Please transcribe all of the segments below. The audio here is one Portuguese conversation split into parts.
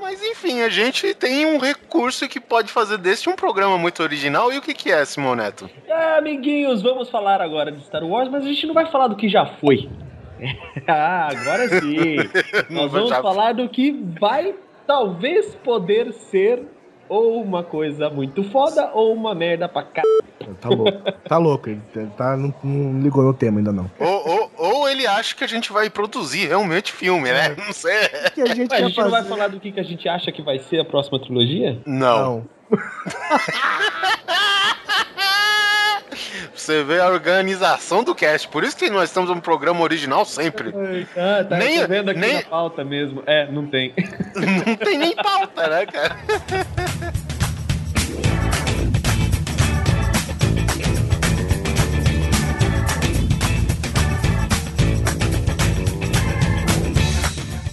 Mas enfim, a gente tem um recurso que pode fazer desse um programa muito original. E o que, que é, Simão Neto? É, amiguinhos, vamos falar agora de Star Wars, mas a gente não vai falar do que já foi. ah, agora sim. Nós vamos falar do que vai talvez poder ser ou uma coisa muito foda ou uma merda pra cá. Tá louco. Tá louco. Ele tá, não, não ligou no tema ainda não. Ou, ou, ou, ele acha que a gente vai produzir realmente filme, né? Não sei. Que a gente, a gente não vai falar do que, que a gente acha que vai ser a próxima trilogia? Não. não. Você vê a organização do cast. Por isso que nós estamos um programa original sempre. Ah, tá nem, vendo aqui nem... na pauta mesmo. É, não tem. Não tem nem pauta, né, cara?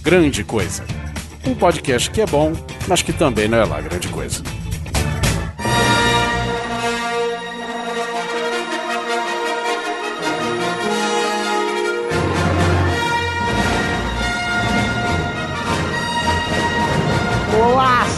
Grande Coisa. Um podcast que é bom, mas que também não é lá grande coisa.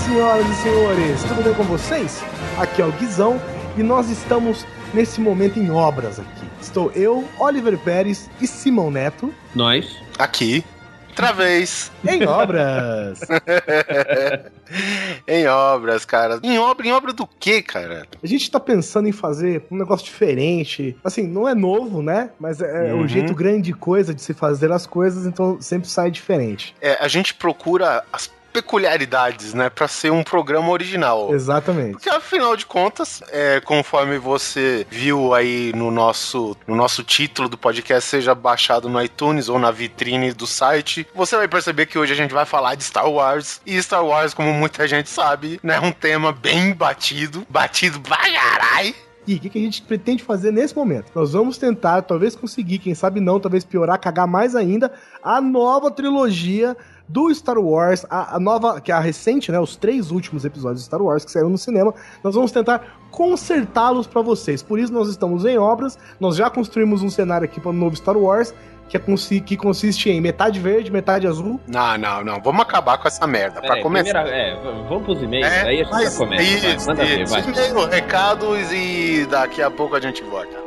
Senhoras e senhores, tudo bem com vocês? Aqui é o Guizão e nós estamos nesse momento em obras aqui. Estou eu, Oliver Pérez e Simão Neto. Nós. Aqui. Outra vez. Em obras. em obras, cara. Em obra, em obra do quê, cara? A gente tá pensando em fazer um negócio diferente. Assim, não é novo, né? Mas é uhum. o jeito grande coisa de se fazer as coisas, então sempre sai diferente. É, a gente procura as peculiaridades, né, para ser um programa original. Exatamente. Porque afinal de contas, é, conforme você viu aí no nosso, no nosso título do podcast, seja baixado no iTunes ou na vitrine do site, você vai perceber que hoje a gente vai falar de Star Wars. E Star Wars, como muita gente sabe, né, é um tema bem batido, batido bagarai. E o que, que, a gente pretende fazer nesse momento? Nós vamos tentar, talvez conseguir, quem sabe não, talvez piorar, cagar mais ainda, a nova trilogia do Star Wars, a, a, nova, que é a recente, né, os três últimos episódios de Star Wars que saíram no cinema, nós vamos tentar consertá-los para vocês. Por isso nós estamos em obras, nós já construímos um cenário aqui para o novo Star Wars, que, é, que consiste em metade verde, metade azul. Não, não, não. Vamos acabar com essa merda. Para começar. Primeira, é, vamos pros e-mails, é, aí a gente já começa. Isso, vai, manda isso. Ver, vai. E-mail, recados e daqui a pouco a gente volta.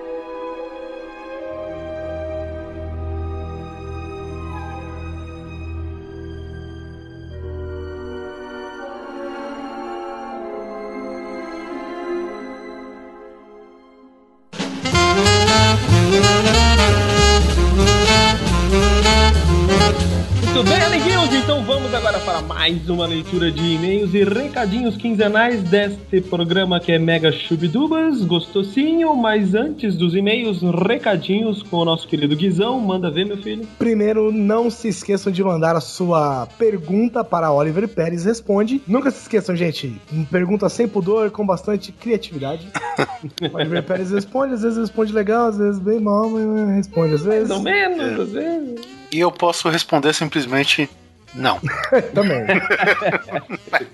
Mais uma leitura de e-mails e recadinhos quinzenais deste programa que é Mega Chubidubas, gostosinho, mas antes dos e-mails, recadinhos com o nosso querido Guizão, manda ver, meu filho. Primeiro, não se esqueçam de mandar a sua pergunta para Oliver Pérez Responde. Nunca se esqueçam, gente, pergunta sem pudor, com bastante criatividade. Oliver Pérez Responde, às vezes responde legal, às vezes bem mal, mas responde às vezes. Mais ou menos, às vezes. E eu posso responder simplesmente não. também.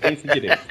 Esse direito.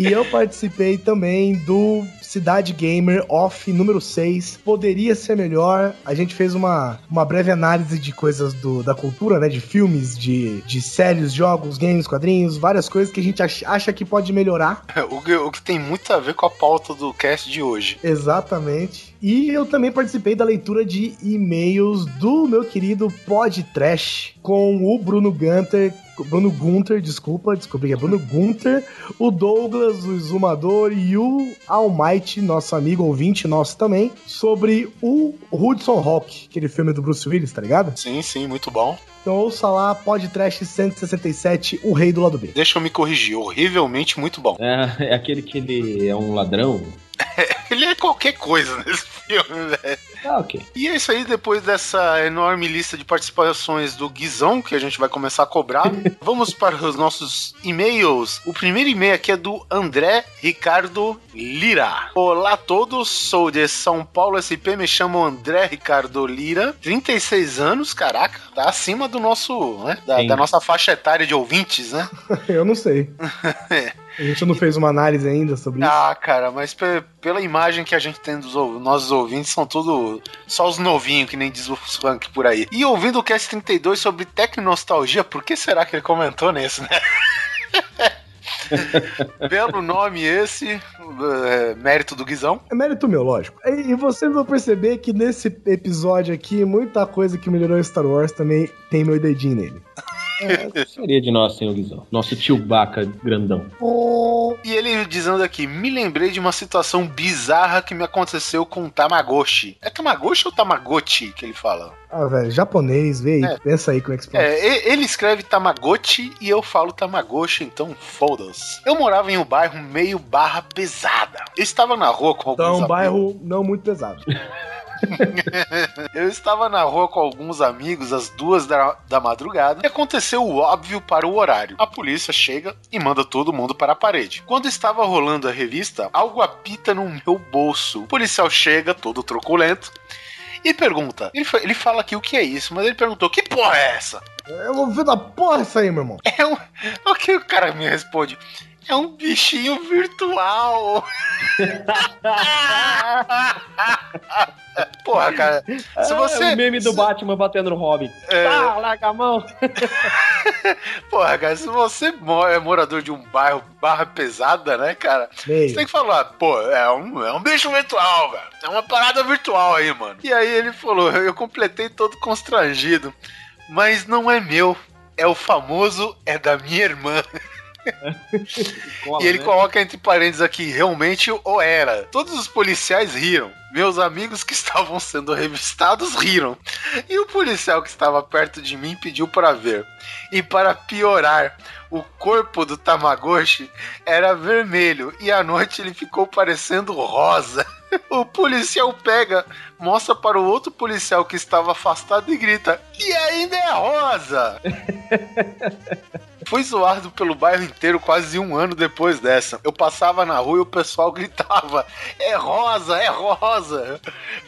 E eu participei também do Cidade Gamer Off número 6. Poderia ser melhor. A gente fez uma, uma breve análise de coisas do, da cultura, né? De filmes, de, de séries, jogos, games, quadrinhos, várias coisas que a gente acha que pode melhorar. O que, o que tem muito a ver com a pauta do cast de hoje. Exatamente. E eu também participei da leitura de e-mails do meu querido Pod Trash com o Bruno Gunter, Bruno Gunter, desculpa, descobri que é Bruno Gunter, o Douglas, o Exumador e o Almighty, nosso amigo ouvinte nosso também, sobre o Hudson Hawk, aquele filme do Bruce Willis, tá ligado? Sim, sim, muito bom. Então ouça lá, Podcast 167, O Rei do Lado B. Deixa eu me corrigir, horrivelmente muito bom. É, é aquele que ele é um ladrão? ele é qualquer coisa nesse filme, velho. Ah, ok. E é isso aí, depois dessa enorme lista de participações do Guizão, que a gente vai começar a cobrar, vamos para os nossos e-mails. O primeiro e-mail aqui é do André Ricardo Lira. Olá a todos, sou de São Paulo SP, me chamo André Ricardo Lira, 36 anos, caraca, tá acima do nosso, né, da, da nossa faixa etária de ouvintes, né? Eu não sei. é. A gente não fez uma análise ainda sobre isso. Ah, cara, mas pela imagem que a gente tem dos nossos ouvintes, são tudo só os novinhos, que nem diz o funk por aí. E ouvindo o Cast 32 sobre tecnostalgia, por que será que ele comentou nisso, né? Belo nome esse, é, mérito do Guizão. É mérito meu, lógico. E, e vocês vão perceber que nesse episódio aqui, muita coisa que melhorou Star Wars também tem meu dedinho nele. É, seria de nós, senhor Guizão. Nosso tio Baca grandão. E ele dizendo aqui: me lembrei de uma situação bizarra que me aconteceu com o Tamagotchi. É Tamagotchi ou Tamagotchi que ele fala? Ah, velho, japonês, vê aí, é. pensa aí como é que se fala. É, ele escreve Tamagotchi e eu falo Tamagotchi, então foda-se. Eu morava em um bairro meio barra pesada. Eu estava na rua com alguns Então, um bairro não muito pesado. eu estava na rua com alguns amigos às duas da, da madrugada e aconteceu o óbvio para o horário. A polícia chega e manda todo mundo para a parede. Quando estava rolando a revista, algo apita no meu bolso. O policial chega, todo truculento, e pergunta. Ele, ele fala aqui o que é isso, mas ele perguntou: que porra é essa? Eu vou ver da porra essa aí, meu irmão. É um. O que o cara me responde? É um bichinho virtual. Porra, cara. Se você. É o meme do Batman batendo no Robin. É... Tá, larga a mão. Porra, cara, se você é morador de um bairro barra pesada, né, cara? Meio. Você tem que falar, pô, é um, é um bicho virtual, velho. É uma parada virtual aí, mano. E aí ele falou, eu completei todo constrangido. Mas não é meu. É o famoso, é da minha irmã. e ele né? coloca entre parênteses aqui, realmente ou era. Todos os policiais riram. Meus amigos que estavam sendo revistados riram. E o policial que estava perto de mim pediu para ver. E para piorar, o corpo do Tamagotchi era vermelho e à noite ele ficou parecendo rosa. O policial pega, mostra para o outro policial que estava afastado e grita: E ainda é rosa! Fui zoado pelo bairro inteiro quase um ano depois dessa. Eu passava na rua e o pessoal gritava: É rosa, é rosa!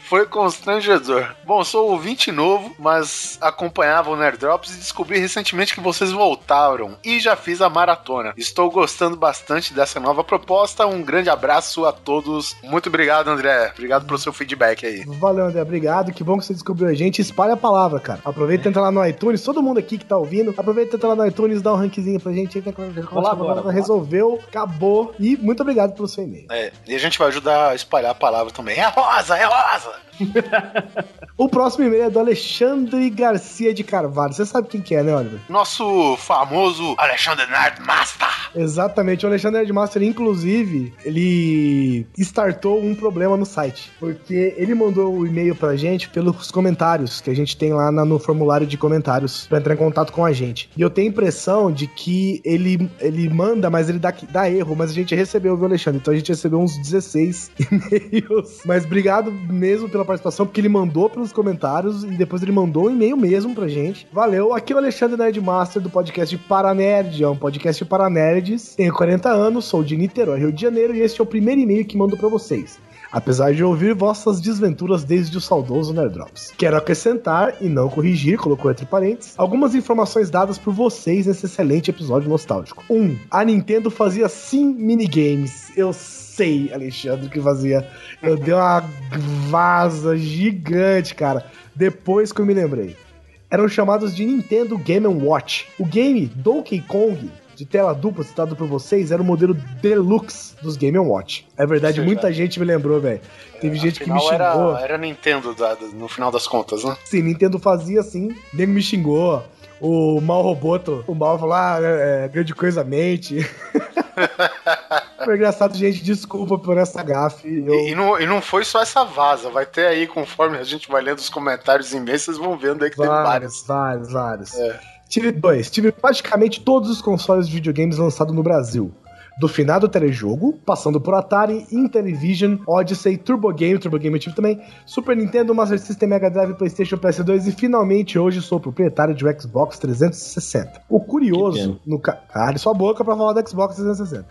Foi constrangedor. Bom, sou ouvinte novo, mas acompanhava o Nerd Drops e descobri recentemente que vocês voltaram e já fiz a maratona. Estou gostando bastante dessa nova proposta. Um grande abraço a todos. Muito obrigado, André. Obrigado pelo seu feedback aí. Valeu, André. Obrigado. Que bom que você descobriu a gente. Espalha a palavra, cara. Aproveita e entra lá no iTunes. Todo mundo aqui que tá ouvindo, aproveita e entra lá no iTunes, dá um rankzinho pra gente aí. Colabora, resolveu, acabou. E muito obrigado pelo seu e-mail. É, e a gente vai ajudar a espalhar a palavra também. É rosa, é rosa! o próximo e-mail é do Alexandre Garcia de Carvalho. Você sabe quem que é, né, Oliver? Nosso famoso Alexandre Nerdmaster. Exatamente, o Alexandre Nerdmaster, inclusive, ele startou um problema no site. Porque ele mandou o e-mail pra gente pelos comentários que a gente tem lá no formulário de comentários pra entrar em contato com a gente. E eu tenho a impressão de que ele, ele manda, mas ele dá, dá erro, mas a gente recebeu, viu, Alexandre? Então a gente recebeu uns 16 e-mails. Mas obrigado mesmo pela participação, porque ele mandou pelos comentários e depois ele mandou um e-mail mesmo pra gente. Valeu. Aqui é o Alexandre Nerdmaster do podcast Paranerd, é um podcast para nerds. Tenho 40 anos, sou de Niterói, Rio de Janeiro, e este é o primeiro e-mail que mando para vocês apesar de ouvir vossas desventuras desde o saudoso Nerdrops. Quero acrescentar, e não corrigir, colocou entre parênteses, algumas informações dadas por vocês nesse excelente episódio nostálgico. 1. Um, a Nintendo fazia sim minigames. Eu sei, Alexandre, que fazia. Eu dei uma vaza gigante, cara. Depois que eu me lembrei. Eram chamados de Nintendo Game Watch. O game Donkey Kong de tela dupla citado por vocês era o modelo Deluxe dos Game Watch. É verdade, Seja, muita gente me lembrou, velho. Teve é, gente que me xingou. Era, era Nintendo no final das contas, né? Sim, Nintendo fazia assim, nem me xingou. O Mal Roboto, o Mal falou, ah, é, é grande coisa mente. Foi engraçado, gente. Desculpa por essa gafe. Eu... E, e, não, e não foi só essa vaza. Vai ter aí, conforme a gente vai lendo os comentários mês, vocês vão vendo aí que vários, tem vários. Vários, vários. É. Tive dois. Tive praticamente todos os consoles de videogames lançados no Brasil. Do finado telejogo, passando por Atari, Intellivision, Odyssey, Turbo Game, Turbo Game eu tive também, Super Nintendo, Master System, Mega Drive, PlayStation, PS2 e finalmente hoje sou proprietário de um Xbox 360. O curioso, no ca... Cale sua boca pra falar do Xbox 360.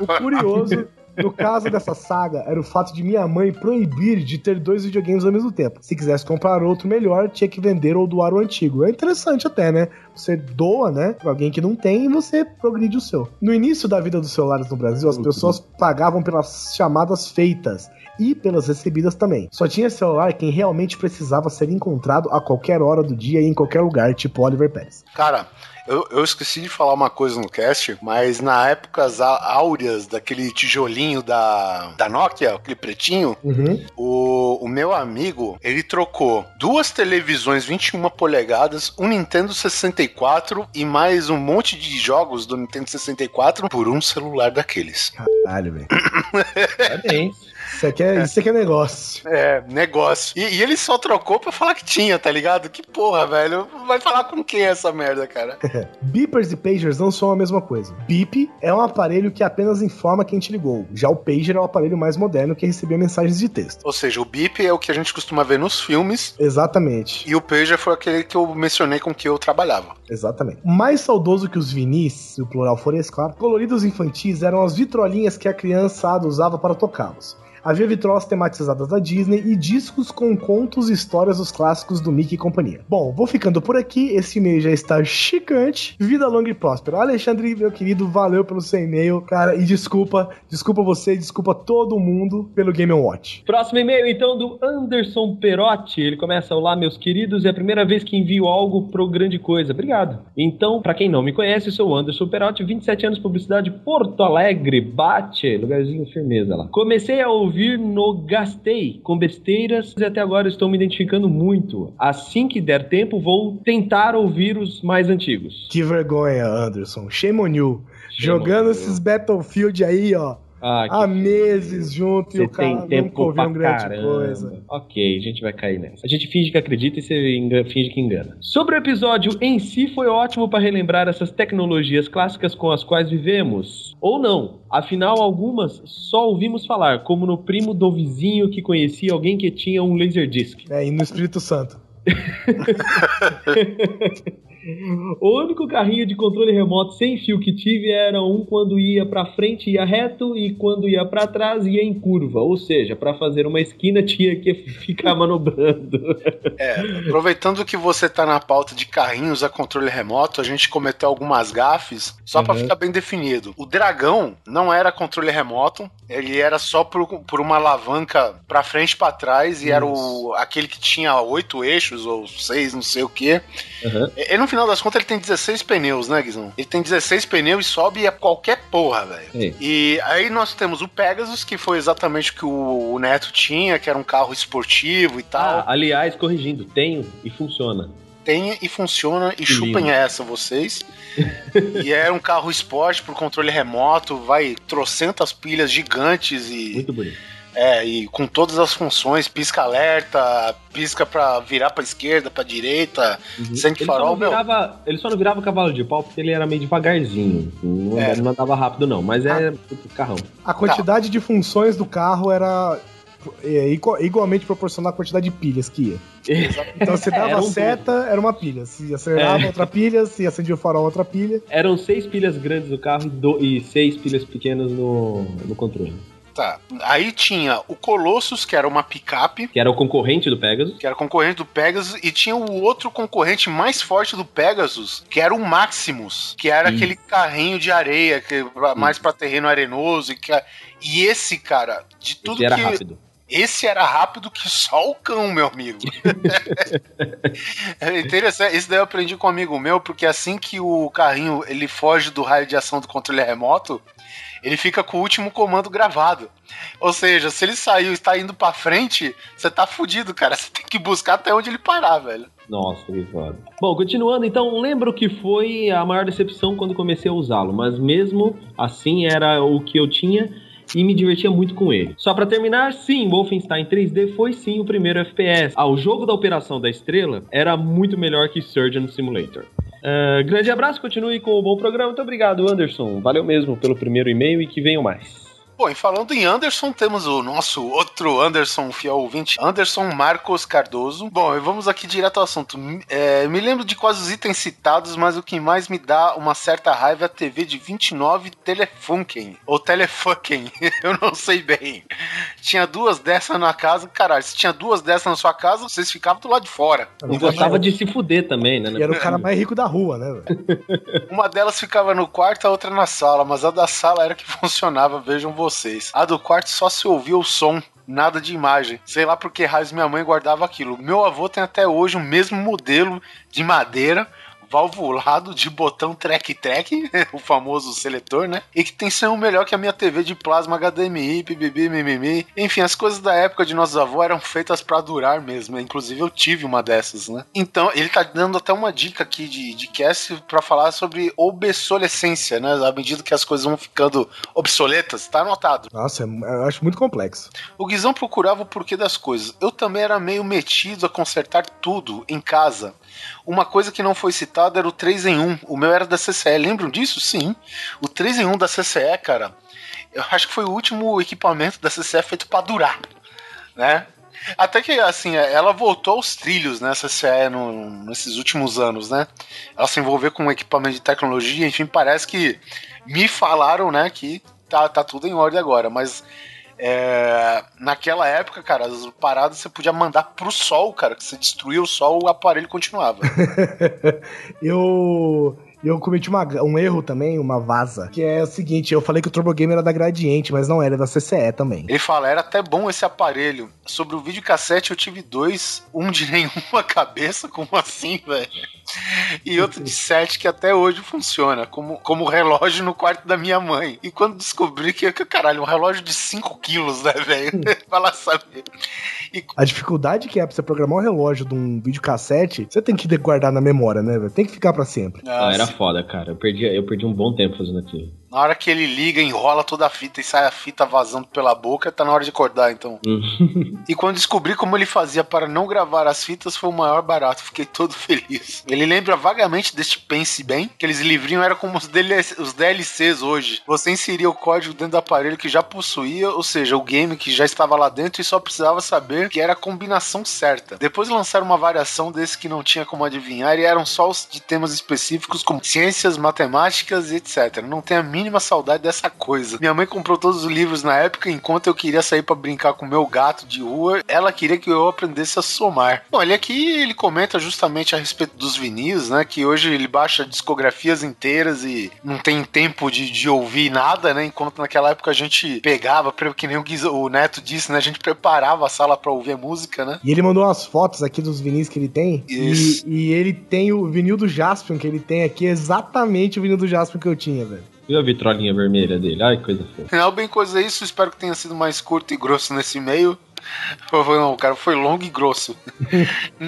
O curioso no caso dessa saga, era o fato de minha mãe proibir de ter dois videogames ao mesmo tempo. Se quisesse comprar outro melhor, tinha que vender ou doar o antigo. É interessante até, né? Você doa, né, pra alguém que não tem e você progride o seu. No início da vida dos celulares no Brasil, as pessoas pagavam pelas chamadas feitas e pelas recebidas também. Só tinha celular quem realmente precisava ser encontrado a qualquer hora do dia e em qualquer lugar, tipo Oliver Pérez. Cara, Eu, eu esqueci de falar uma coisa no cast, mas na épocas áureas daquele tijolinho da, da Nokia, aquele pretinho, uhum. o, o meu amigo, ele trocou duas televisões 21 polegadas, um Nintendo 64 e mais um monte de jogos do Nintendo 64 por um celular daqueles. Caralho, velho. Parabéns. Isso aqui é, isso aqui é negócio. É, negócio. E, e, ele só trocou pra falar que tinha, tá ligado? Que porra, velho. Vai falar com quem é essa merda, cara? Beepers e pagers não são a mesma coisa. Beep é um aparelho que apenas informa quem te ligou. Já o pager é o aparelho mais moderno que recebia mensagens de texto. Ou seja, o beep é o que a gente costuma ver nos filmes. Exatamente. E o pager foi aquele que eu mencionei com que eu trabalhava. Exatamente. Mais saudoso que os vinis, se o plural for esse, claro, coloridos infantis eram as vitrolinhas que a criançada usava para tocá-los. Havia vitrolas tematizadas da Disney e discos com contos e histórias dos clássicos do Mickey e companhia. Bom, vou ficando por aqui. Esse e-mail já está chicante. Vida longa e próspera. Alexandre, meu querido, valeu pelo seu e-mail, cara. E desculpa, desculpa você, desculpa todo mundo pelo Game Watch. Próximo e-mail, então, do Anderson Perotti. Ele começa: Olá, meus queridos. É a primeira vez que envio algo pro Grande Coisa. Obrigado. Então, para quem não me conhece, sou o Anderson Perotti, 27 anos, publicidade Porto Alegre, bate, lugarzinho firmeza lá. Comecei a ouvir ouvir no Gastei com besteiras e até agora estou me identificando muito. Assim que der tempo, vou tentar ouvir os mais antigos. Que vergonha, Anderson. Shame on you. Shame Jogando on esses you. Battlefield aí, ó. Ah, Há meses junto e o cara tem nunca ouviu um grande caramba. coisa. Ok, a gente vai cair nessa. A gente finge que acredita e você finge que engana. Sobre o episódio em si, foi ótimo para relembrar essas tecnologias clássicas com as quais vivemos. Ou não. Afinal, algumas só ouvimos falar, como no primo do vizinho que conhecia alguém que tinha um Laserdisc. É, e no Espírito Santo. O único carrinho de controle remoto sem fio que tive era um quando ia para frente ia reto e quando ia para trás ia em curva. Ou seja, para fazer uma esquina tinha que ficar manobrando. É, aproveitando que você tá na pauta de carrinhos a controle remoto, a gente cometeu algumas gafes, só uhum. para ficar bem definido. O Dragão não era controle remoto, ele era só por, por uma alavanca para frente e para trás e Isso. era o aquele que tinha oito eixos ou seis, não sei o que. Uhum. Ele não final das contas, ele tem 16 pneus, né, Guizão? Ele tem 16 pneus e sobe a qualquer porra, velho. E aí nós temos o Pegasus, que foi exatamente o que o Neto tinha, que era um carro esportivo e tal. Ah, aliás, corrigindo, tenho e funciona. Tenha e funciona, e que chupem lindo. essa vocês. e é um carro esporte por controle remoto, vai trocentas pilhas gigantes e. Muito bonito é, e com todas as funções, pisca alerta, pisca pra virar pra esquerda, pra direita, uhum. sem ele farol, só virava, Ele só não virava cavalo de pau porque ele era meio devagarzinho. Não, é. não andava rápido, não, mas é ah. carrão. A quantidade tá. de funções do carro era é, igualmente proporcional à quantidade de pilhas que ia. Então se dava um seta, era uma pilha. Se acelerava, é. outra pilha. Se acendia o farol, outra pilha. Eram seis pilhas grandes no carro e, do, e seis pilhas pequenas no, no controle. Tá. Aí tinha o Colossus, que era uma picape. Que era o concorrente do Pegasus. Que era o concorrente do Pegasus. E tinha o outro concorrente mais forte do Pegasus, que era o Maximus. Que era aquele carrinho de areia, que, mais para terreno arenoso. E, que, e esse, cara, de tudo esse era que. rápido. Esse era rápido que só o cão, meu amigo. é interessante. Isso daí eu aprendi com um amigo meu, porque assim que o carrinho ele foge do raio de ação do controle remoto, ele fica com o último comando gravado. Ou seja, se ele saiu e está indo para frente, você tá fudido, cara. Você tem que buscar até onde ele parar, velho. Nossa, foda. Bom, continuando, então, lembro que foi a maior decepção quando comecei a usá-lo, mas mesmo assim era o que eu tinha e me divertia muito com ele. Só para terminar, sim, Wolfenstein 3D foi sim o primeiro FPS. Ah, o jogo da Operação da Estrela era muito melhor que Surgeon Simulator. Uh, grande abraço, continue com o bom programa. Muito obrigado, Anderson. Valeu mesmo pelo primeiro e-mail e que venham mais. Bom, e falando em Anderson, temos o nosso outro Anderson fiel ouvinte, Anderson Marcos Cardoso. Bom, vamos aqui direto ao assunto. É, me lembro de quase os itens citados, mas o que mais me dá uma certa raiva é a TV de 29 Telefunken, ou Telefunken, eu não sei bem. Tinha duas dessas na casa, caralho, se tinha duas dessas na sua casa, vocês ficavam do lado de fora. E gostava de se fuder também, né? E era o cara mais rico da rua, né? Uma delas ficava no quarto, a outra na sala, mas a da sala era que funcionava, vejam vocês vocês. A do quarto só se ouvia o som nada de imagem. Sei lá porque raios minha mãe guardava aquilo. Meu avô tem até hoje o mesmo modelo de madeira, valvulado de botão track-track, o famoso seletor, né? E que tem som melhor que a minha TV de plasma HDMI, PBB, mimimi. Enfim, as coisas da época de nossos avós eram feitas para durar mesmo. Inclusive eu tive uma dessas, né? Então, ele tá dando até uma dica aqui de, de cast para falar sobre obsolescência, né? À medida que as coisas vão ficando obsoletas, tá anotado. Nossa, eu acho muito complexo. O Guizão procurava o porquê das coisas. Eu também era meio metido a consertar tudo em casa. Uma coisa que não foi citada era o 3 em 1. O meu era da CCE. Lembram disso? Sim. O 3 em 1 da CCE, cara, eu acho que foi o último equipamento da CCE feito para durar, né? Até que, assim, ela voltou aos trilhos, né, CCE, no, nesses últimos anos, né? Ela se envolveu com equipamento de tecnologia, enfim, parece que me falaram, né, que tá, tá tudo em ordem agora, mas é, naquela época, cara, as paradas você podia mandar pro sol, cara, que você destruía o sol, o aparelho continuava. eu eu cometi uma, um erro também, uma vaza, que é o seguinte, eu falei que o Turbo Game era da Gradiente, mas não era, da CCE também. Ele fala, era até bom esse aparelho. Sobre o videocassete eu tive dois, um de nenhuma cabeça, como assim, velho? E outro de sete que até hoje funciona, como, como relógio no quarto da minha mãe. E quando descobri que, caralho, um relógio de 5 quilos, né, velho? Vai lá saber. E... A dificuldade que é pra você programar um relógio de um videocassete, você tem que guardar na memória, né, velho? Tem que ficar para sempre. Ah, era foda, cara. Eu perdi, eu perdi um bom tempo fazendo aquilo. Na hora que ele liga, enrola toda a fita e sai a fita vazando pela boca, tá na hora de acordar, então. Uhum. e quando descobri como ele fazia para não gravar as fitas, foi o maior barato. Fiquei todo feliz. Ele lembra vagamente deste Pense Bem, aqueles livrinhos eram como os, DLC, os DLCs hoje. Você inseria o código dentro do aparelho que já possuía, ou seja, o game que já estava lá dentro e só precisava saber que era a combinação certa. Depois lançaram uma variação desse que não tinha como adivinhar e eram só os de temas específicos como ciências, matemáticas e etc. Não tem a mínima mínima saudade dessa coisa. Minha mãe comprou todos os livros na época, enquanto eu queria sair para brincar com o meu gato de rua, ela queria que eu aprendesse a somar. Bom, ele aqui ele comenta justamente a respeito dos vinis, né? Que hoje ele baixa discografias inteiras e não tem tempo de, de ouvir nada, né? Enquanto naquela época a gente pegava, que nem o, o Neto disse, né? A gente preparava a sala para ouvir a música, né? E ele mandou umas fotos aqui dos vinis que ele tem. Isso. E, e ele tem o vinil do Jaspion que ele tem aqui, exatamente o vinil do Jaspion que eu tinha, velho. Viu a vitrolinha vermelha dele? Ai, coisa fofa. Não, bem coisa isso. Espero que tenha sido mais curto e grosso nesse e-mail. Não, cara, foi longo e grosso.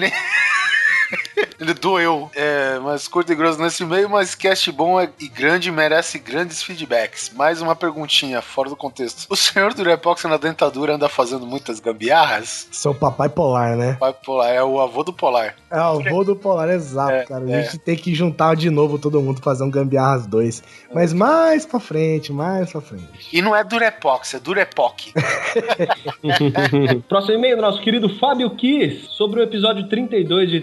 Ele doeu. É, mas curto e grosso nesse meio, mas cast bom é, e grande merece grandes feedbacks. Mais uma perguntinha, fora do contexto. O senhor do Repox na dentadura anda fazendo muitas gambiarras? Seu papai polar, né? Papai polar, é o avô do polar. É o avô do polar, exato, é, cara. A é. gente tem que juntar de novo todo mundo, fazer um gambiarras dois. Mas mais pra frente, mais pra frente. E não é Durepox, é Durepoc. Próximo e-mail do nosso querido Fábio Kiss, sobre o episódio 32 de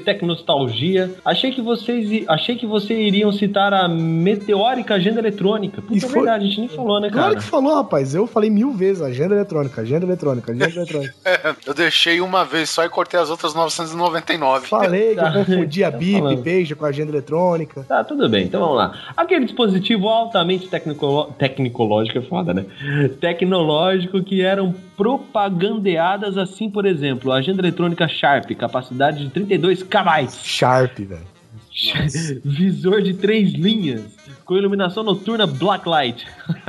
Tecnostalgia. Achei que vocês achei que vocês iriam citar a meteórica agenda eletrônica. Puta, Isso é verdade, a gente nem falou, né, cara? Claro que falou, rapaz. Eu falei mil vezes agenda eletrônica, agenda eletrônica, agenda eletrônica. eu deixei uma vez só e cortei as outras 999. Falei que eu tá. confundi a tá BIP, beijo com a agenda eletrônica. Tá, tudo bem. Então vamos lá. Aquele dispositivo altamente tecnico... tecnológico é foda, né? Tecnológico que eram propagandeadas assim, por exemplo, a agenda eletrônica Sharp, capacidade de 32 KB. Sharp, velho. Visor de três linhas, com iluminação noturna Blacklight.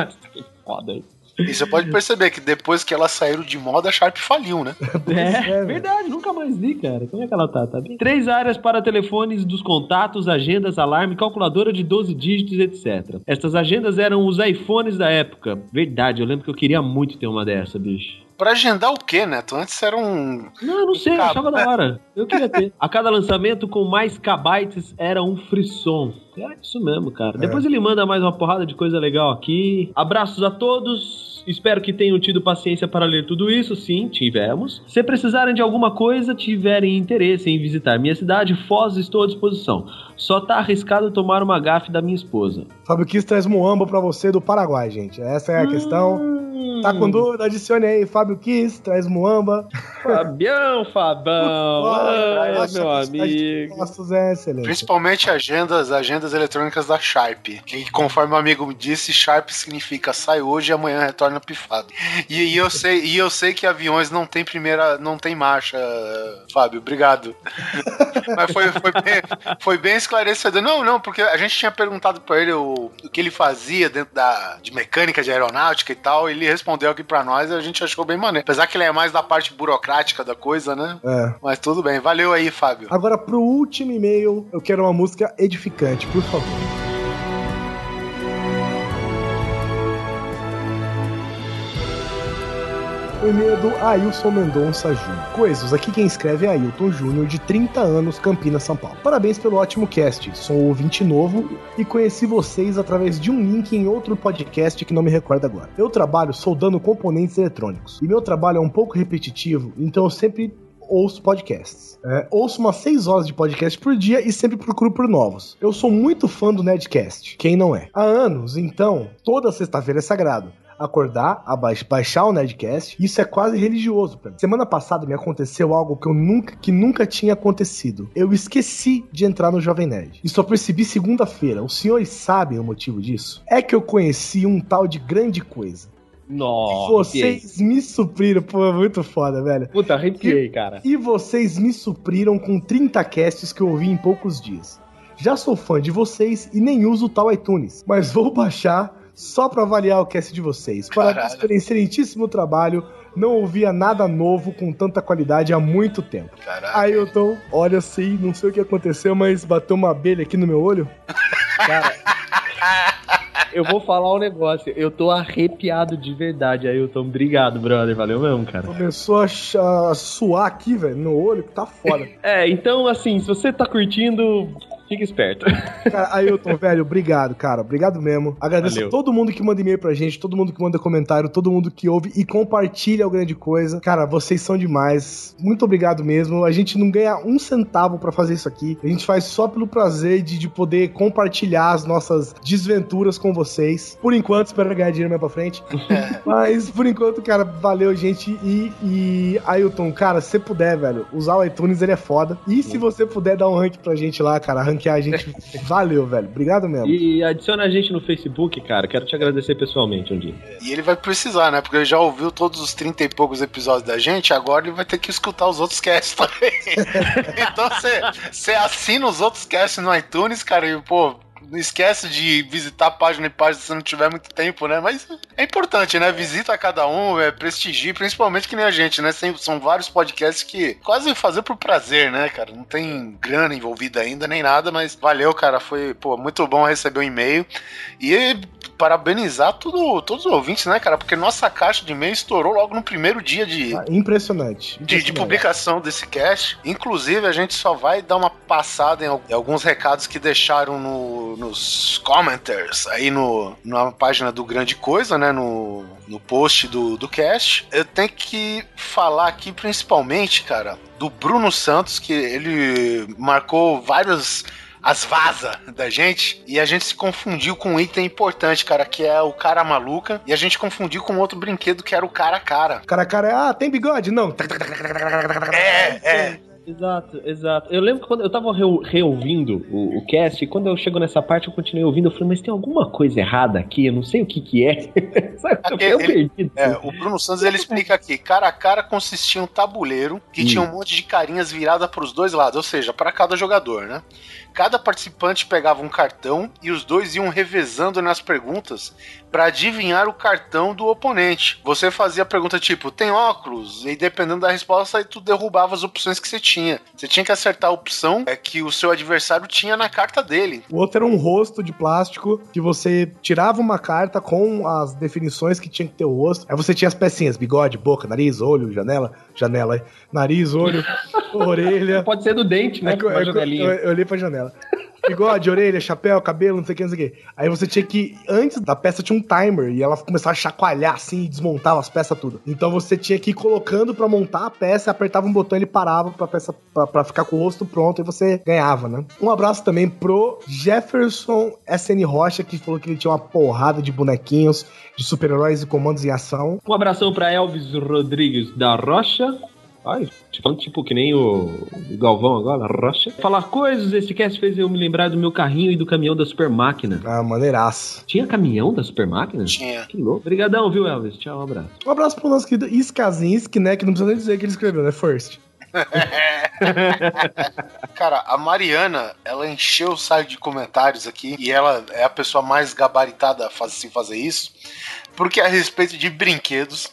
Foda isso. E você pode perceber que depois que elas saíram de moda, a Sharp faliu, né? É, é verdade, nunca mais vi, cara. Como é que ela tá? tá bem? Três áreas para telefones dos contatos, agendas, alarme, calculadora de 12 dígitos, etc. Estas agendas eram os iPhones da época. Verdade, eu lembro que eu queria muito ter uma dessa, bicho. Pra agendar o quê, Neto? Antes era um. Não, não sei, eu achava da hora. Eu queria ter. A cada lançamento com mais kbytes era um frisson. É isso mesmo, cara. É. Depois ele manda mais uma porrada de coisa legal aqui. Abraços a todos. Espero que tenham tido paciência para ler tudo isso. Sim, tivemos. Se precisarem de alguma coisa, tiverem interesse em visitar minha cidade, Foz, estou à disposição. Só tá arriscado tomar uma gafe da minha esposa. Fábio Kiss traz Moamba pra você do Paraguai, gente. Essa é a hum... questão. Tá com dúvida? Adicione aí. Fábio Kiss, traz Muamba. Fabião, Fabão. Ai, meu amigo. Nossos é excelente. Principalmente agendas, agendas eletrônicas da Sharp. Que conforme o amigo disse, Sharp significa sai hoje e amanhã retorna pifado. E, e, eu sei, e eu sei que aviões não tem primeira, não tem marcha, Fábio. Obrigado. Mas foi, foi, bem, foi bem esclarecedor. Não, não, porque a gente tinha perguntado para ele o, o que ele fazia dentro da de mecânica de aeronáutica e tal. Ele respondeu aqui para nós e a gente achou bem maneiro. Apesar que ele é mais da parte burocrática da coisa, né? É. Mas tudo bem. Valeu aí, Fábio. Agora, pro último e-mail, eu quero uma música edificante, por favor. O e-mail é do Ailson Mendonça Júnior. Coisas, aqui quem escreve é Ailton Júnior, de 30 anos, Campinas, São Paulo. Parabéns pelo ótimo cast. Sou ouvinte novo e conheci vocês através de um link em outro podcast que não me recordo agora. Eu trabalho soldando componentes eletrônicos e meu trabalho é um pouco repetitivo, então eu sempre ouço podcasts. É, ouço umas 6 horas de podcast por dia e sempre procuro por novos. Eu sou muito fã do Nedcast, quem não é? Há anos, então, toda sexta-feira é sagrado acordar, baixar o Nerdcast. Isso é quase religioso pra mim. Semana passada me aconteceu algo que eu nunca, que nunca tinha acontecido. Eu esqueci de entrar no Jovem Nerd. E só percebi segunda-feira. Os senhores sabem o motivo disso? É que eu conheci um tal de grande coisa. Nossa. Vocês me supriram, pô, é muito foda, velho. Puta, arrepiei, cara. E vocês me supriram com 30 casts que eu ouvi em poucos dias. Já sou fã de vocês e nem uso o tal iTunes, mas vou baixar só para avaliar o cast de vocês. Parabéns pelo excelentíssimo trabalho. Não ouvia nada novo com tanta qualidade há muito tempo. Caralho. Ailton, olha assim, não sei o que aconteceu, mas bateu uma abelha aqui no meu olho. Cara. eu vou falar um negócio. Eu tô arrepiado de verdade, Ailton. Obrigado, brother. Valeu mesmo, cara. Começou a, a suar aqui, velho, no olho, que tá foda. é, então, assim, se você tá curtindo, Fica esperto. Cara, Ailton, velho, obrigado, cara. Obrigado mesmo. Agradeço Valeu. a todo mundo que manda e-mail pra gente, todo mundo que manda comentário, todo mundo que ouve e compartilha o grande coisa. Cara, vocês são demais. Muito obrigado mesmo. A gente não ganha um centavo para fazer isso aqui. A gente faz só pelo prazer de, de poder compartilhar as nossas desventuras com vocês. Por enquanto, espero ganhar dinheiro mais pra frente. Mas, por enquanto, cara, valeu, gente. E, e Ailton, cara, se você puder, velho, usar o iTunes, ele é foda. E se você puder dar um rank pra gente lá, cara, ranquear a gente. Valeu, velho. Obrigado mesmo. E adiciona a gente no Facebook, cara. Quero te agradecer pessoalmente um dia. E ele vai precisar, né? Porque ele já ouviu todos os 30 e poucos episódios da gente, agora ele vai ter que escutar os outros casts também. então você assina os outros casts no iTunes, cara, e, pô, não esquece de visitar página e página se não tiver muito tempo, né? Mas é importante, né? Visita cada um, é, prestigie, principalmente que nem a gente, né? São vários podcasts que quase fazer por prazer, né, cara? Não tem grana envolvida ainda nem nada, mas valeu, cara. Foi, pô, muito bom receber um e-mail. E parabenizar tudo, todos os ouvintes, né, cara? Porque nossa caixa de e-mail estourou logo no primeiro dia de. Ah, impressionante. De, de, publicação desse cast. Inclusive, a gente só vai dar uma passada em alguns recados que deixaram no, nos commenters aí no, na página do Grande Coisa, né? No, no post do, do cast. Eu tenho que falar aqui principalmente, cara, do Bruno Santos, que ele marcou vários as vaza da gente e a gente se confundiu com um item importante, cara, que é o cara maluca e a gente confundiu com outro brinquedo que era o cara a cara. Cara a cara é, ah, tem bigode? Não. É, é. Exato, exato. Eu lembro que quando eu tava re reouvindo o, o cast, e quando eu chego nessa parte, eu continuei ouvindo, eu falei, mas tem alguma coisa errada aqui, eu não sei o que que é. Sabe, eu ele, perdido. É, o Bruno Santos, ele explica aqui, cara a cara consistia em um tabuleiro que tinha um monte de carinhas viradas pros dois lados, ou seja, para cada jogador, né? Cada participante pegava um cartão e os dois iam revezando nas perguntas para adivinhar o cartão do oponente. Você fazia a pergunta tipo, tem óculos? E dependendo da resposta, aí tu derrubava as opções que você tinha. Você tinha que acertar a opção é que o seu adversário tinha na carta dele. O outro era um rosto de plástico que você tirava uma carta com as definições que tinha que ter o rosto. Aí você tinha as pecinhas, bigode, boca, nariz, olho, janela, janela, nariz, olho, orelha. Pode ser do dente, né? É, é, eu, eu, eu olhei pra janela. Bigode, orelha, chapéu, cabelo, não sei o que, não sei o que. Aí você tinha que, antes da peça tinha um timer e ela começava a chacoalhar assim e desmontava as peças tudo. Então você tinha que ir colocando pra montar a peça, apertava um botão e ele parava pra peça pra, pra ficar com o rosto pronto e você ganhava, né? Um abraço também pro Jefferson SN Rocha, que falou que ele tinha uma porrada de bonequinhos de super-heróis e comandos em ação. Um abração pra Elvis Rodrigues da Rocha. Ai, falando tipo que nem o, o Galvão agora, Rocha. Falar coisas, esse cast fez eu me lembrar do meu carrinho e do caminhão da Super Máquina. Ah, maneiraço. Tinha caminhão da Super Máquina? Tinha. Que louco. Obrigadão, viu, Elvis? Tchau, um abraço. Um abraço pro nosso querido Iskazinski, né? Que não precisa nem dizer que ele escreveu, né? First. Cara, a Mariana, ela encheu o site de comentários aqui e ela é a pessoa mais gabaritada a fazer, assim, fazer isso, porque a respeito de brinquedos,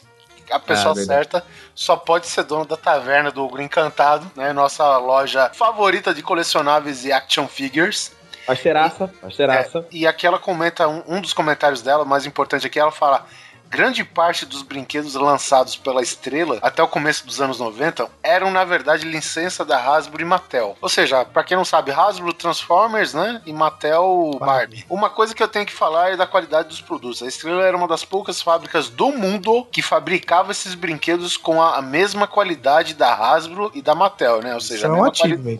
a pessoa Ah, verdade. Só pode ser dona da taverna do Ogro Encantado, né? Nossa loja favorita de colecionáveis e action figures. Parceiraça, parceiraça. É, e aqui ela comenta, um, um dos comentários dela, mais importante aqui, ela fala. Grande parte dos brinquedos lançados pela Estrela até o começo dos anos 90 eram, na verdade, licença da Hasbro e Mattel. Ou seja, pra quem não sabe, Hasbro Transformers, né? E Mattel Barbie. Uma coisa que eu tenho que falar é da qualidade dos produtos. A Estrela era uma das poucas fábricas do mundo que fabricava esses brinquedos com a, mesma qualidade da Hasbro e da Mattel, né? Ou seja, Isso é um achievement.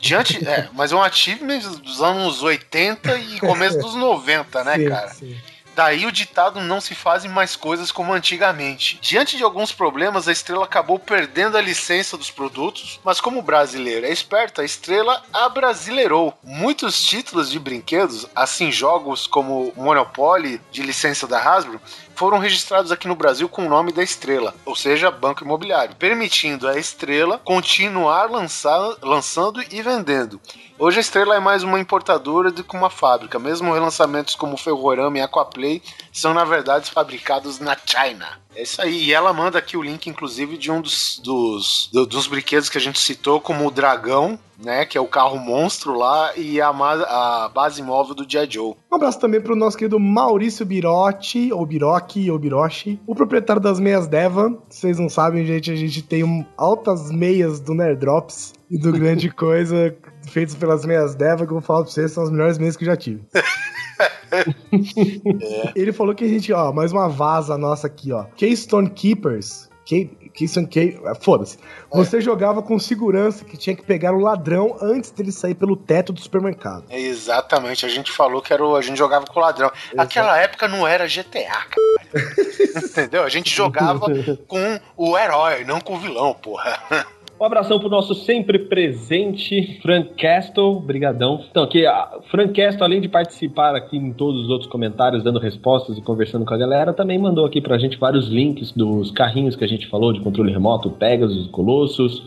Diante, é, mas é um achievement dos anos 80 e começo dos 90, né, Sim, cara? sim. Daí o ditado não se fazem mais coisas como antigamente. Diante de alguns problemas, a Estrela acabou perdendo a licença dos produtos, mas como brasileira é esperta, a Estrela abrasileirou. Muitos títulos de brinquedos, assim jogos como Monopoly, de licença da Hasbro, foram registrados aqui no Brasil com o nome da Estrela, ou seja, Banco Imobiliário, permitindo a Estrela continuar lançar, lançando e vendendo. Hoje a Estrela é mais uma importadora do que uma fábrica. Mesmo relançamentos como Ferrorama e Aquaplay são, na verdade, fabricados na China. É isso aí. E ela manda aqui o link, inclusive, de um dos, dos, do- dos brinquedos que a gente citou, como o Dragão, né? Que é o carro monstro lá, e a, a base móvel do G.I. Joe. Um abraço também pro nosso querido Maurício Birotti, ou Birochi, ou Birochi, o proprietário das meias Deva. Vocês não sabem, gente, a gente tem um, altas meias do Nerd Drops e do Grande Coisa, feitas pelas meias Deva, que eu vou falar pra vocês, são as melhores meias que eu já tive. Ele falou que a gente, ó, mais uma vaza nossa aqui, ó. Keystone Keepers. Key, Keystone Key, ah, foda-se. Você jogava com segurança que tinha que pegar o ladrão antes dele sair pelo teto do supermercado. É, Exatamente, a gente falou que era o, a gente jogava com o ladrão. Naquela época não era GTA, cara. Entendeu? A gente jogava com o herói, não com o vilão, porra. Um abração pro nosso sempre presente Frank Castle, brigadão. Então aqui, Frank Castle, além de participar aqui em todos os outros comentários, dando respostas e conversando com a galera, também mandou aqui pra gente vários links dos carrinhos que a gente falou, de controle remoto, Pegasus, Colossus,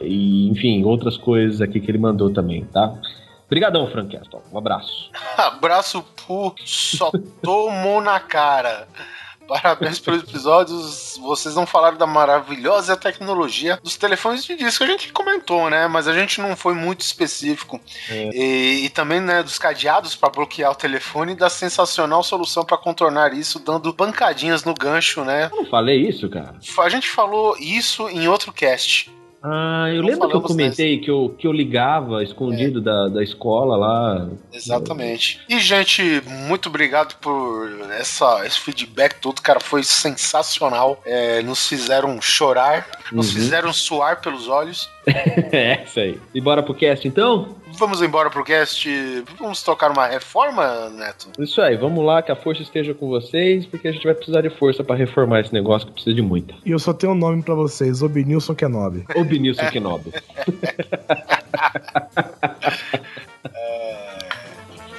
e enfim, outras coisas aqui que ele mandou também, tá? Brigadão, Frank Castle. Um abraço. Abraço pro Só Tomou na Cara. Parabéns pelos episódios. Vocês não falaram da maravilhosa tecnologia dos telefones de disco. A gente comentou, né? Mas a gente não foi muito específico. E, e também, né, dos cadeados para bloquear o telefone e da sensacional solução para contornar isso, dando pancadinhas no gancho, né? Eu não falei isso, cara? A gente falou isso em outro cast. Ah, eu Não lembro que eu comentei que eu, que eu ligava escondido da, da escola lá. Exatamente. E, gente, muito obrigado por essa, esse feedback todo, cara. Foi sensacional. É, nos fizeram chorar, nos Uhum. fizeram suar pelos olhos. é, isso aí. E bora pro cast então? Vamos embora pro cast. Vamos tocar uma reforma, Neto? Isso aí, vamos lá, que a força esteja com vocês, porque a gente vai precisar de força pra reformar esse negócio que precisa de muita. E eu só tenho um nome pra vocês, Obnilson Kenobi. O Benilson Kenobi.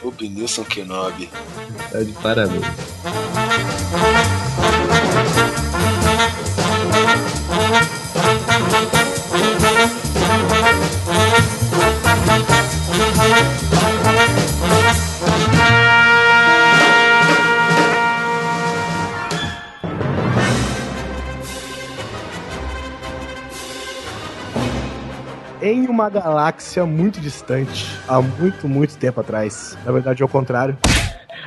O Benilson Kenobi. Tá de parabéns. Em uma galáxia muito distante, há muito, muito tempo atrás. Na verdade, ao contrário.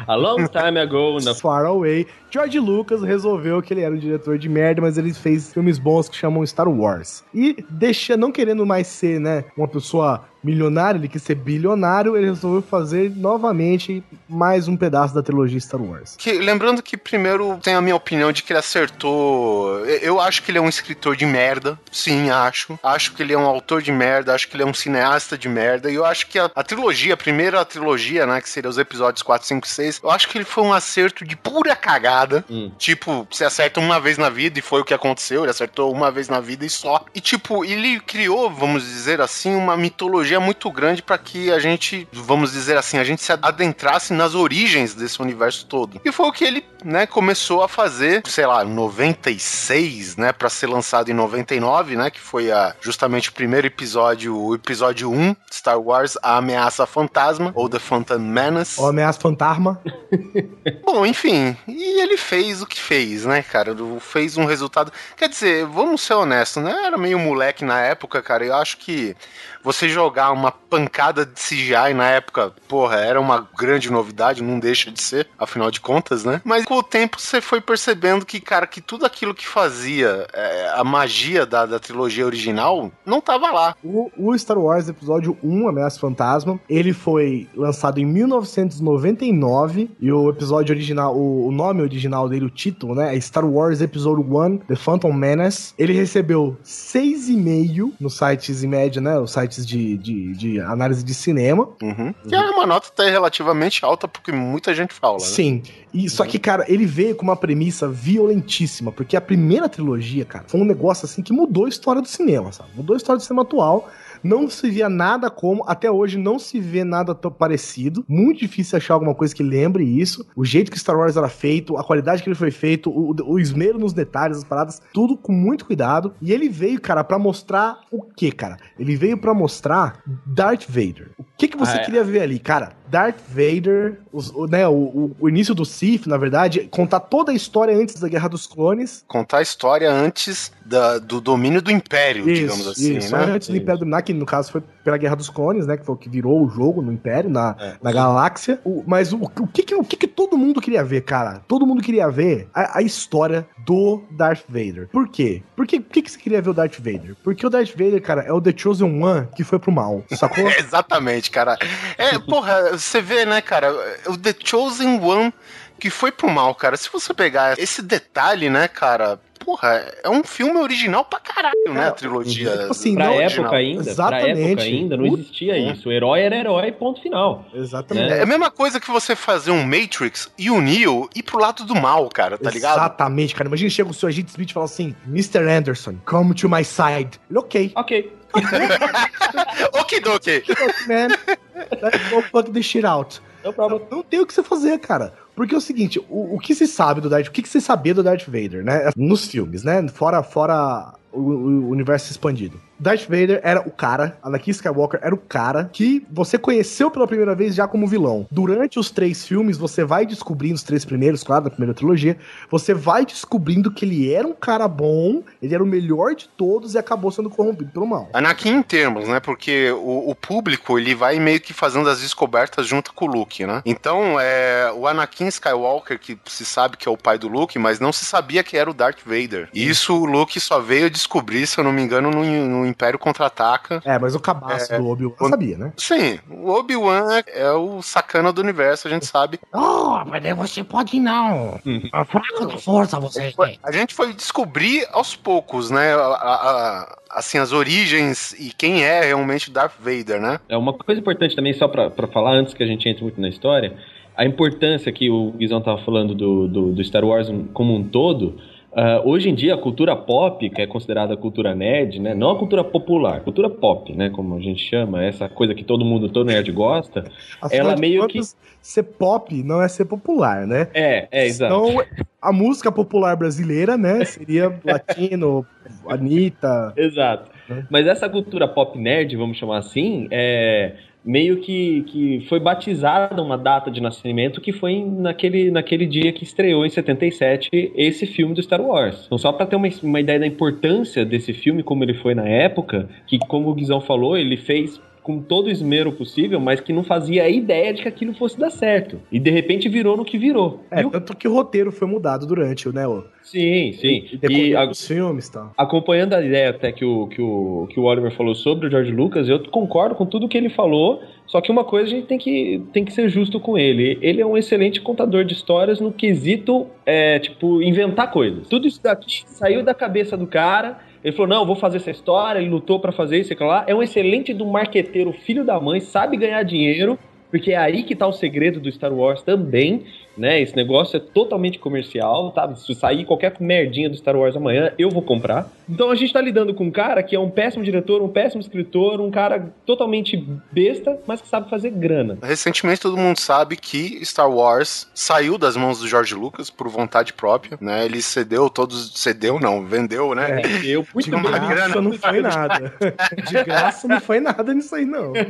A long time ago, na Far Away, George Lucas resolveu que ele era um diretor de merda, mas ele fez filmes bons que chamam Star Wars. E deixa, não querendo mais ser, né, uma pessoa milionário, ele quis ser bilionário, ele resolveu fazer novamente mais um pedaço da trilogia Star Wars. Que, lembrando que primeiro tem a minha opinião de que ele acertou. Eu acho que ele é um escritor de merda. Sim, acho. Acho que ele é um autor de merda, acho que ele é um cineasta de merda. E eu acho que a, a trilogia, a primeira trilogia, né, que seria os episódios 4, 5 e 6, eu acho que ele foi um acerto de pura cagada. Hum. Tipo, você acerta uma vez na vida e foi o que aconteceu, ele acertou uma vez na vida e só. E tipo, ele criou, vamos dizer assim, uma mitologia muito grande para que a gente, vamos dizer assim, a gente se adentrasse nas origens desse universo todo. E foi o que ele, né, começou a fazer, sei lá, em 96, né, para ser lançado em 99, né, que foi a, justamente o primeiro episódio, o episódio 1, Star Wars, A Ameaça Fantasma, ou The Phantom Menace. Ou Ameaça Fantasma. Bom, enfim, e ele fez o que fez, né, cara, fez um resultado, quer dizer, vamos ser honestos, né, era meio moleque na época, cara, eu acho que você jogar uma pancada de CGI na época, porra, era uma grande novidade, não deixa de ser, afinal de contas, né? Mas com o tempo você foi percebendo que, cara, que tudo aquilo que fazia é, a magia da, da trilogia original não tava lá. O, o, Star Wars Episódio 1, Ameaça Fantasma, ele foi lançado em 1999 e o episódio original, o, o nome original dele, o título, né, é Star Wars Episode 1, The Phantom Menace. Ele recebeu 6,5 nos sites em média, né, os sites de, de, de análise de cinema. Uhum. Que é uma nota até relativamente alta, porque muita gente fala. Né? Sim. E, Só que, cara, ele veio com uma premissa violentíssima, porque a primeira trilogia, cara, foi um negócio assim que mudou a história do cinema, sabe? Mudou a história do cinema atual. Não se via nada como, até hoje não se vê nada tão parecido. Muito difícil achar alguma coisa que lembre isso. O jeito que Star Wars era feito, a qualidade que ele foi feito, o, o esmero nos detalhes, as paradas, tudo com muito cuidado. E ele veio, cara, para mostrar o que, cara? Ele veio para mostrar Darth Vader. O que, que você ah, é. queria ver ali, cara? Darth Vader, os, o, né, o, o, início do Sith, na verdade, contar toda a história antes da Guerra dos Clones. Contar a história antes da, do domínio do Império, isso, digamos assim, isso, né? Antes do Império dominar, que no caso foi pela Guerra dos Clones, né? Que foi o que virou o jogo no Império, na, é, na galáxia. O, mas o, o, que, que, o que, que todo mundo queria ver, cara? Todo mundo queria ver a, a história do Darth Vader. Por quê? Por que, que você queria ver o Darth Vader? Porque o Darth Vader, cara, é o The Chosen One que foi pro mal, sacou? exatamente, cara. É, porra, você vê, né, cara, o The Chosen One que foi pro mal, cara. Se você pegar esse detalhe, né, cara, porra, é um filme original pra caralho, né? A trilogia. Tipo assim, pra época original. ainda, Exatamente. pra época ainda, não existia é. isso. O herói era herói, ponto final. Exatamente. Né? É a mesma coisa que você fazer um Matrix e o Neo ir pro lado do mal, cara, tá ligado? Exatamente, cara. Imagina chega o seu agente Smith e fala assim: Mr. Anderson, come to my side. Ele, ok. Ok. Okidoki. Man, let's go fuck this shit out. Não, não tem o que você fazer, cara. Porque é o seguinte, o, o que se sabe do Darth, o que, que se sabia do Darth Vader, né? Nos filmes, né? Fora, fora o, o universo expandido. Darth Vader era o cara, Anakin Skywalker era o cara que você conheceu pela primeira vez já como vilão. Durante os três filmes, você vai descobrindo, os três primeiros, claro, da primeira trilogia, você vai descobrindo que ele era um cara bom, ele era o melhor de todos e acabou sendo corrompido pelo mal. Anakin em termos, né? Porque o, o público, ele vai meio que fazendo as descobertas junto com o Luke, né? Então, é, o Anakin Skywalker, que se sabe que é o pai do Luke, mas não se sabia que era o Darth Vader. E isso o Luke só veio descobrir, se eu não me engano, no, no Império Contra-Ataca. É, mas o cabaço é, do Obi-Wan sabia, né? Sim, o Obi-Wan é, é, o sacana do universo, a gente sabe. Oh, mas você pode não. A fraca da força você. A gente foi descobrir aos poucos, né? A, a, assim, as origens e quem é realmente Darth Vader, né? É uma coisa importante também, só pra, pra falar, antes que a gente entre muito na história, a importância que o Guizão tava falando do, do, do Star Wars como um todo Uh, hoje em dia, a cultura pop, que é considerada cultura nerd, né? Não a cultura popular, cultura pop, né? Como a gente chama, essa coisa que todo mundo, todo nerd gosta, Afinal ela meio que... Ser pop não é ser popular, né? É, é, exato. Então, a música popular brasileira, né? Seria latino, Anitta... Exato. Né? Mas essa cultura pop nerd, vamos chamar assim, é meio que, que foi batizada uma data de nascimento que foi naquele, naquele dia que estreou em 77 esse filme do Star Wars. Então, só para ter uma, uma ideia da importância desse filme, como ele foi na época, que, como o Guizão falou, ele fez com todo o esmero possível, mas que não fazia a ideia de que aquilo fosse dar certo. E de repente virou no que virou. É, o... tanto que o roteiro foi mudado durante, né? O... Sim, sim. E, e a... os filmes tal. Acompanhando a ideia até que o, que, o, que o Oliver falou sobre o George Lucas, eu concordo com tudo que ele falou, só que uma coisa a gente tem que, tem que ser justo com ele. Ele é um excelente contador de histórias no quesito, é, tipo, inventar coisas. Tudo isso daqui saiu da cabeça do cara. Ele falou: não, vou fazer essa história. Ele lutou para fazer isso e lá. É um excelente do marqueteiro, filho da mãe, sabe ganhar dinheiro porque é aí que tá o segredo do Star Wars também, né? Esse negócio é totalmente comercial, tá? Se sair qualquer merdinha do Star Wars amanhã, eu vou comprar. Então a gente tá lidando com um cara que é um péssimo diretor, um péssimo escritor, um cara totalmente besta, mas que sabe fazer grana. Recentemente todo mundo sabe que Star Wars saiu das mãos do George Lucas por vontade própria, né? Ele cedeu todos, cedeu não, vendeu, né? É, eu muito De graça não foi nada. De graça não foi nada nisso aí não.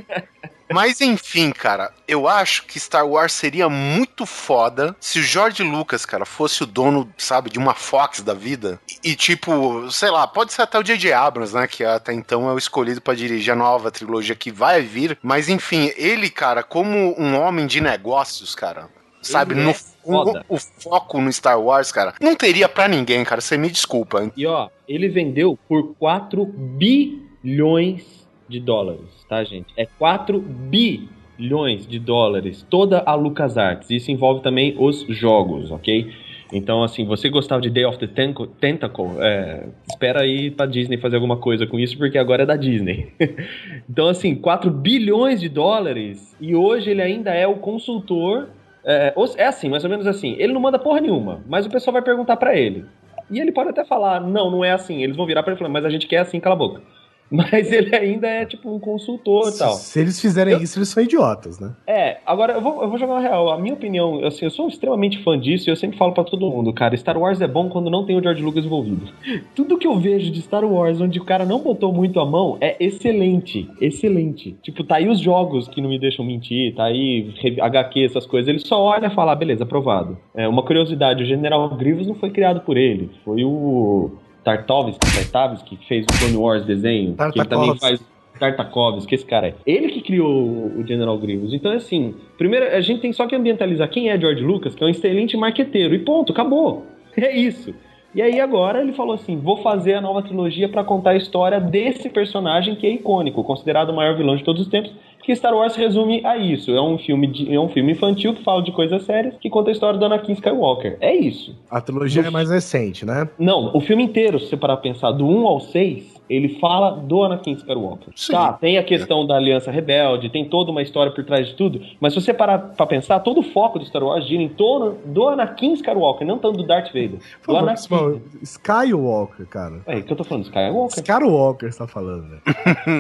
Mas enfim, cara, eu acho que Star Wars seria muito foda se o George Lucas, cara, fosse o dono, sabe, de uma Fox da vida. E, tipo, sei lá, pode ser até o J.J. Abrams, né, que até então é o escolhido para dirigir a nova trilogia que vai vir. Mas enfim, ele, cara, como um homem de negócios, cara, sabe, no, é o, o, foco no Star Wars, cara, não teria para ninguém, cara, você me desculpa. E ó, ele vendeu por 4 bilhões de dólares, tá, gente? É 4 bilhões de dólares toda a LucasArts. Isso envolve também os jogos, ok? Então, assim, você gostava de Day of the Tentacle, é, espera aí pra Disney fazer alguma coisa com isso, porque agora é da Disney. então, assim, 4 bilhões de dólares, e hoje ele ainda é o consultor. É, é assim, mais ou menos assim. Ele não manda porra nenhuma, mas o pessoal vai perguntar para ele. E ele pode até falar, não, não é assim. Eles vão virar pra ele e falar, mas a gente quer assim, cala a boca. Mas ele ainda é tipo um consultor e tal. Se eles fizerem eu... isso, eles são idiotas, né? É, agora eu vou, eu vou jogar uma real. A minha opinião, assim, eu sou extremamente fã disso e eu sempre falo para todo mundo, cara, Star Wars é bom quando não tem o George Lucas envolvido. Tudo que eu vejo de Star Wars onde o cara não botou muito a mão é excelente. Excelente. Tipo, tá aí os jogos que não me deixam mentir, tá aí HQ, essas coisas. Ele só olha e fala, ah, beleza, aprovado. É, uma curiosidade, o General Grievous não foi criado por ele, foi o Tartovsky, Tartakovsky, que fez o Clone Wars desenho, que também faz Tartakovsky, esse cara é. Ele que criou o General Grievous. Então, assim, primeiro a gente tem só que ambientalizar quem é George Lucas, que é um excelente marqueteiro, e ponto, acabou. É isso. E aí agora ele falou assim: vou fazer a nova trilogia para contar a história desse personagem que é icônico, considerado o maior vilão de todos os tempos, que Star Wars resume a isso. É um filme de, é um filme infantil que fala de coisas sérias, que conta a história do Anakin Skywalker. É isso. A trilogia é mais recente, né? Não, o filme inteiro, se você parar pra pensar, do 1 ao 6, ele fala do Anakin Skywalker. Sim. Tá, tem a questão da Aliança Rebelde, tem toda uma história por trás de tudo, mas se você parar pra pensar, todo o foco do Star Wars gira em torno do Anakin Skywalker, não tanto do Darth Vader. Do Anakin. Skywalker, cara. É, que eu tô falando, Skywalker. Skywalker, você tá falando, velho.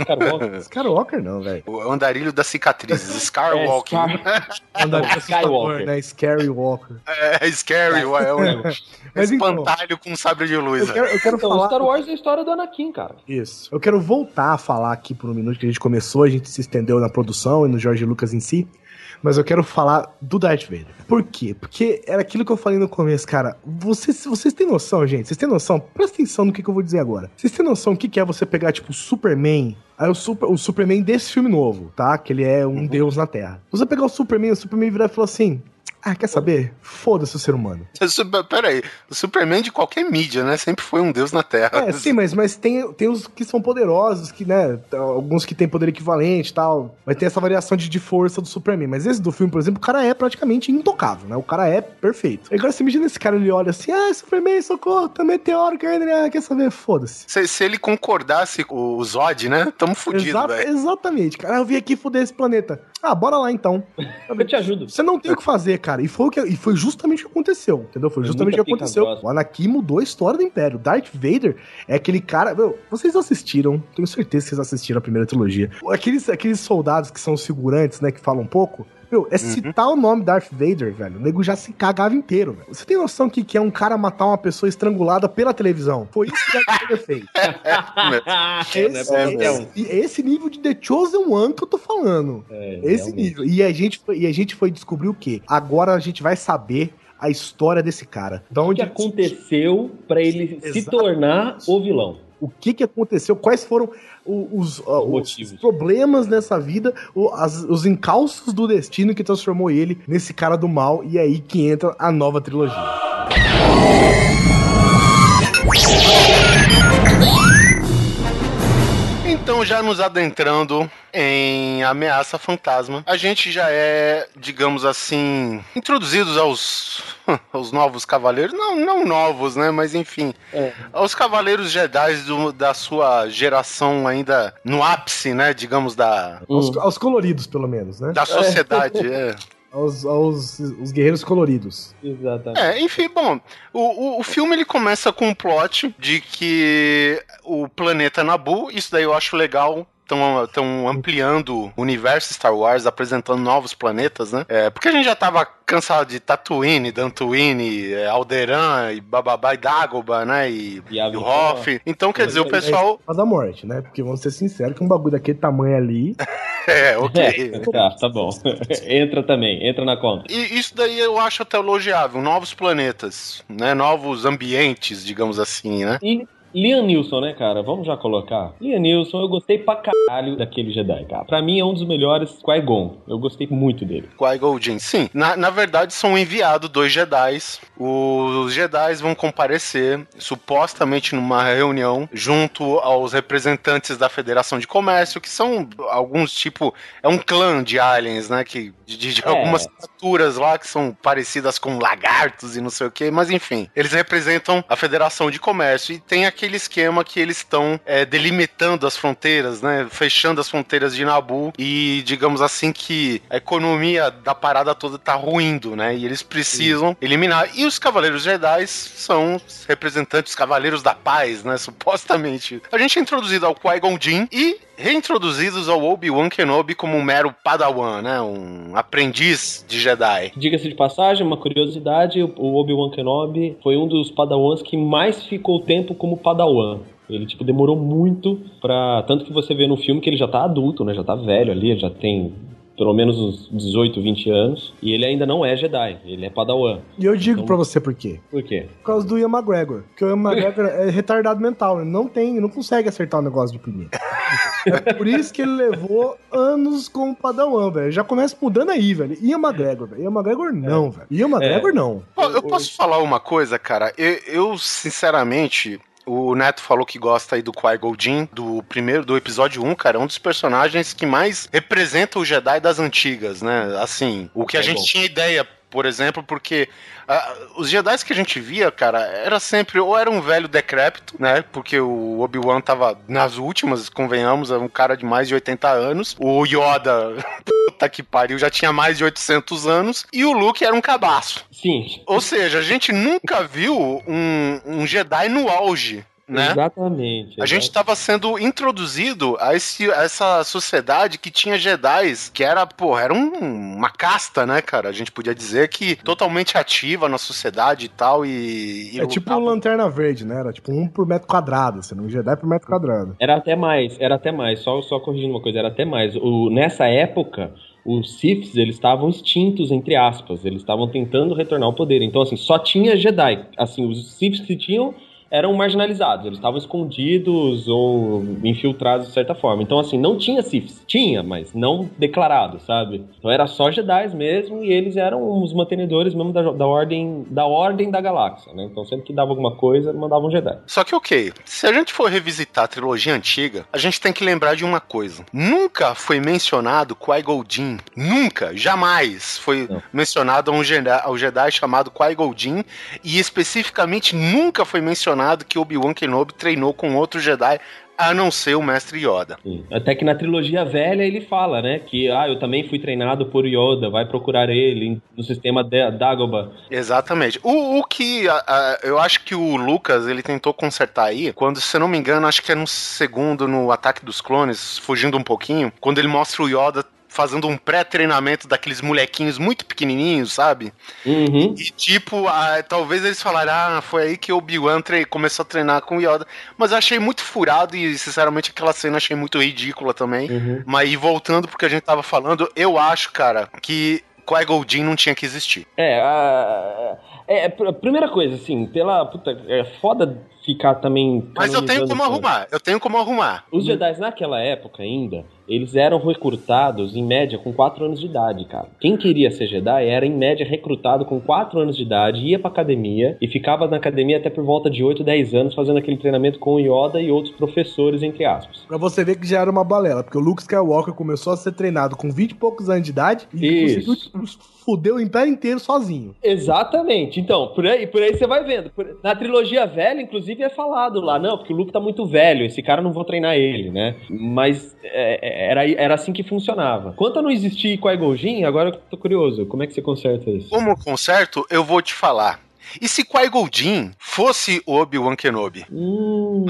Skywalker? Skywalker não, velho. O andarilho das cicatrizes, Skywalker. É, Scar... andarilho Skywalker. Né? Scary Walker. É, Scary, é um Mas, espantalho então, com sabre de luz. Eu quero, eu quero então, falar... Star Wars é a história do Anakin, cara. Isso. Eu quero voltar a falar aqui por um minuto que a gente começou, a gente se estendeu na produção e no George Lucas em si. Mas eu quero falar do Darth Vader. Por quê? Porque era aquilo que eu falei no começo, cara. Vocês, vocês têm noção, gente? Vocês têm noção? Presta atenção no que, que eu vou dizer agora. Vocês têm noção do que, que é você pegar, tipo, o Superman Aí o, super, o Superman desse filme novo, tá? Que ele é um uhum. deus na Terra. Você pegar o Superman, o Superman virar e falar assim: ah, quer saber? Foda-se o ser humano. Peraí, o Superman de qualquer mídia, né? Sempre foi um deus na Terra. É, sim, mas, mas tem, tem os que são poderosos, que, né? Alguns que têm poder equivalente e tal. Vai ter essa variação de, de força do Superman. Mas esse do filme, por exemplo, o cara é praticamente intocável, né? O cara é perfeito. Agora você imagina esse cara, ele olha assim: ah, Superman, socorro, tá meteoro caindo, né? Quer saber? Foda-se. Se, se, ele concordasse com o Zod, né? Tamo fudido, Exa velho. Exatamente, cara. Eu vim aqui foder esse planeta. Ah, bora lá então. Eu te ajudo. Você não tem o que fazer, cara. E foi, o que, e foi justamente o que aconteceu, entendeu? Foi justamente o que aconteceu. O Anakin mudou a história do Império. Darth Vader é aquele cara. Meu, vocês assistiram, tenho certeza que vocês assistiram a primeira trilogia. Aqueles, aqueles soldados que são os figurantes, né, que falam um pouco. Meu, é uhum. citar o nome Darth Vader, velho. O nego já se cagava inteiro, velho. Você tem noção que, que é um cara matar uma pessoa estrangulada pela televisão? Foi isso que Darth Vader fez. esse, é, esse, esse, nível de The Chosen One que eu tô falando. É, esse nível. E a, gente foi, e a gente foi descobrir o quê? Agora a gente vai saber a história desse cara. Da onde... O que aconteceu para ele Exato. se tornar o vilão. O que, que aconteceu, quais foram os, os, os problemas nessa vida, as, os encalços do destino que transformou ele nesse cara do mal, e é aí que entra a nova trilogia. Então, já nos adentrando em Ameaça Fantasma, a gente já é, digamos assim, introduzidos aos, aos novos cavaleiros. Não, não novos, né? Mas enfim. É. Aos cavaleiros Jedi do, da sua geração ainda no ápice, né? Digamos, da. Aos, aos coloridos, pelo menos, né? Da sociedade, é. é aos, aos os guerreiros coloridos. Exatamente. É, enfim, bom, o, o, o, filme ele começa com um plot de que o planeta Nabu, isso daí eu acho legal, estão ampliando o universo Star Wars, apresentando novos planetas, né? É, porque a gente já tava cansado de Tatooine, Dantooine, é, Alderan, e Bababá e Dagobah, né? E, e, e o Hoff. Então, quer dizer, o pessoal... É da morte, né? Porque vamos ser sinceros que um bagulho daquele tamanho ali... é, ok. É, tá, tá bom. entra também, entra na conta. E isso daí eu acho até elogiável. Novos planetas, né? Novos ambientes, digamos assim, né? E Liam Neeson, né, cara? Vamos já colocar. Liam Neeson, eu gostei pra caralho daquele Jedi, cara. Pra mim é um dos melhores Qui-Gon. Eu gostei muito dele. Qui-Gon Jinn, sim. Na, na verdade, são enviados dois Jedi. Os Jedi vão comparecer, supostamente numa reunião, junto aos representantes da Federação de Comércio, que são alguns tipo... É um clã de aliens, né? Que, de, de é. algumas criaturas lá que são parecidas com lagartos e não sei o que. Mas, enfim. Eles representam a Federação de Comércio. E tem aqui aquele esquema que eles estão é, delimitando as fronteiras, né? Fechando as fronteiras de Nabu e, digamos assim, que a economia da parada toda tá ruindo, né? E eles precisam Sim. eliminar. E os Cavaleiros Jedi são representantes, Cavaleiros da Paz, né? Supostamente. A gente é introduzido ao Qui-Gon Jinn e reintroduzidos ao Obi-Wan Kenobi como um mero padawan, né? Um aprendiz de Jedi. Diga-se de passagem, uma curiosidade, o Obi-Wan Kenobi foi um dos padawans que mais ficou tempo como padawan. Ele, tipo, demorou muito pra... Tanto que você vê no filme que ele já tá adulto, né? Já tá velho ali, já tem pelo menos uns 18, 20 anos, e ele ainda não é Jedi, ele é Padawan. E eu digo então, pra você por quê. Por quê? Por causa do Ian McGregor. Porque o Ian McGregor é retardado mental, ele não tem, não consegue acertar o negócio de primeiro. é por isso que ele levou anos com o Padawan, velho. Já começa mudando aí, velho. Ian McGregor, velho. Ian McGregor não, é. velho. Ian McGregor é. não. Pô, eu posso falar uma coisa, cara? eu, eu sinceramente, o Neto falou que gosta aí do Qui-Gon Jinn, do primeiro, do episódio 1, cara, é um dos personagens que mais representa o Jedi das antigas, né? Assim, o que a gente tinha ideia por exemplo, porque uh, os Jedi que a gente via, cara, era sempre ou era um velho decrépito, né? Porque o Obi-Wan tava nas últimas, convenhamos, era um cara de mais de 80 anos. O Yoda, puta que pariu, já tinha mais de 800 anos. E o Luke era um cabaço. Sim. Ou seja, a gente nunca viu um, um Jedi no auge né? Exatamente. A gente estava sendo introduzido a, esse, a essa sociedade que tinha Jedi, que era, pô, era um, uma casta, né, cara? A gente podia dizer que totalmente ativa na sociedade e tal, e... e é tipo um Lanterna Verde, né? Era tipo um por metro quadrado, assim, um Jedi por metro quadrado. Era até mais, era até mais, só, só corrigindo uma coisa, era até mais. O, nessa época, os Siths, eles estavam extintos, entre aspas, eles estavam tentando retornar ao poder. Então, assim, só tinha Jedi. Assim, os Siths que tinham eram marginalizados, eles estavam escondidos ou infiltrados de certa forma. Então, assim, não tinha Siths. Tinha, mas não declarado, sabe? Então era só Jedi mesmo e eles eram os mantenedores mesmo da, da, ordem, da ordem da galáxia, né? Então sempre que dava alguma coisa, mandavam um Jedi. Só que, ok, se a gente for revisitar a trilogia antiga, a gente tem que lembrar de uma coisa. Nunca foi mencionado Qui-Gon Jinn. Nunca, jamais foi não. mencionado um Jedi, um Jedi chamado Qui-Gon Jinn e especificamente nunca foi mencionado mencionado que Obi-Wan Kenobi treinou com outro Jedi a não ser o mestre Yoda. Sim. Até que na trilogia velha ele fala, né, que ah, eu também fui treinado por Yoda, vai procurar ele no sistema Dagobah. Exatamente. O, o que a, a, eu acho que o Lucas ele tentou consertar aí, quando, se eu não me engano, acho que é no segundo, no Ataque dos Clones, fugindo um pouquinho, quando ele mostra o Yoda fazendo um pré-treinamento daqueles molequinhos muito pequenininhos, sabe? Uhum. E, tipo, talvez eles falaram, ah, foi aí que o Obi-Wan começou a treinar com o Yoda. Mas eu achei muito furado e, sinceramente, aquela cena achei muito ridícula também. Uhum. Mas, e voltando porque a gente tava falando, eu acho, cara, que Qui-Gon não tinha que existir. É, a É, a primeira coisa, assim, pela. Puta, é foda ficar também. Mas eu tenho como arrumar, eu tenho como arrumar. Os Jedi naquela época ainda, eles eram recrutados em média com 4 anos de idade, cara. Quem queria ser Jedi era em média recrutado com 4 anos de idade, ia pra academia e ficava na academia até por volta de 8, 10 anos fazendo aquele treinamento com o Yoda e outros professores, entre aspas. Pra você ver que já era uma balela, porque o Luke Skywalker começou a ser treinado com 20 e poucos anos de idade e Isso. conseguiu fuder o Império inteiro sozinho. Exatamente. Então, por aí, por aí você vai vendo. Na trilogia velha, inclusive, é falado lá, não, porque o Luke tá muito velho, esse cara não vou treinar ele, né? Mas é, é era, era assim que funcionava. Quanto a não existir Qui-Gon agora eu tô curioso, como é que você conserta isso? Como conserto, eu vou te falar. E se Qui-Gon fosse Obi-Wan Kenobi? Hum.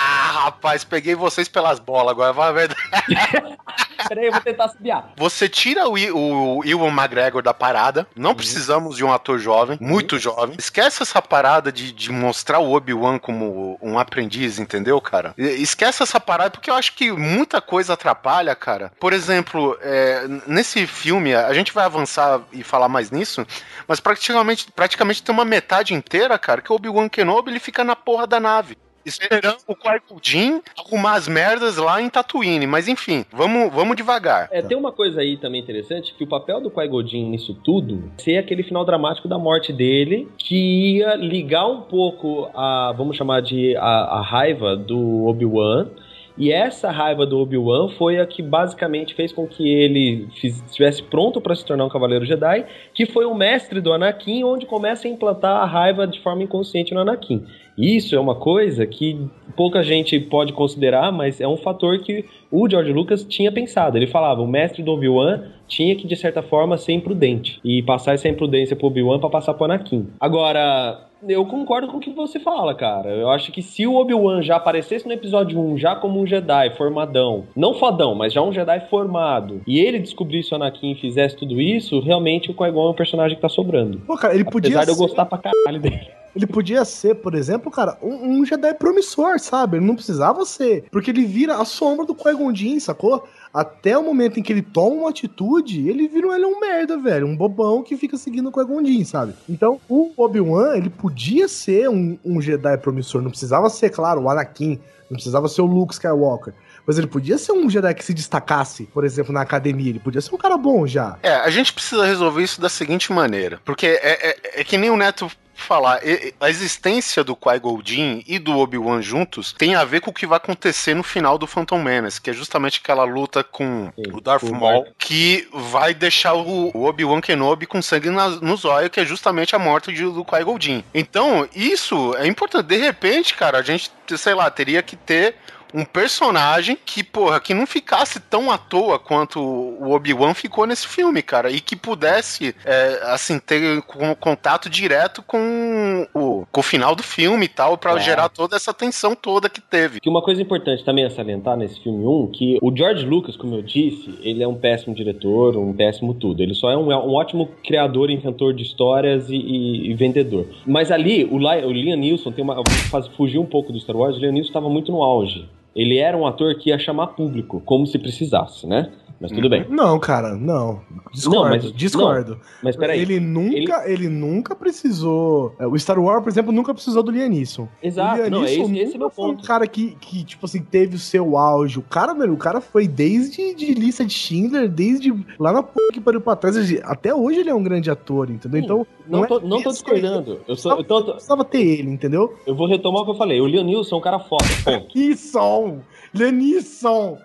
Ah, rapaz, peguei vocês pelas bolas agora, vai verdade. Peraí, eu vou tentar subiar. Você tira o, o Ewan McGregor da parada. Não uhum. precisamos de um ator jovem, uhum. muito jovem. Esquece essa parada de, de mostrar o Obi-Wan como um aprendiz, entendeu, cara? Esquece essa parada, porque eu acho que muita coisa atrapalha, cara. Por exemplo, é, nesse filme, a gente vai avançar e falar mais nisso, mas praticamente, praticamente tem uma metade inteira, cara, que o Obi-Wan Kenobi ele fica na porra da nave esperando o Qui-Gon arrumar as merdas lá em Tatooine. Mas enfim, vamos, vamos devagar. É, tem uma coisa aí também interessante, que o papel do Qui-Gon nisso tudo ser aquele final dramático da morte dele, que ia ligar um pouco a, vamos chamar de, a, a raiva do Obi-Wan e essa raiva do Obi-Wan foi a que basicamente fez com que ele estivesse pronto para se tornar um Cavaleiro Jedi, que foi o mestre do Anakin, onde começa a implantar a raiva de forma inconsciente no Anakin. Isso é uma coisa que pouca gente pode considerar, mas é um fator que o George Lucas tinha pensado. Ele falava, o mestre do Obi-Wan tinha que, de certa forma, ser imprudente. E passar essa imprudência pro Obi-Wan pra passar pro Anakin. Agora, eu concordo com o que você fala, cara. Eu acho que se o Obi-Wan já aparecesse no episódio 1 já como um Jedi formadão, não fodão, mas já um Jedi formado, e ele descobrisse o Anakin e fizesse tudo isso, realmente o Qui-Gon é um personagem que tá sobrando. Pô, cara, ele podia Apesar de eu gostar pra caralho dele. Ele podia ser, por exemplo, cara, um, um Jedi promissor, sabe? Ele não precisava ser. Porque ele vira a sombra do Qui-Gon sacou? Até o momento em que ele toma uma atitude, ele vira ele um merda, velho. Um bobão que fica seguindo o Qui-Gon sabe? Então, o Obi-Wan, ele podia ser um, um Jedi promissor. Não precisava ser, claro, o Anakin. Não precisava ser o Luke Skywalker. Mas ele podia ser um Jedi que se destacasse, por exemplo, na academia. Ele podia ser um cara bom já. É, a gente precisa resolver isso da seguinte maneira. Porque é, é, é que nem o Neto falar, a existência do Qui-Gon e do Obi-Wan juntos tem a ver com o que vai acontecer no final do Phantom Menace, que é justamente aquela luta com Sim, o Darth Maul, que vai deixar o Obi-Wan Kenobi com sangue nos olhos, que é justamente a morte de, do Qui-Gon Então, isso é importante. De repente, cara, a gente, sei lá, teria que ter um personagem que, porra, que não ficasse tão à toa quanto o Obi-Wan ficou nesse filme, cara, e que pudesse, é, assim, ter contato direto com o, com o final do filme e tal, para é. gerar toda essa tensão toda que teve. Que uma coisa importante também a salientar nesse filme 1, que o George Lucas, como eu disse, ele é um péssimo diretor, um péssimo tudo. Ele só é um, um ótimo criador, inventor de histórias e, e, e vendedor. Mas ali, o, o Liam Neeson tem uma. Faz, fugir um pouco do Star Wars, o Liam Neeson estava muito no auge ele era um ator que ia chamar público, como se precisasse, né? Mas tudo bem. Não, cara, não. Discordo, não, mas, discordo. Não, mas peraí. Ele nunca, ele... ele... nunca precisou. É, o Star Wars, por exemplo, nunca precisou do Liam Neeson. Exato, o Liam não, esse, esse é meu ponto. um cara que, que, tipo assim, teve o seu auge. O cara, velho, o cara foi desde de lista de Schindler, desde lá na porra que pariu pra trás. Até hoje ele é um grande ator, entendeu? Sim, então. Não, não, tô, é não tô discordando. Eu sou, eu tô, precisava ter ele, entendeu? Eu vou retomar o que eu falei. O Liam Neeson é um cara foda. Ponto. Isso! Lenisson.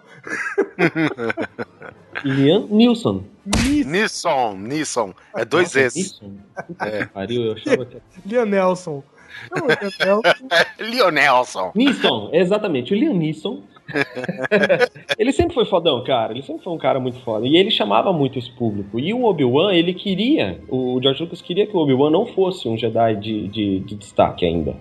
Liam Nilson. Nisson, Nisson. É dois S. É. Pariu, eu achava que... Liam Nelson. Leonelson. Nisson, exatamente. O Nisson. ele sempre foi fodão, cara. Ele sempre foi um cara muito foda. E ele chamava muito esse público. E o Obi-Wan, ele queria. O George Lucas queria que o Obi-Wan não fosse um Jedi de, de, de destaque ainda.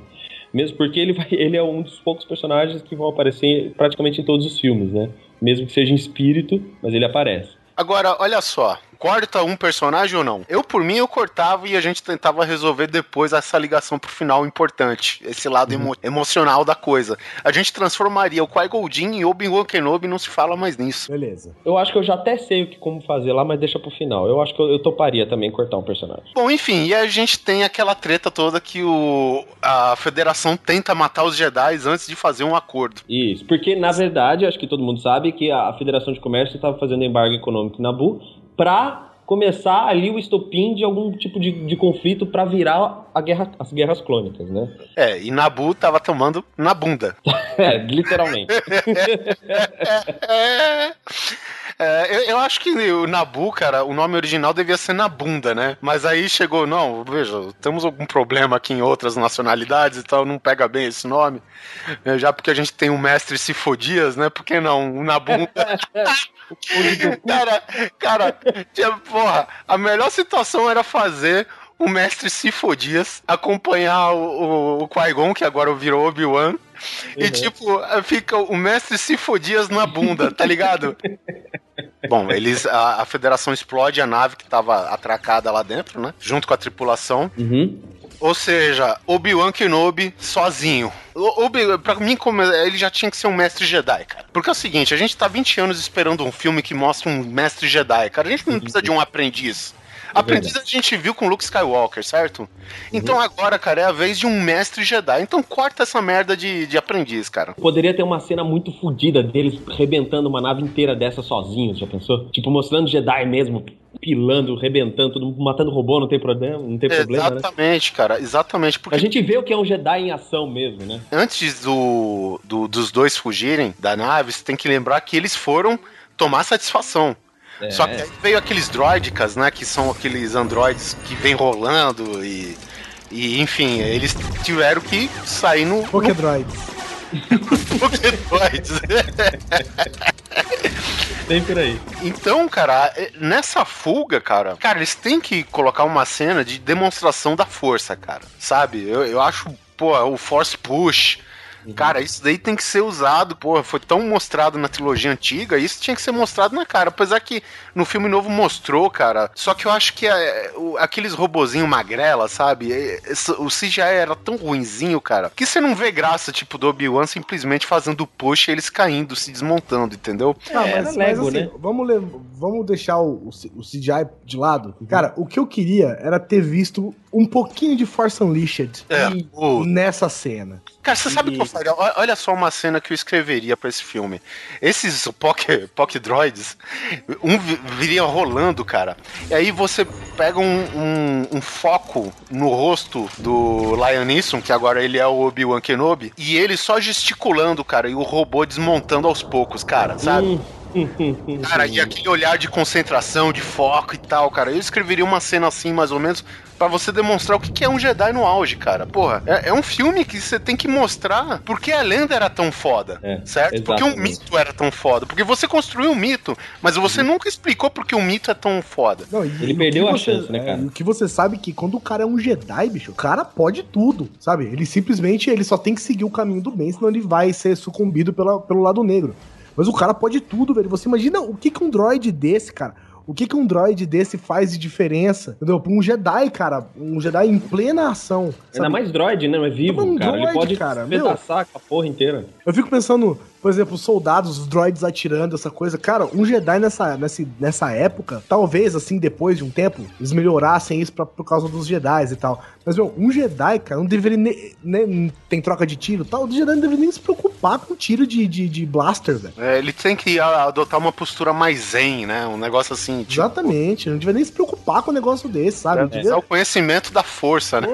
Mesmo porque ele, vai, ele é um dos poucos personagens que vão aparecer praticamente em todos os filmes, né? Mesmo que seja em espírito, mas ele aparece. Agora, olha só. Corta um personagem ou não? Eu, por mim, eu cortava e a gente tentava resolver depois essa ligação pro final importante, esse lado uhum. emo emocional da coisa. A gente transformaria o Qui-Gon em Obi-Wan Kenobi e não se fala mais nisso. Beleza. Eu acho que eu já até sei o que como fazer lá, mas deixa pro final. Eu acho que eu, eu toparia também cortar um personagem. Bom, enfim, e a gente tem aquela treta toda que o, a federação tenta matar os Jedi antes de fazer um acordo. Isso, porque na verdade, acho que todo mundo sabe que a Federação de Comércio estava fazendo embargo econômico na Bu para começar ali o estopim de algum tipo de, de conflito para virar a guerra, as guerras clônicas, né? É, e Nabu tava tomando na bunda. é, literalmente. é, eu, eu, acho que o Nabu, cara, o nome original devia ser Nabunda, né? Mas aí chegou, não, veja, temos algum problema aqui em outras nacionalidades e tal, não pega bem esse nome. É, já porque a gente tem um mestre Sifodias, né? Por que não? O Nabunda. cara, cara, tinha, porra, a melhor situação era fazer o mestre Sifodias acompanhar o, o, o Qui-Gon, que agora virou Obi-Wan, uhum. e tipo, fica o mestre Sifodias na bunda, tá ligado? Bom, eles a, a, federação explode a nave que tava atracada lá dentro, né? Junto com a tripulação. Uhum. Ou seja, Obi-Wan Kenobi sozinho. Obi, pra mim, como ele já tinha que ser um mestre Jedi, cara. Porque é o seguinte, a gente tá 20 anos esperando um filme que mostra um mestre Jedi, cara. A gente não precisa de um aprendiz. É aprendiz a gente viu com Luke Skywalker, certo? Então uhum. agora, cara, é a vez de um mestre Jedi. Então corta essa merda de, de aprendiz, cara. Poderia ter uma cena muito fodida deles rebentando uma nave inteira dessa sozinhos, já pensou? Tipo, mostrando Jedi mesmo, pilando, rebentando, matando robô, não tem problema, não tem problema, né? Exatamente, né? cara, exatamente. Porque... A gente vê o que é um Jedi em ação mesmo, né? Antes do, do dos dois fugirem da nave, você tem que lembrar que eles foram tomar satisfação. É. Só que aí veio aqueles droidicas, né? Que são aqueles androides que vem rolando e. E enfim, eles tiveram que sair no. Pokédroids. No... Pokédroids. Bem por aí. Então, cara, é, nessa fuga, cara, cara, eles têm que colocar uma cena de demonstração da força, cara. Sabe? Eu, eu acho, pô, o Force Push Uhum. Cara, isso daí tem que ser usado, porra, foi tão mostrado na trilogia antiga, isso tinha que ser mostrado na cara. Apesar que no filme novo mostrou, cara. Só que eu acho que é, o, aqueles robozinho magrela, sabe? É, o CGI era tão ruinzinho, cara, que você não vê graça, tipo, do Obi-Wan simplesmente fazendo push e eles caindo, se desmontando, entendeu? Ah, mas, mas Lego, assim, né? vamos, vamos deixar o, o CGI de lado. Cara, o que eu queria era ter visto um pouquinho de Force Unleashed é, nessa cena. Cara, você sabe o que eu faria? Olha só uma cena que eu escreveria para esse filme. Esses Poké Droids, um viria rolando, cara. E aí você pega um, um, um, foco no rosto do Lion Neeson, que agora ele é o Obi-Wan Kenobi, e ele só gesticulando, cara, e o robô desmontando aos poucos, cara, sabe? Hum. Cara, e aquele olhar de concentração, de foco e tal, cara. Eu escreveria uma cena assim, mais ou menos, para você demonstrar o que é um Jedi no auge, cara. Porra, é, é um filme que você tem que mostrar porque a lenda era tão foda, é, certo? Exatamente. Porque o mito era tão foda. Porque você construiu um mito, mas você uhum. nunca explicou porque o mito é tão foda. Não, e, Ele perdeu a você, chance, né, cara? É, o que você sabe que quando o cara é um Jedi, bicho, o cara pode tudo, sabe? Ele simplesmente ele só tem que seguir o caminho do bem, senão ele vai ser sucumbido pela, pelo lado negro. Mas o cara pode tudo, velho. Você imagina o que, que um droid desse, cara. O que, que um droid desse faz de diferença? Entendeu? Pra um Jedi, cara. Um Jedi em plena ação. Sabe? Ainda mais droid, né? É vivo, um cara. Droid, Ele pode cara. pedaçar com a porra inteira. Eu fico pensando, por exemplo, os soldados, os droids atirando, essa coisa. Cara, um Jedi nessa, nessa, nessa época, talvez, assim, depois de um tempo, eles melhorassem isso pra, por causa dos Jedi e tal. Mas, meu, um Jedi, cara, não deveria nem. nem tem troca de tiro tal. O Jedi não deveria nem se preocupar com tiro de, de, de blaster, velho. É, ele tem que adotar uma postura mais zen, né? Um negócio assim. Tipo... Exatamente. Não deveria nem se preocupar com um negócio desse, sabe? É, devia... é o conhecimento da força, né?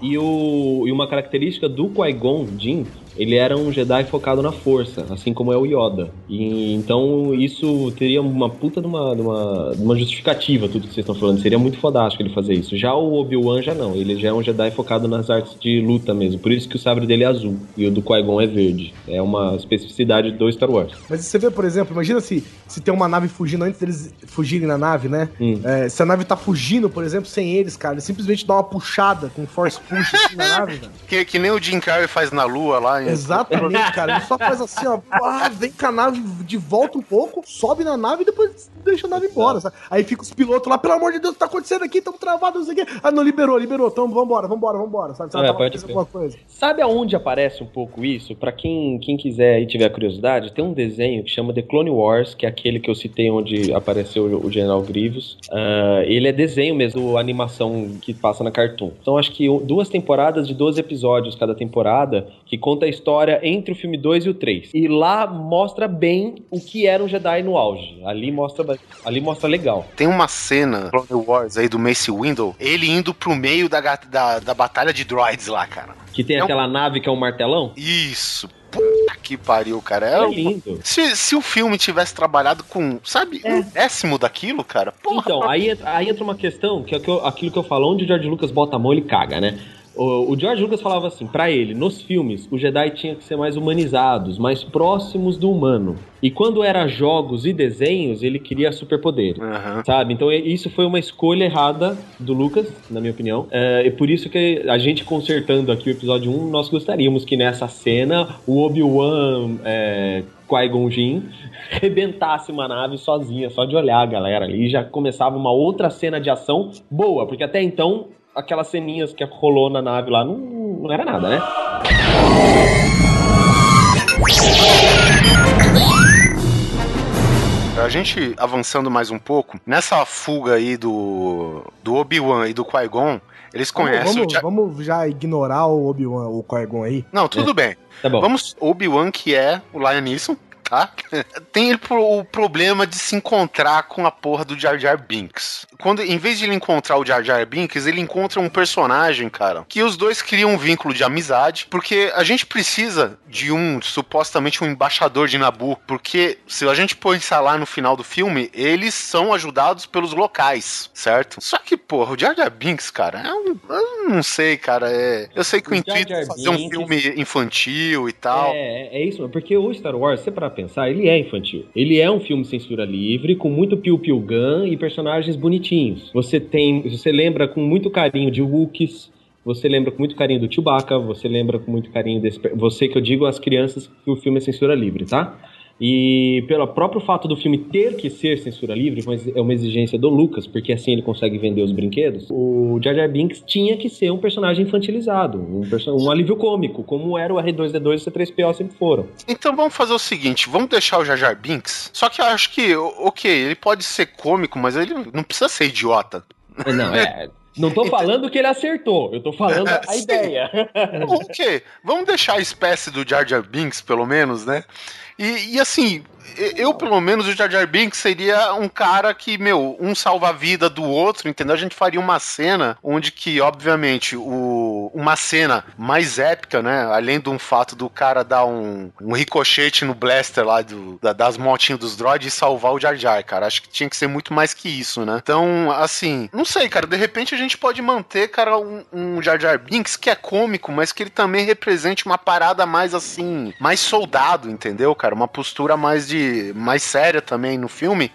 e, o, e uma característica do Qui-Gon Jinn ele era um Jedi focado na força, assim como é o Yoda. E então isso teria uma puta de uma, de uma, de uma justificativa, tudo que vocês estão falando. Seria muito fodástico ele fazer isso. Já o Obi-Wan já não, ele já é um Jedi focado nas artes de luta mesmo. Por isso que o sabre dele é azul e o do Qui-Gon é verde. É uma especificidade do Star Wars. Mas você vê, por exemplo, imagina se, se tem uma nave fugindo antes deles fugirem na nave, né? Hum. É, se a nave tá fugindo, por exemplo, sem eles, cara, ele simplesmente dá uma puxada com force push assim na nave, Que, que nem o Jim Carrey faz na lua lá lá. Exatamente, cara. Ele só faz assim, ó. Ah, vem com a nave de volta um pouco, sobe na nave e depois deixa a nave embora. Sabe? Aí fica os pilotos lá, pelo amor de Deus, o que tá acontecendo aqui? Estamos travados, não sei o quê. Ah, não, liberou, liberou. Então vambora, vambora, vambora. Sabe? É, pode alguma coisa. Sabe aonde aparece um pouco isso? Pra quem, quem quiser e tiver curiosidade, tem um desenho que chama The Clone Wars, que é aquele que eu citei onde apareceu o General Grievous. Uh, ele é desenho mesmo, animação que passa na Cartoon. Então acho que duas temporadas de 12 episódios cada temporada, que conta a história entre o filme 2 e o 3. E lá mostra bem o que era um Jedi no auge. Ali mostra, ali mostra legal. Tem uma cena Clone Wars aí do Mace Windu, ele indo pro meio da, da, da batalha de droids lá, cara. Que tem é aquela um... nave que é um martelão? Isso. Puta que pariu, cara. É, é lindo. Se, se o filme tivesse trabalhado com, sabe, é. um décimo daquilo, cara. Porra. Então, aí, aí entra uma questão, que é aquilo que eu falo, onde o George Lucas bota a mão, ele caga, né? O, George Lucas falava assim, para ele, nos filmes, os Jedi tinham que ser mais humanizados, mais próximos do humano. E quando era jogos e desenhos, ele queria superpoder, uhum. sabe? Então isso foi uma escolha errada do Lucas, na minha opinião. É, e por isso que a gente consertando aqui o episódio 1, nós gostaríamos que nessa cena o Obi-Wan é, Qui-Gon Jinn rebentasse uma nave sozinha, só de olhar a galera ali, e já começava uma outra cena de ação boa, porque até então aquelas ceninhas que rolou na nave lá não, não era nada, né? A gente avançando mais um pouco, nessa fuga aí do, do Obi-Wan e do Qui-Gon, eles conhecem vamos, o... vamos já ignorar o Obi-Wan, o Qui-Gon aí? Não, tudo é. bem. Tá bom. Vamos, Obi-Wan, que é o Lion Neeson, tá? Tem o problema de se encontrar com a porra do Jar Jar Binks. Quando, em vez de ele encontrar o Jar Jar Binks, ele encontra um personagem, cara, que os dois criam um vínculo de amizade, porque a gente precisa de um, supostamente, um embaixador de Nabu, porque se a gente pensar lá no final do filme, eles são ajudados pelos locais, certo? Só que, porra, o Jar Jar Binks, cara, é um, eu não sei, cara, é... Eu sei que o, o intuito é fazer um filme infantil e tal. É, é isso, porque o Star Wars, você pra pensar, ele é infantil. Ele é um filme censura livre, com muito piu-piu gun e personagens bonitinhos. Você tem, você lembra com muito carinho de Wookiees, você lembra com muito carinho do Chewbacca, você lembra com muito carinho desse, você que eu digo as crianças que o filme é censura livre, tá? E pelo próprio fato do filme ter que ser censura livre, é uma exigência do Lucas, porque assim ele consegue vender os brinquedos, o Jar Jar Binks tinha que ser um personagem infantilizado, um, person um alívio cômico, como era o R2-D2 e o C3PO sempre foram. Então vamos fazer o seguinte, vamos deixar o Jar Jar Binks, só que eu acho que, ok, ele pode ser cômico, mas ele não precisa ser idiota. Não, é... Não tô falando que ele acertou, eu tô falando a ideia. ok, vamos deixar a espécie do Jar Jar Binks, pelo menos, né? E, e assim, eu, pelo menos, o Jar Jar Binks seria um cara que, meu, um salva a vida do outro, entendeu? A gente faria uma cena onde que, obviamente, o, uma cena mais épica, né? Além de um fato do cara dar um, um ricochete no blaster lá do, da, das motinhas dos droids e salvar o Jar Jar, cara. Acho que tinha que ser muito mais que isso, né? Então, assim, não sei, cara. De repente a gente pode manter, cara, um, um Jar Jar Binks que é cômico, mas que ele também represente uma parada mais, assim, mais soldado, entendeu, cara? Uma postura mais de mais séria também no filme,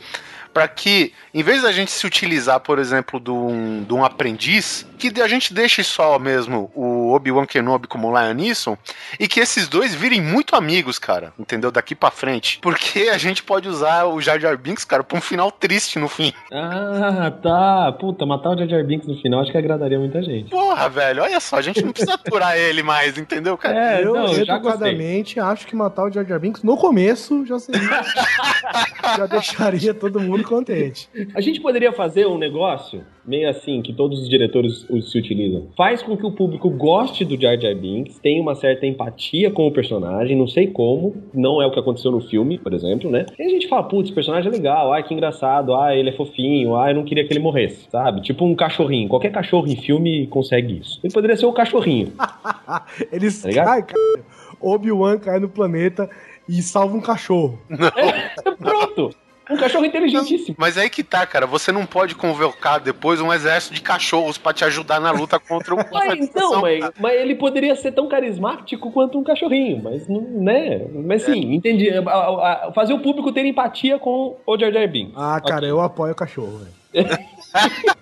para que, em vez da gente se utilizar, por exemplo, de um, de um aprendiz, que a gente deixe só mesmo o Obi-Wan Kenobi como Lion Neeson e que esses dois virem muito amigos, cara, entendeu? Daqui para frente. Porque a gente pode usar o Jar Jar Binks, cara, pra um final triste no fim. Ah, tá. Puta, matar o Jar Jar Binks no final acho que agradaria muita gente. Porra, velho, olha só, a gente não precisa aturar ele mais, entendeu, cara? É, eu, não, educadamente, acho que matar o Jar Jar Binks no começo já seria. já deixaria todo mundo contente. A gente poderia fazer um negócio meio assim, que todos os diretores se utilizam. Faz com que o público goste do Jar Jar Binks, tenha uma certa empatia com o personagem, não sei como, não é o que aconteceu no filme, por exemplo, né? E a gente fala, putz, personagem é legal, ai que engraçado, ai ele é fofinho, ai eu não queria que ele morresse, sabe? Tipo um cachorrinho, qualquer cachorro em filme consegue isso. Ele poderia ser o um cachorrinho. Eles tá cai, cara. Obi-Wan cai no planeta e salva um cachorro. É, pronto! Um cachorro inteligentíssimo. Mas aí que tá, cara. Você não pode convocar depois um exército de cachorros para te ajudar na luta contra o. mas, então, mas, mas, ele poderia ser tão carismático quanto um cachorrinho. Mas não, né? Mas sim, é. entendi. Fazer o público ter empatia com o Jar Jar Binks. Ah, cara, okay. eu apoio o cachorro, velho.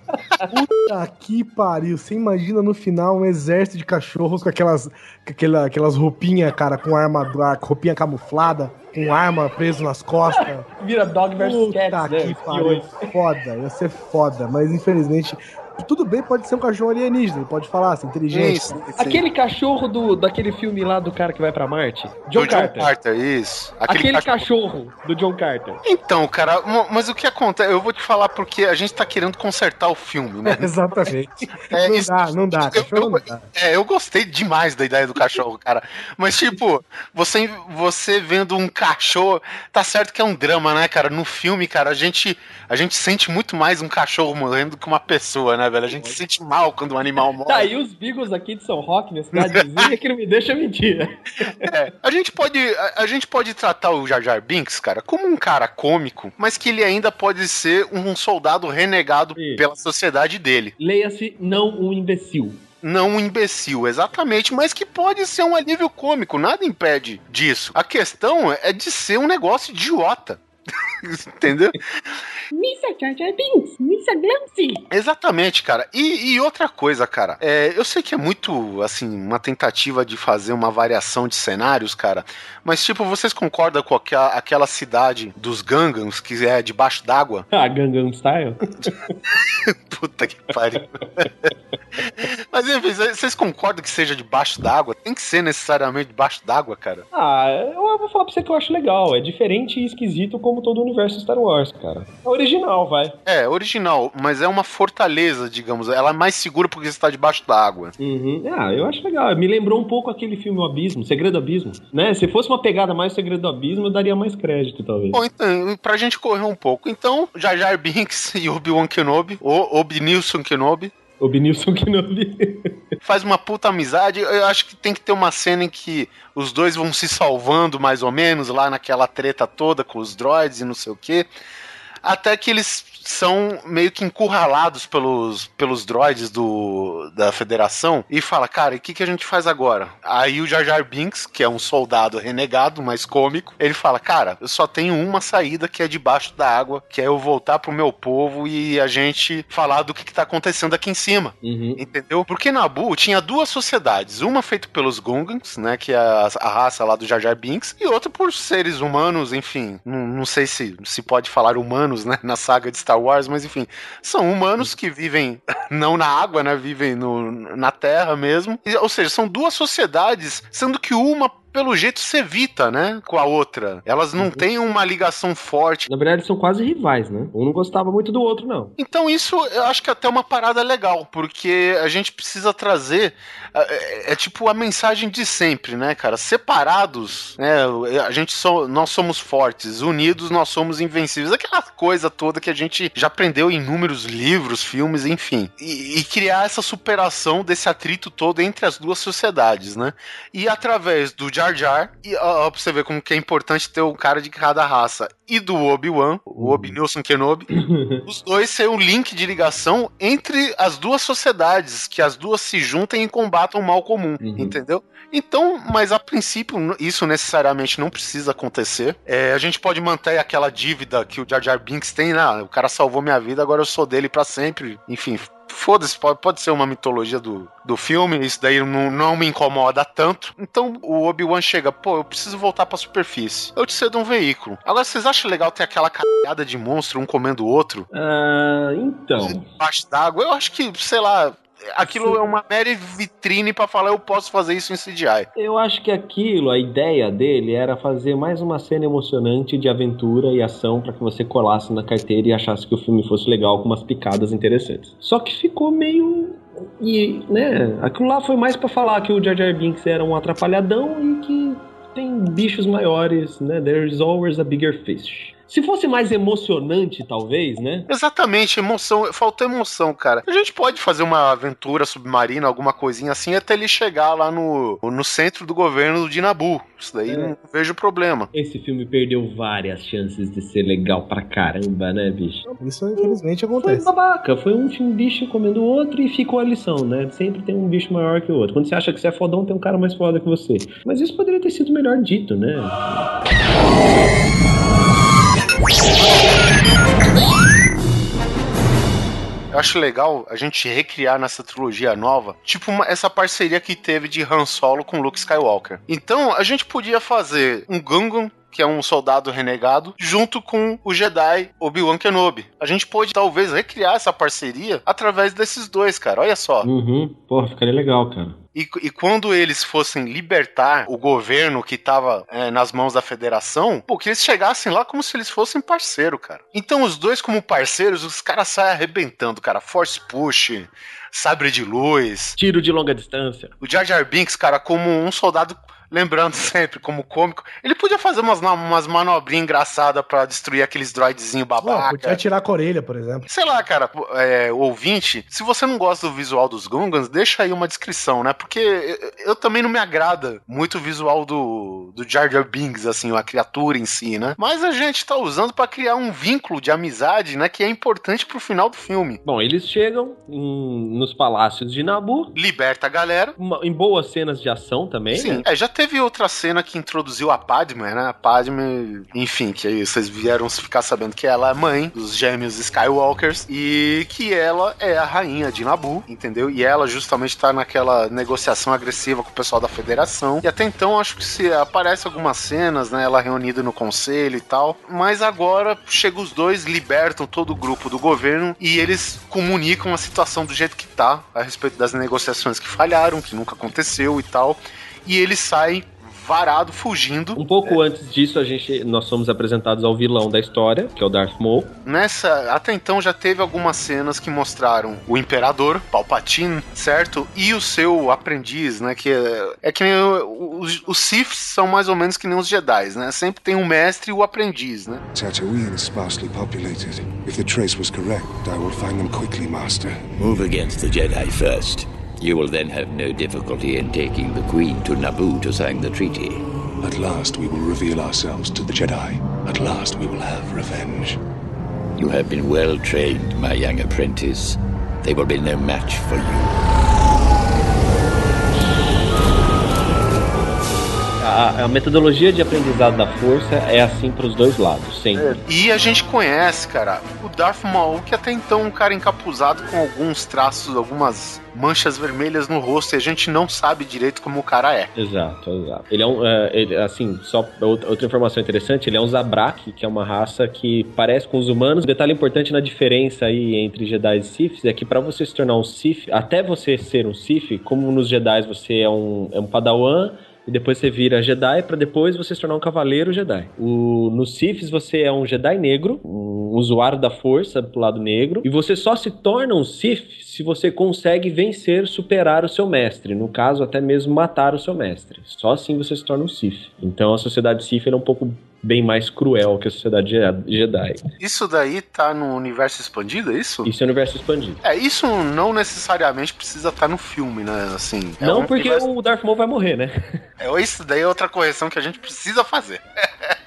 Puta que pariu. Você imagina no final um exército de cachorros com aquelas, com aquela, aquelas roupinhas, cara, com arma, roupinha camuflada, com arma preso nas costas. Vira dog versus cat, né? que pariu. Foda, ia ser foda. Mas infelizmente tudo bem, pode ser um cachorro alienígena, ele pode falar, assim, inteligente. Isso, Aquele cachorro do, daquele filme lá do cara que vai pra Marte? John, do Carter. John Carter, isso. Aquele, Aquele cachorro... cachorro... do John Carter. Então, cara, mas o que acontece? Eu vou te falar porque a gente tá querendo consertar o filme, né? É, exatamente. É, não, isso, dá, não dá, eu, eu, não dá. É, eu gostei demais da ideia do cachorro, cara. Mas, tipo, você, você vendo um cachorro. Tá certo que é um drama, né, cara? No filme, cara, a gente, a gente sente muito mais um cachorro morrendo do que uma pessoa, né, velho? A gente se sente mal quando um animal morre. Tá, e os Beagles aqui de São Roque, na cidadezinha, que não me deixa mentir. É, a gente pode, a, a, gente pode tratar o Jar Jar Binks, cara, como um cara cômico, mas que ele ainda pode ser um soldado renegado Isso. pela sociedade dele. Leia-se, não um imbecil não um imbecil, exatamente, mas que pode ser um alívio cômico, nada impede disso. A questão é de ser um negócio idiota. Entendeu? Missa Jar Jar Binks, Missa Glamsy. Exatamente, cara. E, e outra coisa, cara. É, eu sei que é muito, assim, uma tentativa de fazer uma variação de cenários, cara. Mas, tipo, vocês concordam com aquela, aquela cidade dos Gangans que é debaixo d'água? Ah, Gangnam Style? Puta que pariu. Mas, enfim, vocês concordam que seja debaixo d'água? Tem que ser necessariamente debaixo d'água, cara? Ah, eu vou falar pra você que eu acho legal. É diferente e esquisito como todo o universo Star Wars, cara. É original, vai. É, original, mas é uma fortaleza, digamos. Ela é mais segura porque você está debaixo da água. Uhum. Ah, eu acho legal. Me lembrou um pouco aquele filme O Abismo, Segredo do Abismo. Né? Se fosse uma pegada mais Segredo do Abismo, eu daria mais crédito, talvez. Bom, então, pra gente correr um pouco. Então, Jar Jar Binks e Obi-Wan Kenobi, ou Obi-Nilson Kenobi, o Benilson Kenobi. Faz uma puta amizade. Eu acho que tem que ter uma cena em que os dois vão se salvando mais ou menos lá naquela treta toda com os droids e não sei o que. Até que eles são meio que encurralados pelos, pelos droids do, da federação e fala, cara, o que, que a gente faz agora? Aí o Jar Jar Binks, que é um soldado renegado, mais cômico, ele fala, cara, eu só tenho uma saída que é debaixo da água, que é eu voltar pro meu povo e a gente falar do que, que tá acontecendo aqui em cima. Uhum. Entendeu? Porque Nabu tinha duas sociedades, uma feita pelos Gungans, né, que é a, a, raça lá do Jar Jar Binks, e outra por seres humanos, enfim, não, não sei se se pode falar humanos, né, na saga de Star Wars, mas enfim, são humanos que vivem não na água, né? Vivem no, na terra mesmo. Ou seja, são duas sociedades, sendo que uma pelo jeito se evita, né? Com a outra. Elas não uhum. têm uma ligação forte. Na verdade, são quase rivais, né? Um não gostava muito do outro, não. Então, isso eu acho que é até uma parada legal, porque a gente precisa trazer. É, é tipo a mensagem de sempre, né, cara? Separados, né? A gente so, nós somos fortes, unidos nós somos invencíveis. Aquela coisa toda que a gente já aprendeu em inúmeros livros, filmes, enfim. E, e criar essa superação desse atrito todo entre as duas sociedades, né? E através do Jar Jar, e ó, pra você ver como que é importante ter um cara de cada raça, e do Obi-Wan, o uhum. Obi-Nilson Kenobi, os dois ser um link de ligação entre as duas sociedades, que as duas se juntem e combatam o mal comum, uhum. entendeu? Então, mas a princípio, isso necessariamente não precisa acontecer. É, a gente pode manter aquela dívida que o Jar Jar Binks tem, né? O cara salvou minha vida, agora eu sou dele para sempre. Enfim, foda-se, pode, pode ser uma mitologia do, do filme, isso daí não, não me incomoda tanto. Então o Obi-Wan chega, pô, eu preciso voltar pra superfície. Eu te cedo um veículo. Agora, vocês acham legal ter aquela cagada de monstro, um comendo o outro? Ah, então. Debaixo d'água? Eu acho que, sei lá, aquilo Sim. é uma mera vitrine para falar eu posso fazer isso em CGI. Eu acho que aquilo, a ideia dele era fazer mais uma cena emocionante de aventura e ação para que você colasse na carteira e achasse que o filme fosse legal com umas picadas interessantes. Só que ficou meio e, né, aquilo lá foi mais para falar que o Jar Jar Binks era um atrapalhadão e que tem bichos maiores, né? There's always a bigger fish. Se fosse mais emocionante, talvez, né? Exatamente, emoção. Faltou emoção, cara. A gente pode fazer uma aventura submarina, alguma coisinha assim, até ele chegar lá no, no centro do governo de Nabu. Isso daí é. não vejo problema. Esse filme perdeu várias chances de ser legal pra caramba, né, bicho? Isso infelizmente acontece. Foi babaca. Foi um bicho comendo o outro e ficou a lição, né? Sempre tem um bicho maior que o outro. Quando você acha que você é fodão, tem um cara mais foda que você. Mas isso poderia ter sido melhor dito, né? Eu acho legal a gente recriar nessa trilogia nova, tipo uma, essa parceria que teve de Han Solo com Luke Skywalker. Então, a gente podia fazer um Gungan que é um soldado renegado, junto com o Jedi Obi-Wan Kenobi. A gente pode talvez recriar essa parceria através desses dois, cara. Olha só. Uhum. Pô, ficaria legal, cara. E, e, quando eles fossem libertar o governo que estava é, nas mãos da federação, pô, que eles chegassem lá como se eles fossem parceiro, cara. Então os dois como parceiros, os caras saem arrebentando, cara. Force push, sabre de luz. Tiro de longa distância. O Jar Jar Binks, cara, como um soldado lembrando sempre como cômico, ele podia fazer umas, umas manobrinhas engraçadas para destruir aqueles droidzinhos babaca. Oh, podia atirar com a orelha, por exemplo. Sei lá, cara, é, ouvinte, se você não gosta do visual dos Gungans, deixa aí uma descrição, né? Porque eu, eu também não me agrada muito o visual do, do Jar Jar Binks, assim, a criatura em si, né? Mas a gente tá usando para criar um vínculo de amizade, né? Que é importante pro final do filme. Bom, eles chegam em, nos palácios de Nabu. Liberta a galera. Uma, em boas cenas de ação também, Sim, né? é, já teve outra cena que introduziu a Padme, né? A Padme, enfim, que aí vocês vieram ficar sabendo que ela é mãe dos gêmeos Skywalkers e que ela é a rainha de Nabu, entendeu? E ela justamente tá naquela negociação agressiva com o pessoal da Federação. E até então acho que se aparece algumas cenas, né? Ela reunida no conselho e tal. Mas agora chega os dois, libertam todo o grupo do governo e eles comunicam a situação do jeito que tá a respeito das negociações que falharam, que nunca aconteceu e tal e eles saem varado, fugindo. Um pouco é. antes disso, a gente, nós somos apresentados ao vilão da história, que é o Darth Maul. Nessa, até então já teve algumas cenas que mostraram o Imperador, Palpatine, certo? E o seu aprendiz, né? Que é, é que nem os, os Siths são mais ou menos que nem os Jedi, né? Sempre tem um mestre e o aprendiz, né? Tatooine is sparsely populated. If the trace was correct, I will find them quickly, Master. Move against the Jedi first. You will then have no difficulty in taking the Queen to Naboo to sign the treaty. At last we will reveal ourselves to the Jedi. At last we will have revenge. You have been well trained, my young apprentice. They will be no match for you. A, a, metodologia de aprendizado da força é assim para os dois lados, sempre. E a gente conhece, cara, o Darth Maul, que até então é um cara encapuzado com alguns traços, algumas manchas vermelhas no rosto e a gente não sabe direito como o cara é. Exato, exato. Ele é um, é, ele, assim, só outra informação interessante, ele é um Zabrak, que é uma raça que parece com os humanos. Um detalhe importante na diferença aí entre Jedi e Sith é que para você se tornar um Sith, até você ser um Sith, como nos Jedi você é um, é um Padawan, e depois você vira Jedi para depois você se tornar um cavaleiro Jedi. O, no Siths você é um Jedi negro, um usuário da força pro lado negro, e você só se torna um Sith se você consegue vencer, superar o seu mestre, no caso até mesmo matar o seu mestre. Só assim você se torna um Sith. Então a sociedade Sith é um pouco bem mais cruel que a sociedade Jedi. Isso daí tá no universo expandido, é isso? Isso é universo expandido. É, isso não necessariamente precisa estar tá no filme, né? Assim, é não, um porque universo... o Darth Maul vai morrer, né? É, isso daí é outra correção que a gente precisa fazer.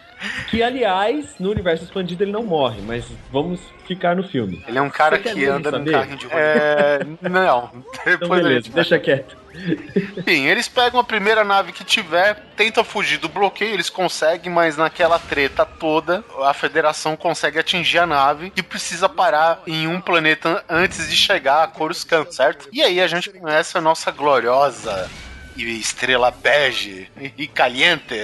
Que, aliás, no universo expandido ele não morre, mas vamos ficar no filme. Ele é um cara que anda saber? no carrinho de roda. É... Não. Então beleza, deixa quieto. Sim, eles pegam a primeira nave que tiver, tentam fugir do bloqueio, eles conseguem, mas naquela treta toda, a federação consegue atingir a nave e precisa parar em um planeta antes de chegar a Coruscant, certo? E aí a gente conhece a nossa gloriosa estrela bege e caliente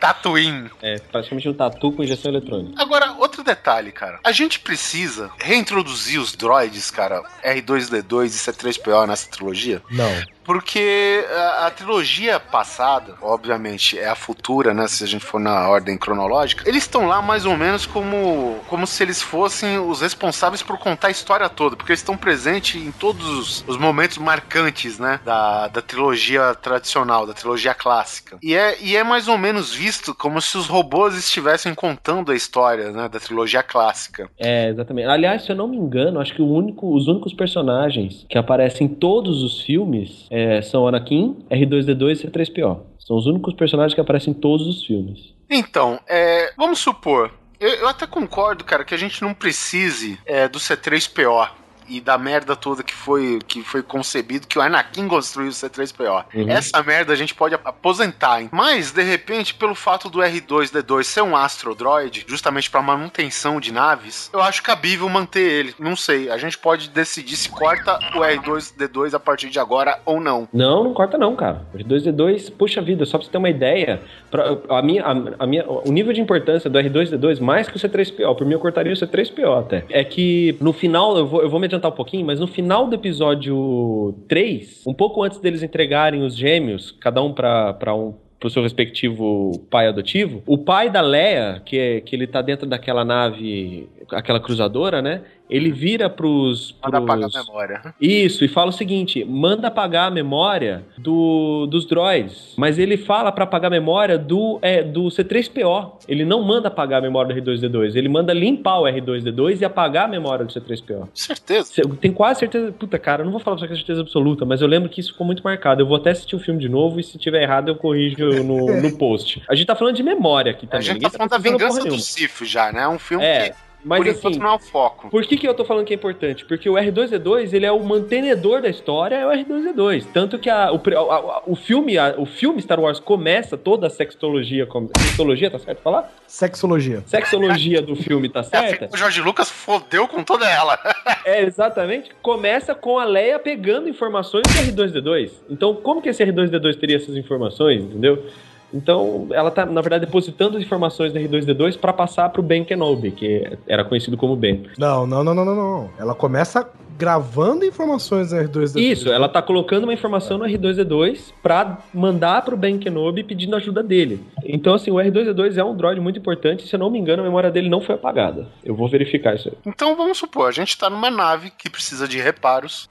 Tatooine. É, praticamente um tatu com injeção eletrônica. Agora, outro detalhe, cara. A gente precisa reintroduzir os droids, cara, R2D2 e C3PO nessa trilogia? Não. Porque a, a, trilogia passada, obviamente, é a futura, né? Se a gente for na ordem cronológica, eles estão lá mais ou menos como, como se eles fossem os responsáveis por contar a história toda, porque eles estão presentes em todos os, os momentos marcantes, né? Da, da trilogia tradicional, da trilogia clássica. E é, e é mais ou menos visto como se os robôs estivessem contando a história, né? Da trilogia clássica. É, exatamente. Aliás, se eu não me engano, acho que único, os únicos personagens que aparecem em todos os filmes é, são Anakin, R2D2 e C3PO. São os únicos personagens que aparecem em todos os filmes. Então, é, vamos supor, eu, eu, até concordo, cara, que a gente não precise é, do C3PO e da merda toda que foi, que foi concebido, que o Anakin construiu o C3PO. Uhum. Essa merda a gente pode aposentar, hein? mas de repente, pelo fato do R2D2 ser um astrodroid, justamente para manutenção de naves, eu acho cabível manter ele. Não sei, a gente pode decidir se corta o R2D2 a partir de agora ou não. Não, não corta não, cara. O R2D2, puxa vida, só pra você ter uma ideia, pra, a minha, a, a minha, o nível de importância do R2D2, mais que o C3PO, por mim eu cortaria o C3PO até, é que no final, eu vou, eu vou me adiantar um pouquinho, mas no final do episódio 3, um pouco antes deles entregarem os gêmeos, cada um pra um pro seu respectivo pai adotivo, o pai da Leia, que, é, que ele tá dentro daquela nave, aquela cruzadora, né? Ele vira pros. Manda pros... apagar a memória. Isso, e fala o seguinte: manda apagar a memória do, dos droids. Mas ele fala pra apagar a memória do, é, do C3PO. Ele não manda apagar a memória do R2D2. Ele manda limpar o R2D2 e apagar a memória do C3PO. Certeza. Tem quase certeza. Puta, cara, eu não vou falar pra você com certeza absoluta, mas eu lembro que isso ficou muito marcado. Eu vou até assistir o filme de novo e se tiver errado eu corrijo no, no post. A gente tá falando de memória aqui A também. gente ninguém tá falando da vingança do. Sif já, né? É um filme É, que, mas por enquanto, assim. não é o foco. Por que, que eu tô falando que é importante? Porque o R2D2, ele é o mantenedor da história, é o R2D2. Tanto que a- o, a- a- o filme, a- o filme Star Wars começa toda a sextologia, como- sextologia, tá certo falar? Sexologia. Sexologia do filme, tá É, certa? o Jorge Lucas fodeu com toda ela. É, exatamente. Começa com a Leia pegando informações do R2D2. Então, como que esse R2D2 teria essas informações, entendeu? Então, ela tá, na verdade, depositando as informações do R2D2 para passar pro Ben Kenobi, que era conhecido como Ben. Não, não, não, não, não, não. Ela começa gravando informações no R2D2. Isso, ela tá colocando uma informação no R2D2 pra mandar pro Ben Kenobi pedindo ajuda dele. Então, assim, o R2D2 é um droid muito importante. Se eu não me engano, a memória dele não foi apagada. Eu vou verificar isso aí. Então vamos supor, a gente tá numa nave que precisa de reparos.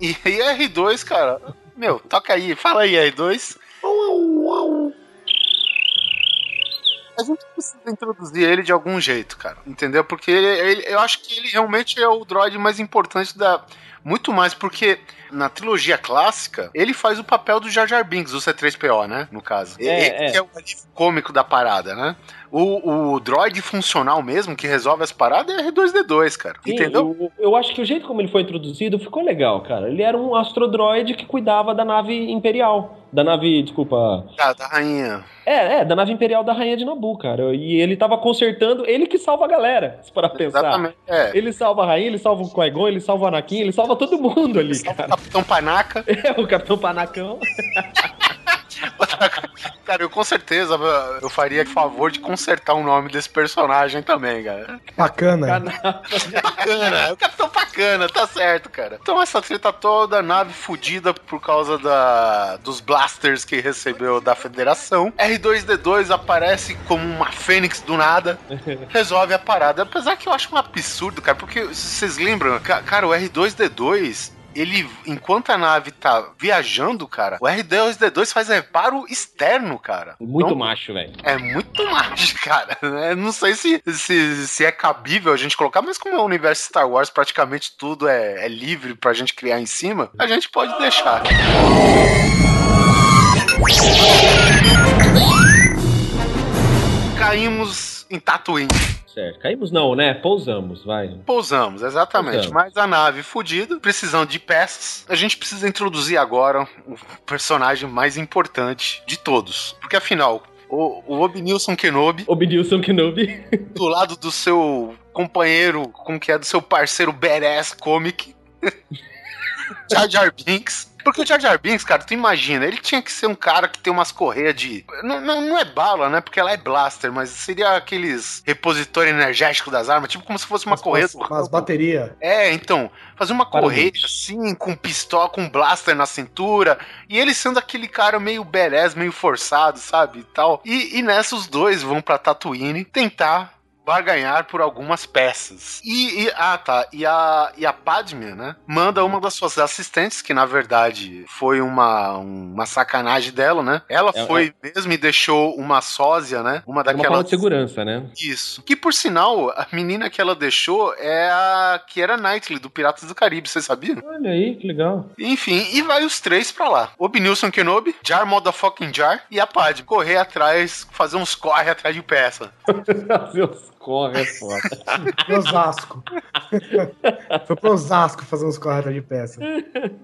E, e R2, cara, meu, toca aí, fala aí, R2. A gente precisa introduzir ele de algum jeito, cara. Entendeu? Porque ele, ele- eu acho que ele realmente é o droid mais importante da. Muito mais, porque na trilogia clássica, ele faz o papel do Jar Jar Binks, o C3PO, né? No caso. É, ele é. é o cômico da parada, né? O, o droid funcional mesmo, que resolve as paradas, é R2D2, cara. Sim, Entendeu? Eu, eu acho que o jeito como ele foi introduzido ficou legal, cara. Ele era um astrodroid que cuidava da nave imperial. Da nave, desculpa. Ah, da rainha. É, é, da nave imperial da rainha de Nabu, cara. E ele tava consertando, ele que salva a galera, se parar pra pensar. Exatamente. É. Ele salva a rainha, ele salva o Qui-Gon, ele salva o Anakin, ele salva todo mundo ali, o cara. Capitão Panaca. É, o Capitão Panacão. Cara, eu com certeza eu faria favor de consertar o nome desse personagem também, cara. Bacana. Bacana, o Capitão Bacana, tá certo, cara. Então essa treta toda, nave fudida por causa da, dos blasters que recebeu da federação. R2D2 aparece como uma fênix do nada, resolve a parada. Apesar que eu acho um absurdo, cara, porque vocês lembram, ca- cara, o R2D2 ele, enquanto a nave tá viajando, cara, o R2D2 faz reparo externo, cara. Muito Então, macho, velho. é muito mais, cara. né? Não sei se, se, se é cabível a gente colocar, mas como é o universo Star Wars, praticamente tudo é, é livre pra gente criar em cima, a gente pode deixar. Caímos em Tatooine. Certo. Caímos não, né? Pousamos, vai. Pousamos, exatamente. Pousamos. Mas a nave fudida, precisando de peças, a gente precisa introduzir agora o personagem mais importante de todos. Porque afinal, o, o Obnilson Kenobi Obedilson Kenobi. do lado do seu companheiro, como que é, do seu parceiro badass comic, Jar Jar Binks. Porque o Jar Jar Binks, cara, tu imagina, ele tinha que ser um cara que tem umas correias de... Não, não, não é bala, né? Porque ela é blaster, mas seria aqueles repositor energético das armas, tipo como se fosse uma correia... umas- bateria. É, então, fazer uma correia assim, com pistola, com blaster na cintura, e ele sendo aquele cara meio badass, meio forçado, sabe, e tal. E, e nessa os dois vão pra Tatooine tentar barganhar por algumas peças. E, e- ah, tá, e a, e a Padme, né, manda uma das suas assistentes, que na verdade foi uma, uma sacanagem dela, né? Ela É- foi mesmo e deixou uma sósia, né? Uma É uma de segurança, né? isso. Que por sinal, a menina que ela deixou é a que era Knightley do Piratas do Caribe, você sabia? Olha aí, que legal. Enfim, e vai os três pra lá. Obnilson Kenobi, Jar Motherfucking Jar e a Padme. Correr atrás, fazer uns corre atrás de peça. Fazer uns corre, é foda. Pro Osasco. Foi pro Osasco fazer uns corretas de peça.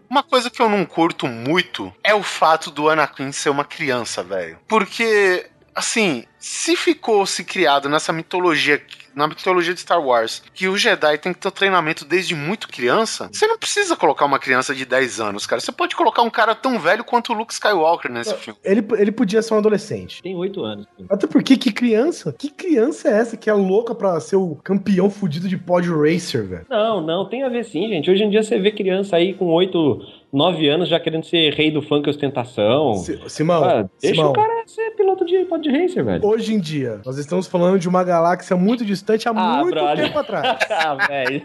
Uma coisa que eu não curto muito é o fato do Anakin ser uma criança, velho. Porque, assim, se ficou se criado nessa mitologia na mitologia de Star Wars, que o Jedi tem que ter treinamento desde muito criança, você não precisa colocar uma criança de 10 anos, cara. Você pode colocar um cara tão velho quanto o Luke Skywalker nesse filme. Ele, ele podia ser um adolescente. Tem oito anos. Até porque, que criança? Que criança é essa que é louca pra ser o campeão fudido de pod racer, velho? Não, não, tem a ver sim, gente. Hoje em dia você vê criança aí com oito, nove anos já querendo ser rei do funk e ostentação. Si- Simão, Ah, deixa Simão, o cara ser piloto de pod racer, velho. hoje em dia, nós estamos falando de uma galáxia muito distante há Ah, muito brother. tempo atrás. ah, velho.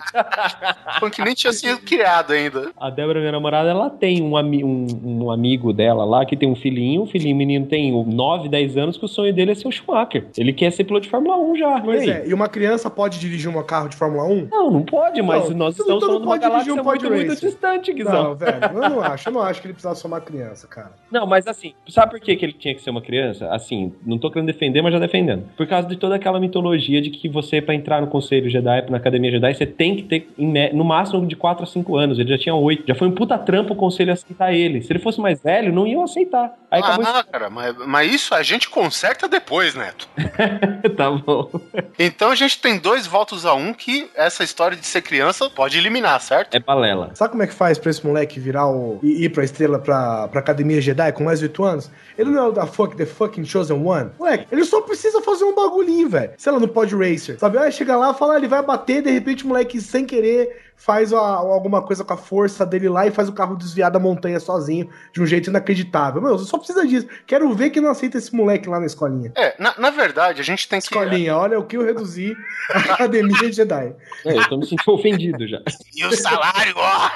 O funk nem tinha sido criado ainda. A Débora, minha namorada, ela tem um, ami- um, um amigo dela lá que tem um filhinho. O filhinho menino tem 9, 10 anos, que o sonho dele é ser o Schumacher. Ele quer ser piloto de Fórmula 1 já. Pois E é, e uma criança pode dirigir um carro de Fórmula 1? Não, não pode, mas Não, nós estamos não falando de uma galáxia um muito, muito distante, Não, Guizão. velho, eu não acho. Eu não acho que ele precisava ser uma criança, cara. Não, mas assim, sabe por que, que ele tinha que ser uma criança? Assim, não tô querendo defender, mas já defendendo. Por causa de toda aquela mitologia de que você, pra entrar no Conselho Jedi, na Academia Jedi, você tem que ter no máximo de 4 a 5 anos. Ele já tinha 8. Já foi um puta trampo o Conselho aceitar ele. Se ele fosse mais velho, não iam aceitar. Aí acabou Ah, cara, mas, mas isso a gente conserta depois, Neto. tá bom. Então a gente tem dois votos a um que essa história de ser criança pode eliminar, certo? É balela. Sabe como é que faz pra esse moleque virar o. e ir pra estrela pra, pra academia Jedi com mais de 8 anos? Ele não é o da fuck, the fucking chosen one? Moleque, ele só precisa fazer um bagulhinho, velho. Sei lá, no pod racer. Sabe? Aí chega lá, fala, ele vai bater, de repente o moleque, sem querer, faz a- alguma coisa com a força dele lá e faz o carro desviar da montanha sozinho, de um jeito inacreditável. Meu, só precisa disso. Quero ver que não aceita esse moleque lá na escolinha. É, na, na verdade, a gente tem que. Escolinha, olha o que eu reduzi a academia Jedi. É, eu tô me sentindo ofendido já. E o salário, ó!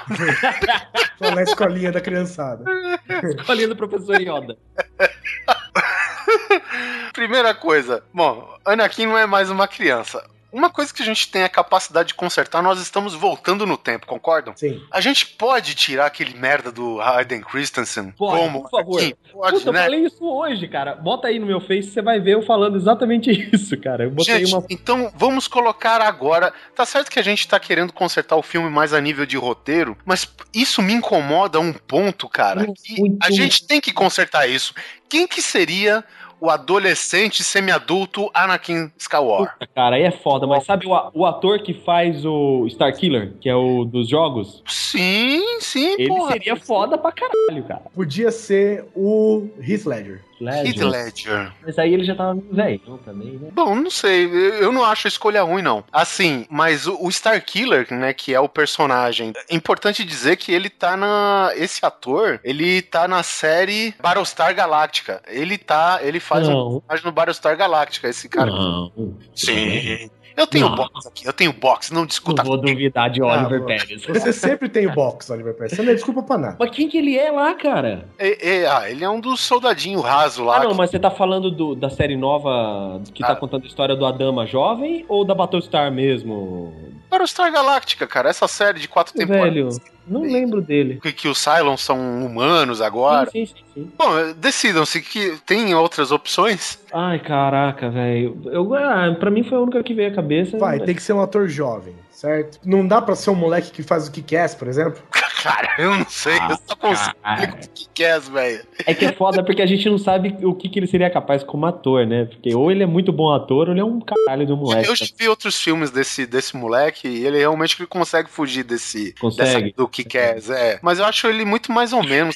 Lá na escolinha da criançada. Escolhendo o professor Yoda. Primeira coisa, bom, Anakin não é mais uma criança. Uma coisa que a gente tem a capacidade de consertar, nós estamos voltando no tempo, concordam? Sim. A gente pode tirar aquele merda do Hayden Christensen Pode, como por favor. Anakin? Pode, Puta, eu né? falei isso hoje, cara. Bota aí no meu Face, você vai ver eu falando exatamente isso, cara. Eu botei Gente, uma então vamos colocar agora. Tá certo que a gente tá querendo consertar o filme mais a nível de roteiro, mas isso me incomoda a um ponto, cara. Muito, que muito. a gente tem que consertar isso. Quem que seria o adolescente semi-adulto Anakin Skywalker? Cara, aí é foda, mas sabe o, o ator que faz o Starkiller, que é o dos jogos? Sim, sim, Ele porra. seria foda pra caralho, cara. Podia ser o Heath Ledger. Heath Ledger. Ledger. Mas aí ele já tava meio velho também, né? Bom, não sei, eu não acho a escolha ruim, não. Assim, mas o, o Starkiller, né, que é o personagem, é importante dizer que ele tá na. Esse ator, ele tá na série Battlestar Galactica. Ele tá. Ele faz um Não. personagem no Battlestar Galactica, esse cara. Não. Sim. Eu tenho Não. box aqui, eu tenho box, não Não discuta. vou duvidar de Oliver Ah, Pérez. Você sempre tem o box, Oliver Pérez. Você não é desculpa pra nada. Mas quem que ele é lá, cara? É, é, ah, ele é um dos soldadinhos raso lá. Ah, não, que- mas você tá falando do- da série nova que Ah. tá contando a história do Adama jovem ou da Battlestar mesmo? Battlestar Galactica, cara, essa série de quatro temporadas. Velho, não lembro dele. Que, que os Cylons são humanos agora. Sim, sim, sim. Bom, decidam-se que tem outras opções. Ai, caraca, velho. Eu, ah, pra mim foi a única que veio à cabeça. Vai, tem que ser um ator jovem, certo? Não dá pra ser um moleque que faz o Kick-Ass, por exemplo? Cara, eu não sei, eu só consigo cara. o que quer, velho. É que é foda porque a gente não sabe o que, que ele seria capaz como ator, né? Porque ou ele é muito bom ator ou ele é um caralho um moleque. Eu já vi outros filmes desse, desse moleque e ele realmente que consegue fugir desse Consegue. dessa- do que quer, é. Mas eu acho ele muito mais ou menos.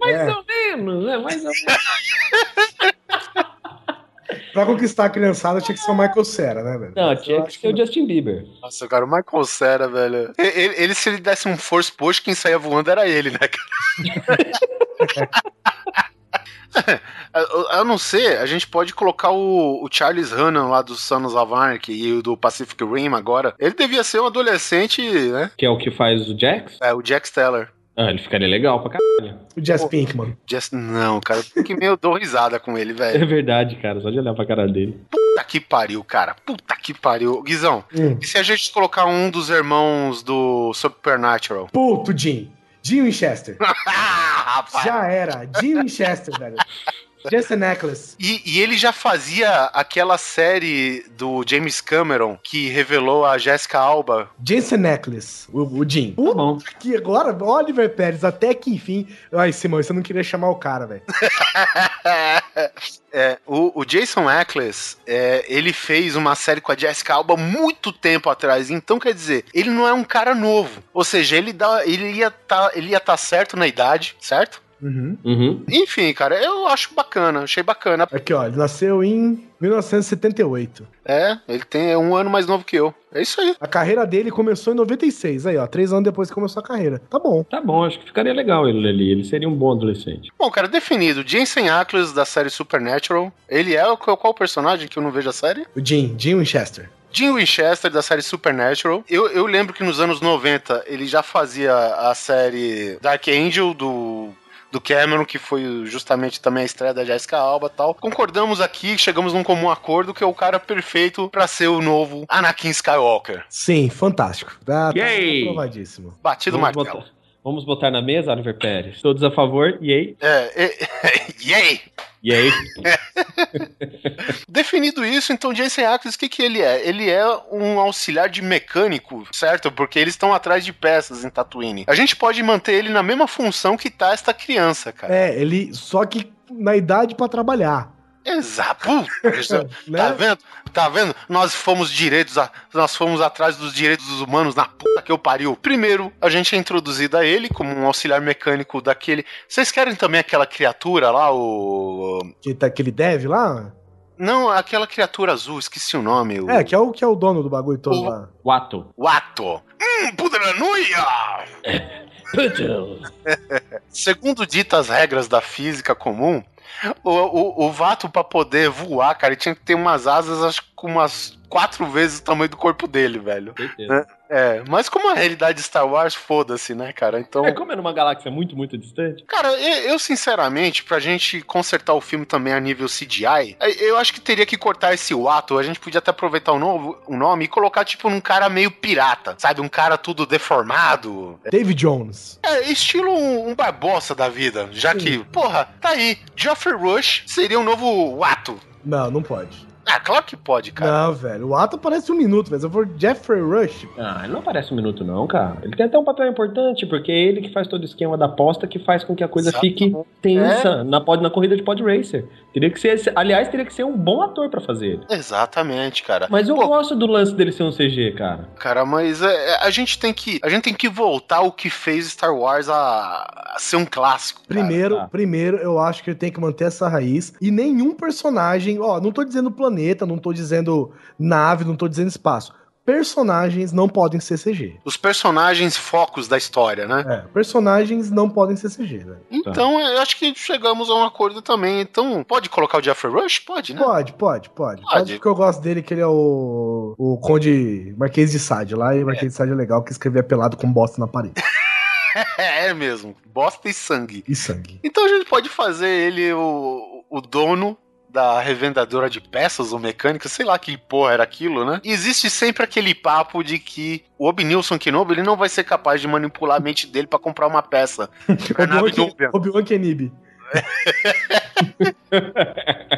Mais É. ou menos, né? Mais ou menos. Pra conquistar a criançada tinha que ser o Michael Cera, né, velho? Não, tinha que ser o Justin Bieber. Nossa, cara, o Michael Cera, velho. Ele, ele, se ele desse um force push, quem saía voando era ele, né, cara? Eu- Eu não sei, a gente pode colocar o, o Charles Hannan lá do Sons of Anarchy e o do Pacific Rim agora. Ele devia ser um adolescente, né? Que é o que faz o Jax. É, o Jack Steller. Ah, ele ficaria legal pra caralho. O Jess Pinkman. Just, não, cara, que meio dou risada com ele, É velho. verdade, cara. Só de olhar pra cara dele. Puta que pariu, cara. Puta que pariu. Guizão, Hum. e se a gente colocar um dos irmãos do Supernatural? Puto, Jim. Jim Winchester. ah, rapaz. Já era. Jim Winchester, velho. Jensen Ackles. E, e ele já fazia aquela série do James Cameron que revelou a Jessica Alba. Jensen Ackles, o, o Jim. Tá bom. Que agora, Oliver Pérez, até que enfim. Ai, Simão, você não queria chamar o cara, velho. É, o, o Jason Ackles, é, ele fez uma série com a Jessica Alba muito tempo atrás. Então, quer dizer, ele não é um cara novo. Ou seja, ele, dá, ele ia tá, estar tá certo na idade, certo? Uhum. Uhum. Enfim, cara, eu acho bacana, achei bacana. Aqui, ó, ele nasceu em 1978. É, ele tem é um ano mais novo que eu. É isso aí. A carreira dele começou em 96. Aí, ó, três anos depois que começou a carreira. Tá bom. Tá bom, acho que ficaria legal ele ali. Ele seria um bom adolescente. Bom, cara, definido. Jensen Ackles da série Supernatural. Ele é o qual, qual personagem que eu não vejo a série? O Jim, Jim Winchester. Jim Winchester, da série Supernatural. Eu, eu lembro que nos anos 90 ele já fazia a série Dark Angel do do Cameron, que foi justamente também a estreia da Jessica Alba e tal. Concordamos aqui, chegamos num comum acordo que é o cara perfeito para ser o novo Anakin Skywalker. Sim, fantástico. Tá, tá Yay! aprovadíssimo. Batido o Vamos martelo. botar, vamos botar na mesa, Oliver Pérez. Todos a favor, yay, É, é, yay! yay. Definido isso, então Jensen Ackles, o que, que ele é? Ele é um auxiliar de mecânico, certo? Porque eles estão atrás de peças em Tatooine. A gente pode manter ele na mesma função que tá esta criança, cara. É, ele. Só que na idade pra trabalhar. Exato. Puta, Né? Tá vendo? Tá vendo? Nós fomos direitos, a- nós fomos atrás dos direitos dos humanos na puta que eu pariu. Primeiro, a gente é introduzido a ele como um auxiliar mecânico daquele. Vocês querem também aquela criatura lá, o. Que tá aquele dev lá? Não, aquela criatura azul, esqueci o nome. O... É, que é o que é o dono do bagulho todo O- lá. Wato. O Ato. Hum, Pudranuia! Segundo ditas regras da física comum, o, o, o Vato, pra poder voar, cara, ele tinha que ter umas asas, acho que com umas quatro vezes o tamanho do corpo dele, velho. Certeza. É, mas como a realidade de Star Wars, foda-se, né, cara? Então. É como é numa galáxia muito, muito distante. Cara, eu, eu, sinceramente, pra gente consertar o filme também a nível CGI, eu acho que teria que cortar esse Wato. A gente podia até aproveitar o, novo, o nome e colocar, tipo, num cara meio pirata, sabe? Um cara tudo deformado. David Jones. É, estilo um, um Barbosa da vida. Já que, porra, tá aí. Geoffrey Rush seria um novo Wato. Não, não pode. Ah, claro que pode, cara. Não, velho. O ato parece um minuto, mas eu for Jeffrey Rush. Ah, ele não aparece um minuto, não, cara. Ele tem até um papel importante, porque é ele que faz todo o esquema da aposta que faz com que a coisa Exato. fique tensa na, pod, na corrida de pod racer. Teria que ser. Aliás, teria que ser um bom ator pra fazer ele. Exatamente, cara. Mas eu Pô, gosto do lance dele ser um CG, cara. Cara, mas é, é, a gente tem que a gente tem que voltar ao que fez Star Wars a, a ser um clássico. cara. Primeiro, tá. primeiro, eu acho que ele tem que manter essa raiz. E nenhum personagem, ó, não tô dizendo planeta, não tô dizendo nave, não tô dizendo espaço. Personagens não podem ser CG. Os personagens focos da história, né? É, personagens não podem ser CG, velho. Então, eu acho que chegamos a um acordo também. Então, pode colocar o Jeffrey Rush? Pode, né? Pode, pode, pode. Pode. Pode, porque eu gosto dele, que ele é o, o Conde Marquês de Sade lá, e Marquês de Sade é legal, que escrevia pelado com bosta na parede. É mesmo. Bosta e sangue. E sangue. Então a gente pode fazer ele o, o dono da revendedora de peças ou mecânica, sei lá que porra era aquilo, né? E existe sempre aquele papo de que o Obnilson Kenobi ele não vai ser capaz de manipular a mente dele pra comprar uma peça. Ken- Obi-Wan Kenobi.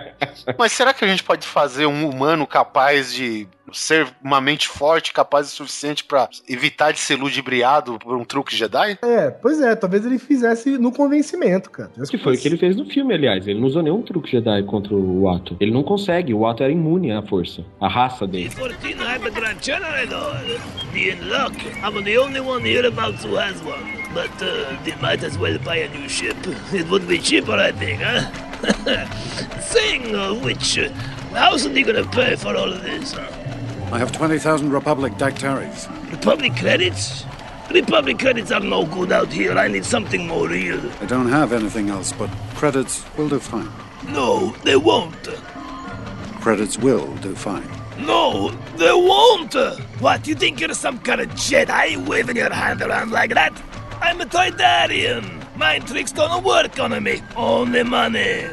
Mas será que a gente pode fazer um humano capaz de ser uma mente forte, capaz o suficiente pra evitar de ser ludibriado por um truque Jedi? É, pois é, talvez ele fizesse no convencimento, cara. Que foi o que ele fez no filme, aliás. Ele não usou nenhum truque Jedi contra o Ato. Ele não consegue. O Ato era imune à força. A raça dele. 14 had the Grand Generator. Be in luck. I'm the only one hereabouts who has one. But uh, they might as well buy a new ship. It would be cheaper, I think, huh? Saying of which, uh, how's he gonna pay for all of this? I have 20,000 Republic Dactaries. Republic credits? Republic credits are no good out here. I need something more real. I don't have anything else, but credits will do fine. No, they won't. Credits will do fine. No, they won't! What, you think you're some kind of Jedi waving your hand around like that? I'm a Toydarian! Mind tricks don't work on me. Only money.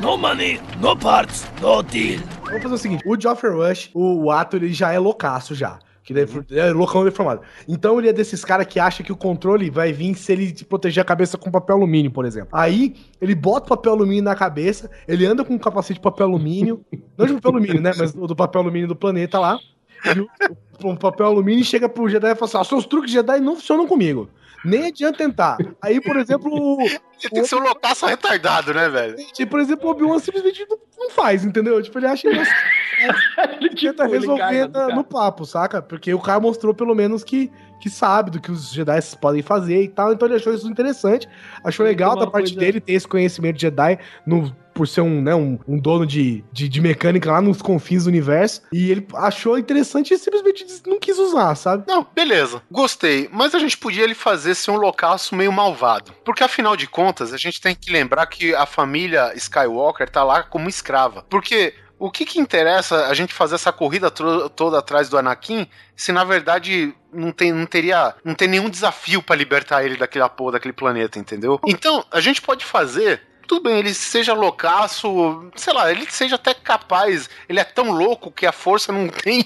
No money, no parts, no deal. Vamos fazer o seguinte: o Geoffrey Rush, o ato, ele já é loucaço já. Que ele é, é loucão deformado. Então ele é desses caras que acha que o controle vai vir se ele te proteger a cabeça com papel alumínio, por exemplo. Aí ele bota o papel alumínio na cabeça, ele anda com um capacete de papel alumínio, não de papel alumínio, né? Mas do papel alumínio do planeta lá. E o, papel alumínio chega pro Jedi e fala assim: ó, seus truques Jedi não funcionam comigo. Nem adianta tentar. Aí, por exemplo, Ele tem que ser um loucaço retardado, né, velho? tipo, por exemplo, o Obi-Wan simplesmente não, não faz, entendeu? Tipo, ele acha que ele tenta Tipo, ele resolver na- cara. no papo, saca? Porque o cara mostrou pelo menos que, que sabe do que os Jedi podem fazer e tal, então ele achou isso interessante. Achou legal da parte coisa- dele ter esse conhecimento de Jedi no, por ser um, né, um, um dono de, de, de mecânica lá nos confins do universo. E ele achou interessante e simplesmente não quis usar, sabe? Não, beleza. Gostei. Mas a gente podia ele fazer ser um loucaço meio malvado. Porque afinal de contas, a gente tem que lembrar que a família Skywalker tá lá como escrava. Porque o que que interessa a gente fazer essa corrida toda atrás do Anakin se na verdade não tem, não teria, não tem nenhum desafio pra libertar ele daquela porra daquele planeta, entendeu? Então, a gente pode fazer tudo bem, ele seja loucaço, sei lá, ele seja até capaz, ele é tão louco que a força não tem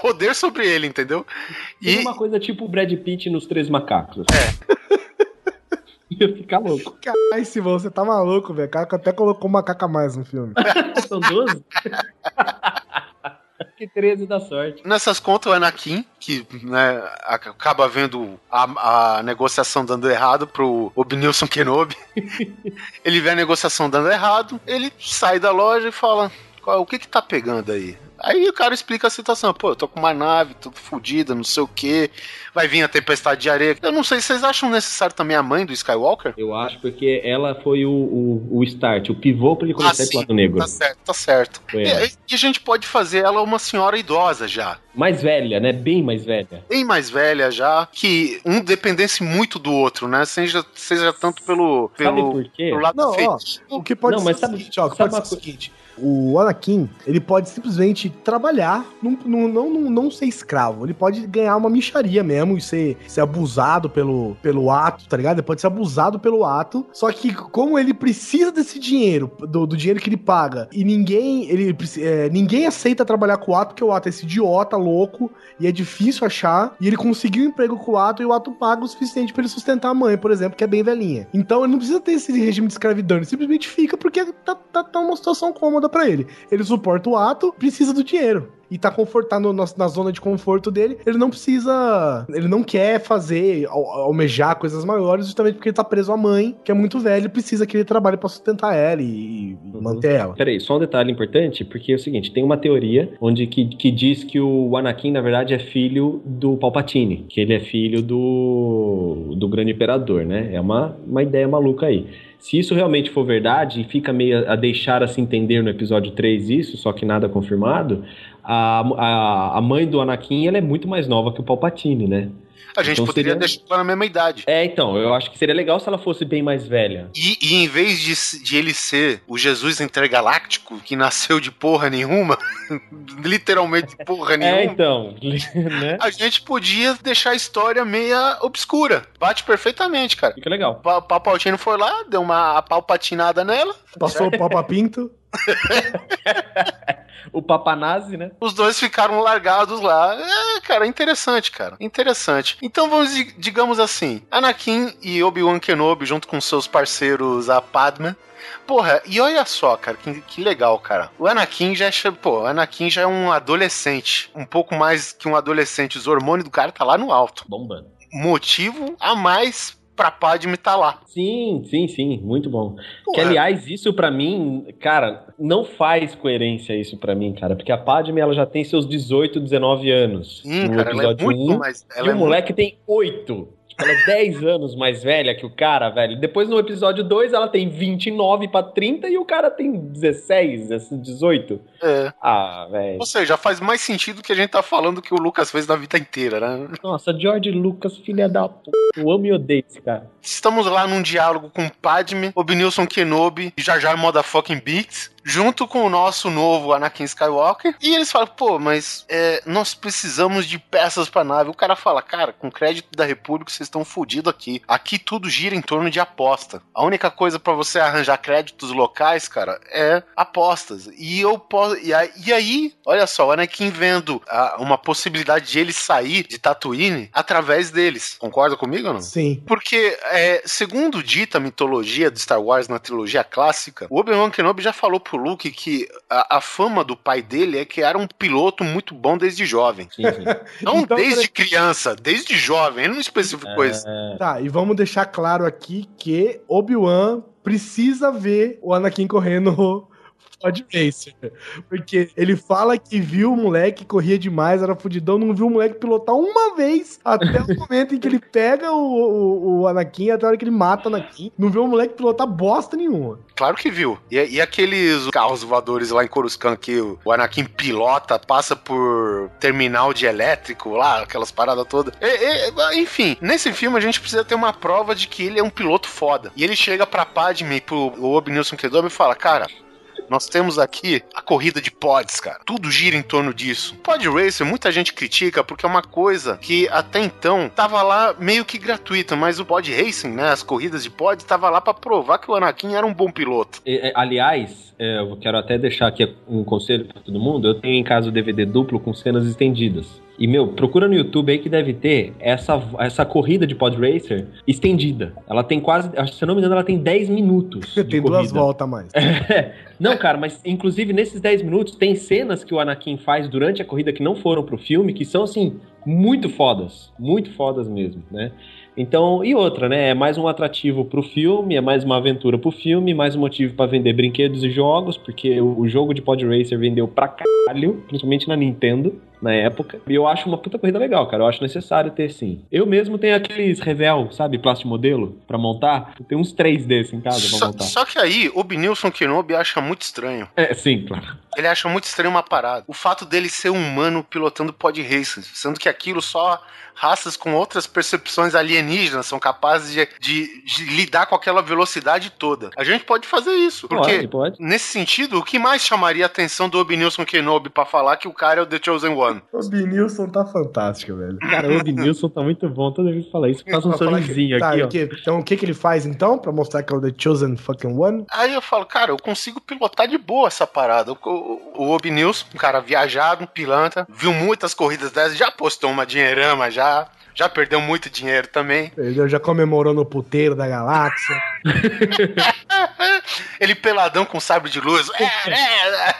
poder sobre ele, entendeu? E E, uma coisa tipo o Brad Pitt nos Três Macacos. É. Ia ficar louco. Ai, Simão, você tá maluco, velho. O cara até colocou uma caca a mais no filme. São 12? Que 13 da sorte. Nessas contas, o Anakin, que né, acaba vendo a, a negociação dando errado pro Obnilson Kenobi, ele vê a negociação dando errado, ele sai da loja e fala: "Qual- o que que tá pegando aí? Aí o cara explica a situação, pô, eu tô com uma nave, tudo fodida, não sei o que, vai vir a tempestade de areia. Eu não sei, vocês acham necessário também a mãe do Skywalker? Eu acho porque ela foi o, o, o start, o pivô pra ele conhecer Ah, o lado negro. Tá certo, tá certo. E, e a gente pode fazer ela uma senhora idosa já. Mais velha, né? Bem mais velha. bem mais velha já, que um dependesse muito do outro, né? Seja, seja tanto pelo, Sabe pelo, por quê? pelo lado Não, ó. O que pode Não, ser mas o sabe- seguinte, ó, o que sabe pode ser o seguinte. O Anakin, ele pode simplesmente trabalhar, num, num- não, não, não ser escravo. Ele pode ganhar uma micharia mesmo e ser, ser abusado pelo, pelo ato, tá ligado? Ele pode ser abusado pelo ato. Só que, como ele precisa desse dinheiro, do, do dinheiro que ele paga, e ninguém ele, é, ninguém aceita trabalhar com o ato, porque o ato é esse idiota louco e é difícil achar. E ele conseguiu um emprego com o ato e o ato paga o suficiente pra ele sustentar a mãe, por exemplo, que é bem velhinha. Então ele não precisa ter esse regime de escravidão, ele simplesmente fica porque tá, tá, tá uma situação cômoda pra ele. Ele suporta o ato, precisa do dinheiro. E tá confortado na, na zona de conforto dele, ele não precisa. Ele não quer fazer, al- almejar coisas maiores, justamente porque ele tá preso à mãe, que é muito velha, e precisa que ele trabalhe pra sustentar ela e, e manter ela. Peraí, só um detalhe importante, porque é o seguinte, tem uma teoria onde que, que diz que o Anakin, na verdade, é filho do Palpatine, que ele é filho do, do Grande Imperador, né? É uma, uma ideia maluca aí. Se isso realmente for verdade, e fica meio a deixar a se entender no episódio 3 isso, só que nada confirmado, a, a, a mãe do Anakin, ela é muito mais nova que o Palpatine, né? A gente então poderia seria- deixar ela na mesma idade. É, então, eu acho que seria legal se ela fosse bem mais velha. E, e em vez de, de ele ser o Jesus intergaláctico, que nasceu de porra nenhuma, literalmente de porra nenhuma, É, então, né? a gente podia deixar a história meia obscura. Bate perfeitamente, cara. Fica legal. O Palpatine foi lá, deu uma palpatinada nela, Passou o Papa Pinto. O Papanazi, né? Os dois ficaram largados lá. É, cara, interessante, cara. Interessante. Então vamos, di- digamos assim: Anakin e Obi-Wan Kenobi, junto com seus parceiros, a Padme. Porra, e olha só, cara, que, que legal, cara. O Anakin já é. Pô, Anakin já é um adolescente. Um pouco mais que um adolescente. Os hormônios do cara tá lá no alto. Bombando. Motivo a mais pra Padme tá lá. Sim, sim, sim, muito bom. Porra, Que aliás, isso pra mim, cara, não faz coerência isso pra mim, cara, porque a Padme ela já tem seus 18, 19 anos sim, no cara, ela é episódio muito 1, mais. e Ela é o moleque tem 8. Tipo, ela é 10 anos mais velha que o cara, velho. Depois no episódio 2 ela tem 29 pra 30 e o cara tem 16, assim, 18. muito- é. Ah, velho. Ou seja, faz mais sentido que a gente tá falando que o Lucas fez na vida inteira, né? Nossa, George Lucas, filha da p. Eu amo e odeio esse cara. Estamos lá num diálogo com Padme, Obnilson Kenobi e Jar Jar Motherfucking Beats. Junto com o nosso novo Anakin Skywalker. E eles falam, pô, mas é, nós precisamos de peças pra nave. O cara fala, cara, com crédito da República vocês estão fodidos aqui. Aqui tudo gira em torno de aposta. A única coisa para você arranjar créditos locais, cara, é apostas. E eu posso. E aí, e aí olha só, o Anakin vendo a, uma possibilidade de ele sair de Tatooine através deles. Concorda comigo ou não? Sim. Porque, é, segundo dita a mitologia de Star Wars na trilogia clássica, o Obi-Wan Kenobi já falou pro Luke que a, a, fama do pai dele é que era um piloto muito bom desde jovem. Sim, sim. Não então, desde criança, desde jovem. Ele não especificou é... isso. Tá, e vamos deixar claro aqui que Obi-Wan precisa ver o Anakin correndo Pod Racer. Porque ele fala que viu o moleque, corria demais, era fudidão, não viu o moleque pilotar uma vez até o momento em que ele pega o, o, o Anakin, até a hora que ele mata o Anakin. Não viu o moleque pilotar bosta nenhuma. Claro que viu. E, e aqueles carros voadores lá em Coruscant que o Anakin pilota, passa por terminal de elétrico lá, aquelas paradas todas. E, e, enfim, nesse filme a gente precisa ter uma prova de que ele é um piloto foda. E ele chega pra Padme, pro Obi Nilson Kenobi e fala, cara, nós temos aqui a corrida de pods, cara. Tudo gira em torno disso. Pod Racer, muita gente critica porque é uma coisa que até então tava lá meio que gratuita, mas o Pod Racing, né, as corridas de pod, tava lá para provar que o Anakin era um bom piloto. E, aliás, é, eu quero até deixar aqui um conselho para todo mundo. Eu tenho em casa o DVD duplo com cenas estendidas. E, meu, procura no YouTube aí que deve ter essa, essa corrida de pod racer estendida. Ela tem quase, se eu não me engano, ela tem 10 minutos. tem duas voltas a mais. não, cara, mas inclusive nesses 10 minutos tem cenas que o Anakin faz durante a corrida que não foram pro filme, que são, assim, muito fodas. Muito fodas mesmo, né? Então, e outra, né? É mais um atrativo pro filme, é mais uma aventura pro filme, mais um motivo para vender brinquedos e jogos, porque o, jogo de Pod Racer vendeu pra caralho, principalmente na Nintendo, na época. E eu acho uma puta corrida legal, cara. Eu acho necessário ter sim. Eu mesmo tenho aqueles Revel, sabe? Plástico modelo, pra montar. Tem uns três desses em casa pra só, montar. Só que aí, o Binilson Kenobi acha muito estranho. É, sim, claro. Ele acha muito estranho uma parada. O fato dele ser humano pilotando Pod Racer, sendo que aquilo só raças com outras percepções alienígenas são capazes de, de, de, lidar com aquela velocidade toda. A gente pode fazer isso. Porque, pode, pode. nesse sentido, o que mais chamaria a atenção do Obinilson Kenobi para falar que o cara é o The Chosen One? O Obinilson tá fantástico, velho. Cara, o Obinilson tá muito bom. Toda vez que fala isso, faz um sorrisinho tá, aqui, ó. Que, então, o que que ele faz, então, pra mostrar que é o The Chosen fucking One? Aí eu falo, cara, eu consigo pilotar de boa essa parada. O, o, o Obinilson, um cara viajado, um pilantra, viu muitas corridas dessas, já postou uma dinheirama, já já perdeu muito dinheiro também. Perdeu, já comemorou no puteiro da galáxia. Ele peladão com sabre de luz. É, é, é,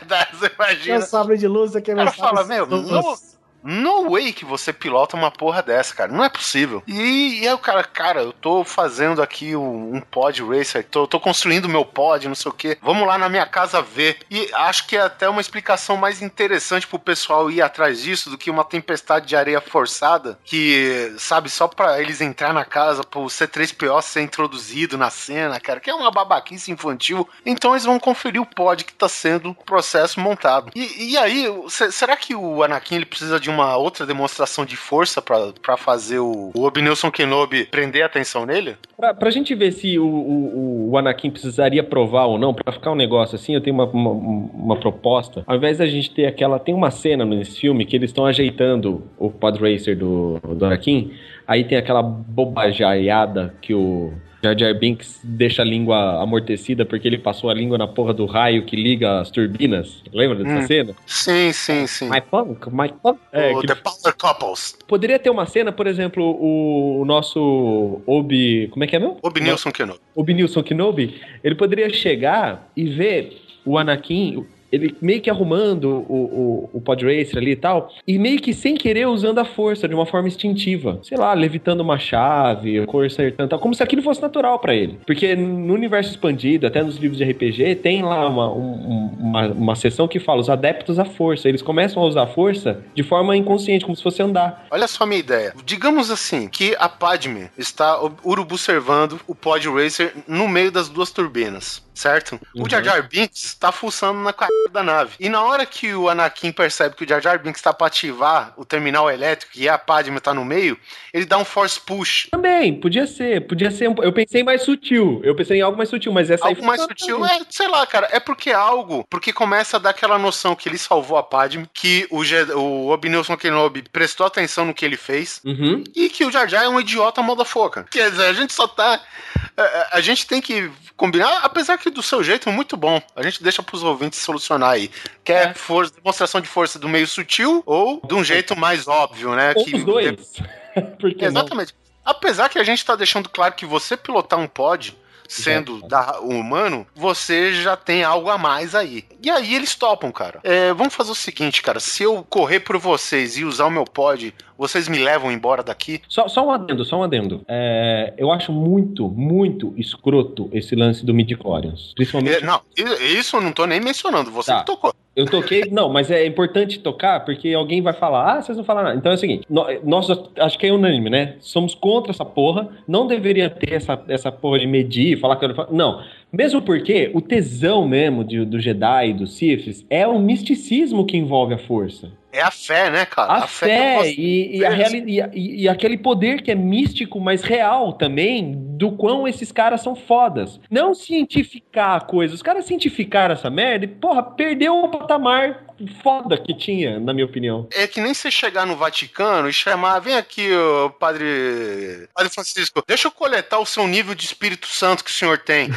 imagina. É o sabre de luz aqui é meu sabre. fala, meu, não, no way que você pilota uma porra dessa, cara. Não é possível. E, e aí o cara, cara, eu tô fazendo aqui um, um pod racer, tô, tô construindo meu pod, não sei o que. Vamos lá na minha casa ver. E acho que é até uma explicação mais interessante pro pessoal ir atrás disso do que uma tempestade de areia forçada, que, sabe, só pra eles entrar na casa, pro C3PO ser introduzido na cena, cara, que é uma babaquice infantil. Então eles vão conferir o pod que tá sendo o processo montado. E, e aí, será que o Anakin ele precisa de uma outra demonstração de força para fazer o, o Obnilson Kenobi prender a atenção nele? Pra, pra gente ver se o, o, o Anakin precisaria provar ou não, para ficar um negócio assim, eu tenho uma, uma, uma, proposta. Ao invés da gente ter aquela. Tem uma cena nesse filme que eles estão ajeitando o Pod Racer do, do Anakin, aí tem aquela bobajaiada que o Jar Jar Binks deixa a língua amortecida porque ele passou a língua na porra do raio que liga as turbinas. Lembra dessa hum. cena? Sim, sim, sim. My punk, my punk. É, que... The Power Couples. Poderia ter uma cena, por exemplo, o, o nosso Obi... Como é que é meu? Obi Nilson Kenobi. Obi Nilson Kenobi. Ele poderia chegar e ver o Anakin ele meio que arrumando o, o, o pod racer ali e tal, e meio que sem querer usando a força de uma forma instintiva. Sei lá, levitando uma chave, consertando tal, como se aquilo fosse natural para ele. Porque no universo expandido, até nos livros de RPG, tem lá uma, um, uma, uma seção que fala os adeptos à força. Eles começam a usar a força de forma inconsciente, como se fosse andar. Olha só a minha ideia. Digamos assim, que a Padme está urubu servando o pod racer no meio das duas turbinas certo? Uhum. O Jar Jar Binks tá fuçando na cara da nave. E na hora que o Anakin percebe que o Jar Jar Binks está pra ativar o terminal elétrico e a Padme tá no meio, ele dá um force push. Também, podia ser, podia ser. Um... Eu pensei mais sutil. Eu pensei em algo mais sutil, mas essa algo aí mais sutil é, sei lá, cara, é porque é algo, porque começa a dar aquela noção que ele salvou a Padme, que o, o Obi-Nilson Kenobi prestou atenção no que ele fez uhum. e que o Jar Jar é um idiota foca. Quer dizer, a gente só tá a gente tem que combinar, apesar que do seu jeito é muito bom. A gente deixa pros ouvintes solucionar aí. Quer é. força, demonstração de força do meio sutil ou de um jeito mais óbvio, né? Ou que, os dois. Exatamente. Não? Apesar que a gente tá deixando claro que você pilotar um pod sendo da, humano, você já tem algo a mais aí. E aí eles topam, cara. É, vamos fazer o seguinte, cara. Se eu correr por vocês e usar o meu pod, vocês me levam embora daqui? Só, só um adendo, só um adendo. É, eu acho muito, muito escroto esse lance do midi-chlorians. Principalmente... É, não, isso eu não tô nem mencionando. Você tá. que tocou. Eu toquei, não, mas é importante tocar porque alguém vai falar, ah, vocês não falaram nada. Então é o seguinte, nós, acho que é unânime, né? Somos contra essa porra, não deveria ter essa, essa porra de medir, falar que eu não Não, mesmo porque o tesão mesmo de, do Jedi e dos Siths é o misticismo que envolve a força. É a fé, né, cara? A, a fé, fé e, e, a reali e, e, aquele poder que é místico, mas real também, do quão esses caras são fodas. Não cientificar a coisa. Os caras cientificaram essa merda e, porra, perdeu o patamar foda que tinha, na minha opinião. É que nem você chegar no Vaticano e chamar, vem aqui, o padre, padre Francisco, deixa eu coletar o seu nível de Espírito Santo que o senhor tem.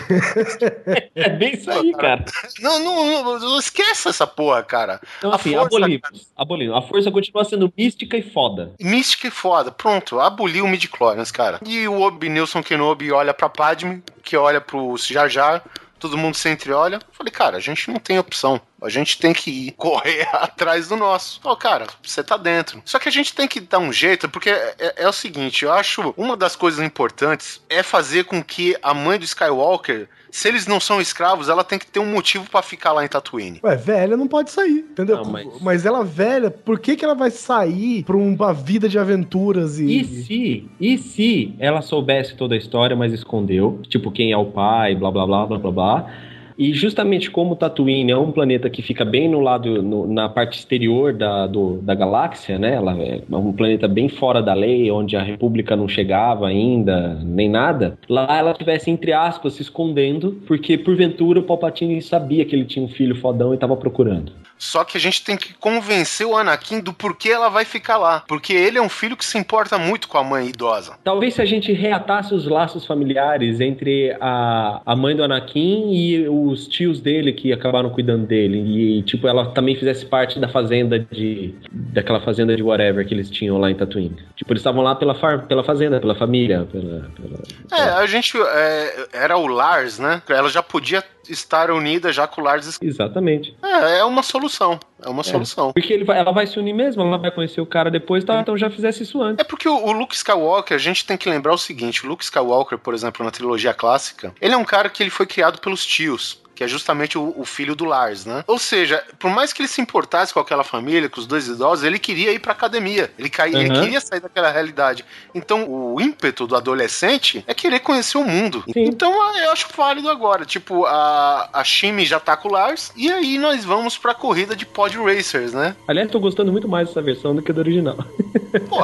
é bem isso aí, cara. Não, não, não, não esqueça essa porra, cara. Então, a assim, força, abolimos, abolimos. A força continua sendo mística e foda. Mística e foda. Pronto, aboliu o midi-chlorians, cara. E o Obi Nilson Kenobi olha pra Padme, que olha pro Jar Jar, todo mundo se entreolha. Falei, cara, a gente não tem opção. A gente tem que ir correr atrás do nosso. Ó, cara, você tá dentro. Só que a gente tem que dar um jeito, porque é, é, é, o seguinte: eu acho uma das coisas importantes é fazer com que a mãe do Skywalker se eles não são escravos, ela tem que ter um motivo para ficar lá em Tatooine. Ué, velha não pode sair, entendeu? Não, mas... mas... ela velha, por que, que ela vai sair pra uma vida de aventuras e... E se, e se ela soubesse toda a história, mas escondeu, tipo, quem é o pai, blá, blá, blá, blá, blá, blá, e justamente como Tatooine é um planeta que fica bem no lado, no, na parte exterior da, do, da galáxia, né? Ela é um planeta bem fora da lei, onde a República não chegava ainda, nem nada. Lá ela tivesse, entre aspas, se escondendo, porque porventura o Palpatine sabia que ele tinha um filho fodão e estava procurando. Só que a gente tem que convencer o Anakin do porquê ela vai ficar lá. Porque ele é um filho que se importa muito com a mãe idosa. Talvez se a gente reatasse os laços familiares entre a, a mãe do Anakin e os tios dele que acabaram cuidando dele. E, tipo, ela também fizesse parte da fazenda de. daquela fazenda de whatever que eles tinham lá em Tatooine. Tipo, eles estavam lá pela, far, pela fazenda, pela família. Pela, pela... É, a gente. É, era o Lars, né? Ela já podia estar unida já com o Lars. Exatamente. É, é uma solução. É uma é, solução. Porque ele vai, ela vai se unir mesmo, ela vai conhecer o cara depois, tá? Então já fizesse isso antes. É porque o, o, Luke Skywalker, a gente tem que lembrar o seguinte: o Luke Skywalker, por exemplo, na trilogia clássica, ele é um cara que ele foi criado pelos tios que é justamente o, o, filho do Lars, né? Ou seja, por mais que ele se importasse com aquela família, com os dois idosos, ele queria ir pra academia. Ele, caía, uhum. ele queria sair daquela realidade. Então, o ímpeto do adolescente é querer conhecer o mundo. Sim. Então, eu acho válido agora. Tipo, a, a Shimi já tá com o Lars, e aí nós vamos pra corrida de pod racers, né? Aliás, tô gostando muito mais dessa versão do que da original. Pô,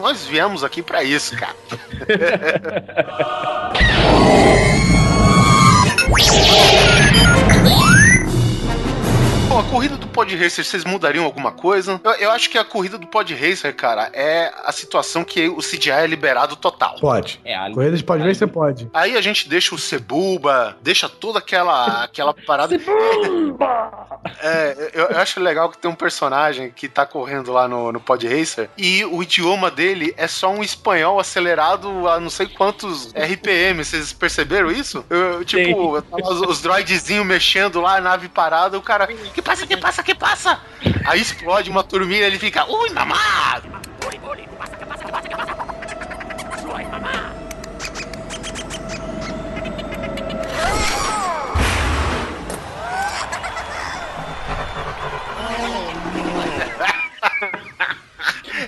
nós viemos aqui pra isso, cara. Yeah! Bom, a corrida do Pod Racer, vocês mudariam alguma coisa? Eu, eu, acho que a corrida do Pod Racer, cara, é a situação que o CGI é liberado total. Pode. É, a corrida de Pod Racer pode. Aí a gente deixa o Cebuba, deixa toda aquela, aquela parada. Cebuba! É, eu, eu, acho legal que tem um personagem que tá correndo lá no, no Pod Racer e o idioma dele é só um espanhol acelerado a não sei quantos RPM. Vocês perceberam isso? Eu, tipo, os, os droidzinhos mexendo lá, a nave parada, o cara que passa, que passa, que passa? Aí explode uma turminha e ele fica, ui, mamá!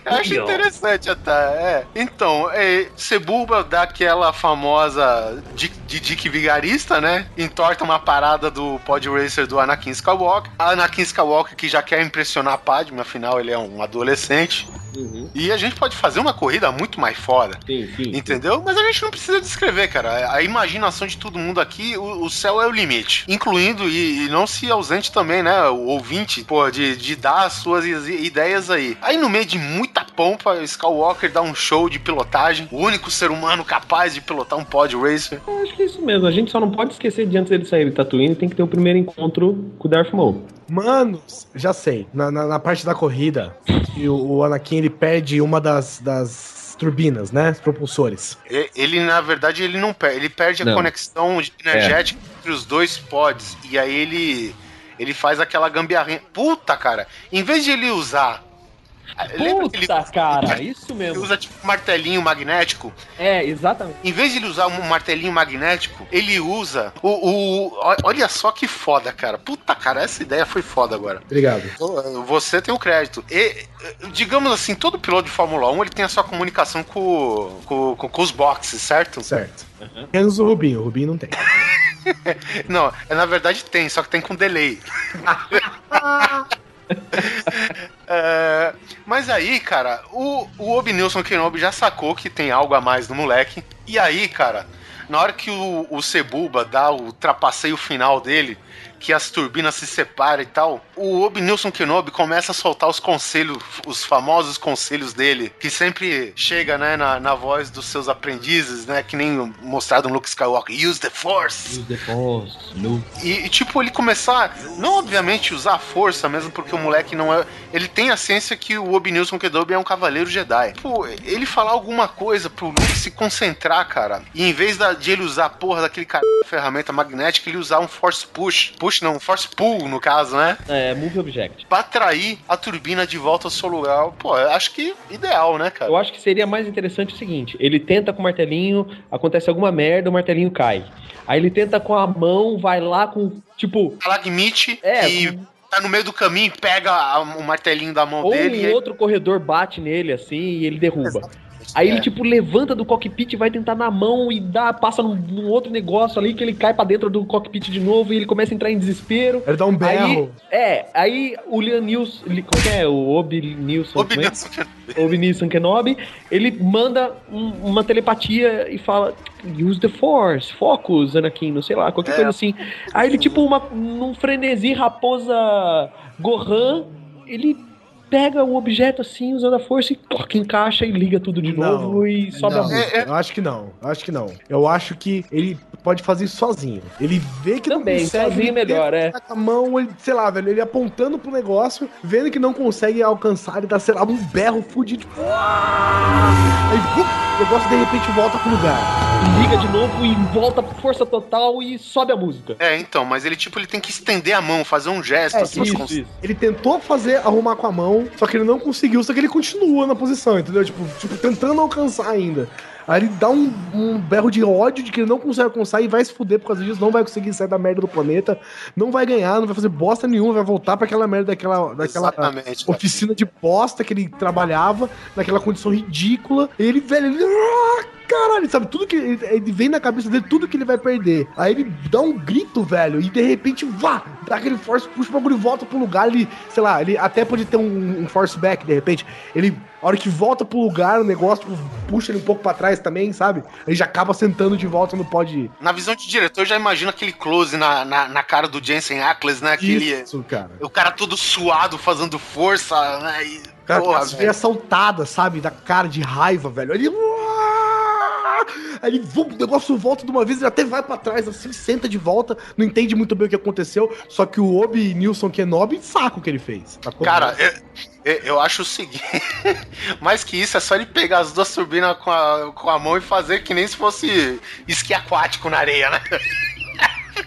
Eu acho interessante até, é. Então, é, Sebulba dá aquela famosa de, de Dick Vigarista, né? Entorta uma parada do Pod Racer do Anakin Skywalker. A Anakin Skywalker que já quer impressionar a Padme, afinal ele é um adolescente. Uhum. E a gente pode fazer uma corrida muito mais foda. Sim, sim. Entendeu? Mas a gente não precisa descrever, cara. A imaginação de todo mundo aqui, o, o céu é o limite. Incluindo, e, e não se ausente também, né? O ouvinte, pô, de, de dar as suas ideias aí. Aí no meio de muita pompa, Skywalker dá um show de pilotagem. O único ser humano capaz de pilotar um pod racer. Eu acho que é isso mesmo. A gente só não pode esquecer de antes dele sair de Tatooine, tem que ter o primeiro encontro com o Darth Maul. Mano, já sei. Na, na, na parte da corrida, que o, o Anakin ele perde uma das, das turbinas, né? Os propulsores. Ele, na verdade, ele não perde. Ele perde a Não. conexão energética entre os dois pods. E aí ele. Ele faz aquela gambiarrinha. Puta, cara. Em vez de ele usar. Que ele, Puta, cara, isso ele mesmo. usa tipo um martelinho magnético? É, exatamente. Em vez de ele usar um martelinho magnético, ele usa o. o olha só que foda, cara. Puta, cara, essa ideia foi foda agora. Obrigado. Você tem o crédito. E, digamos assim, todo piloto de Fórmula 1 ele tem a sua comunicação com, com, com, com os boxes, certo? Certo. Menos o Rubinho. O Rubinho não tem. Não, é, na verdade tem, só que tem com delay. É, mas aí, cara, o, o Obi Nilson Kenobi já sacou que tem algo a mais no moleque. E aí, cara, na hora que o, o Cebuba dá o trapaceio final dele, que as turbinas se separam e tal, o Obi Nilson Kenobi começa a soltar os conselhos, os famosos conselhos dele, que sempre chega, né, na, na voz dos seus aprendizes, né, que nem mostrado no Luke Skywalker, use the Force. Use the Force, no. E, e, tipo, ele começar, não obviamente usar a força mesmo, porque o moleque não é. Ele tem a ciência que o Obi Nilson Kenobi é um cavaleiro Jedi. Pô, ele falar alguma coisa pro Luke se concentrar, cara, e em vez da- de ele usar a porra daquele cara ferramenta magnética, ele usar um Force Push. Push não, um Force Pull, no caso, né? É, Move Object. Pra atrair a turbina de volta ao seu lugar. Pô, eu acho que ideal, né, cara? Eu acho que seria mais interessante o seguinte: ele tenta com o martelinho, acontece alguma merda, o martelinho cai. Aí ele tenta com a mão, vai lá com. Tipo, Alagmite É, e com- tá no meio do caminho, pega o martelinho da mão ou dele. e um aí- outro corredor bate nele assim e ele derruba. Aí É. ele, tipo, levanta do cockpit, vai tentar na mão e dá, passa num, num outro negócio ali que ele cai pra dentro do cockpit de novo e ele começa a entrar em desespero. Ele dá um berro. Aí, é, aí o Liam Nilson, como que é? O Obi Nilson, Obi é? Nilson Kenobi. Obi Nilson Kenobi, ele manda um- uma telepatia e fala use the force, focus, Anakin, não sei lá, qualquer É. coisa assim. Aí ele, tipo, uma, num frenesi raposa Gohan, ele pega o objeto assim, usando a força e toca, encaixa e liga tudo de Não, novo e sobe a Não, música. É, eu acho que não. Eu acho que não. Eu acho que ele pode fazer isso sozinho. Ele vê que Também, não consegue. sozinho ele melhor, é. com a mão, ele, sei lá, velho, ele apontando pro negócio, vendo que não consegue alcançar, ele dá, sei lá, um berro fudido. Tipo! Aí, o negócio de repente volta pro lugar. Liga de novo e volta com força total e sobe a música. É, então, mas ele tipo, ele tem que estender a mão, fazer um gesto É, assim. Isso, isso. Ele tentou fazer, arrumar com a mão, só que ele não conseguiu, só que ele continua na posição, entendeu? Tipo, tipo tentando alcançar ainda. Aí ele dá um, um berro de ódio de que ele não consegue alcançar e vai se fuder por causa disso, não vai conseguir sair da merda do planeta, não vai ganhar, não vai fazer bosta nenhuma, vai voltar pra aquela merda daquela, daquela Exatamente. oficina de bosta que ele trabalhava, naquela condição ridícula. E ele, velho, ele. "Ah, Caralho, sabe? Tudo que. Ele, ele vem na cabeça dele tudo que ele vai perder. Aí ele dá um grito, velho, e de repente, vá! Dá aquele force, puxa o bagulho e volta pro lugar. Ele, sei lá, ele até pode ter um, um force back, de repente. Ele, a hora que volta pro lugar, o negócio tipo, puxa ele um pouco pra trás também, sabe? Ele já acaba sentando de volta no pod. Na visão de diretor, eu já imagino aquele close na, na, na cara do Jensen Ackles, né? Aquele, Isso, cara. o cara todo suado, fazendo força, né? E, Cara, porra, as saltadas, sabe? Da cara de raiva, velho. Ele. Aí o negócio volta de uma vez, ele até vai pra trás, assim, senta de volta, não entende muito bem o que aconteceu, só que o Obi Nilson Kenobi saca o que ele fez. Cara, eu, eu- eu acho o seguinte: mais que isso, é só ele pegar as duas turbinas com a, com a mão e fazer que nem se fosse esqui aquático na areia, né?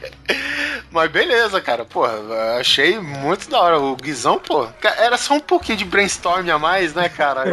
Mas beleza, cara. Pô, achei muito da hora. O Guizão, pô, era só um pouquinho de brainstorm a mais, né, cara?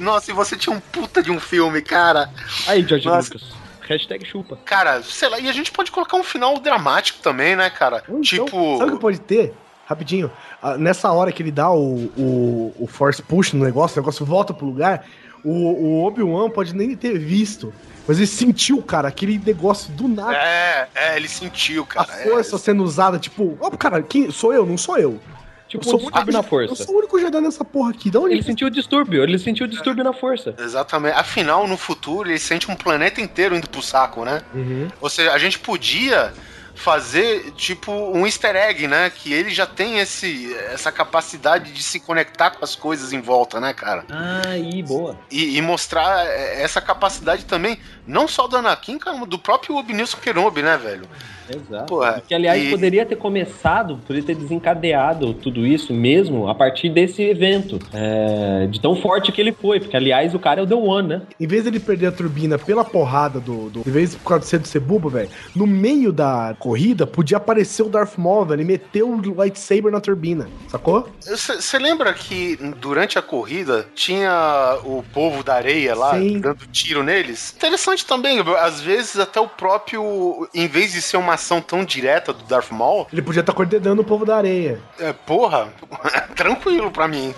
Nossa, e você tinha um puta de um filme, cara. Aí, George Nossa. Lucas. Hashtag chupa. Cara, sei lá, e a gente pode colocar um final dramático também, né, cara? Então, tipo. Sabe o que pode ter? Rapidinho. ah, nessa hora que ele dá o, o, o force push no negócio, o negócio volta pro lugar. O, o Obi-Wan pode nem ter visto. Mas ele sentiu, cara, aquele negócio do nada. É, é, ele sentiu, a cara. é. força sendo usada, tipo, ó, cara, quem sou eu? Não sou eu. Tipo, eu sou um distúrbio na Eu força. sou o único Jedi nessa porra aqui. Da onde Ele sentiu o distúrbio, ele sentiu o distúrbio na força. Exatamente. Afinal, no futuro, ele sente um planeta inteiro indo pro saco, né? Uhum. Ou seja, a gente podia fazer tipo um easter egg, né? Que ele já tem esse, essa capacidade de se conectar com as coisas em volta, né, cara? Aí, boa. E, e mostrar é, essa capacidade também, não só do Anakin, cara, do próprio Obi-Nilson Kenobi, né, velho? Exato. Porra, que, aliás, e- poderia ter começado, poderia ter desencadeado tudo isso mesmo a partir desse evento. é, de tão forte que ele foi. Porque, aliás, o cara é o The One, né? Em vez dele perder a turbina pela porrada do. do em vez de por causa de ser bubo, velho, no meio da corrida podia aparecer o Darth Maul, velho, e meter o lightsaber na turbina. Sacou? Você lembra que durante a corrida tinha o povo da areia lá Sim. dando tiro neles? Interessante também, às vezes até o próprio, em vez de ser uma ação tão direta do Darth Maul, Ele podia estar coordenando o povo da areia. é, porra, tranquilo pra mim.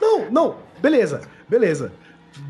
Não, não, beleza, beleza.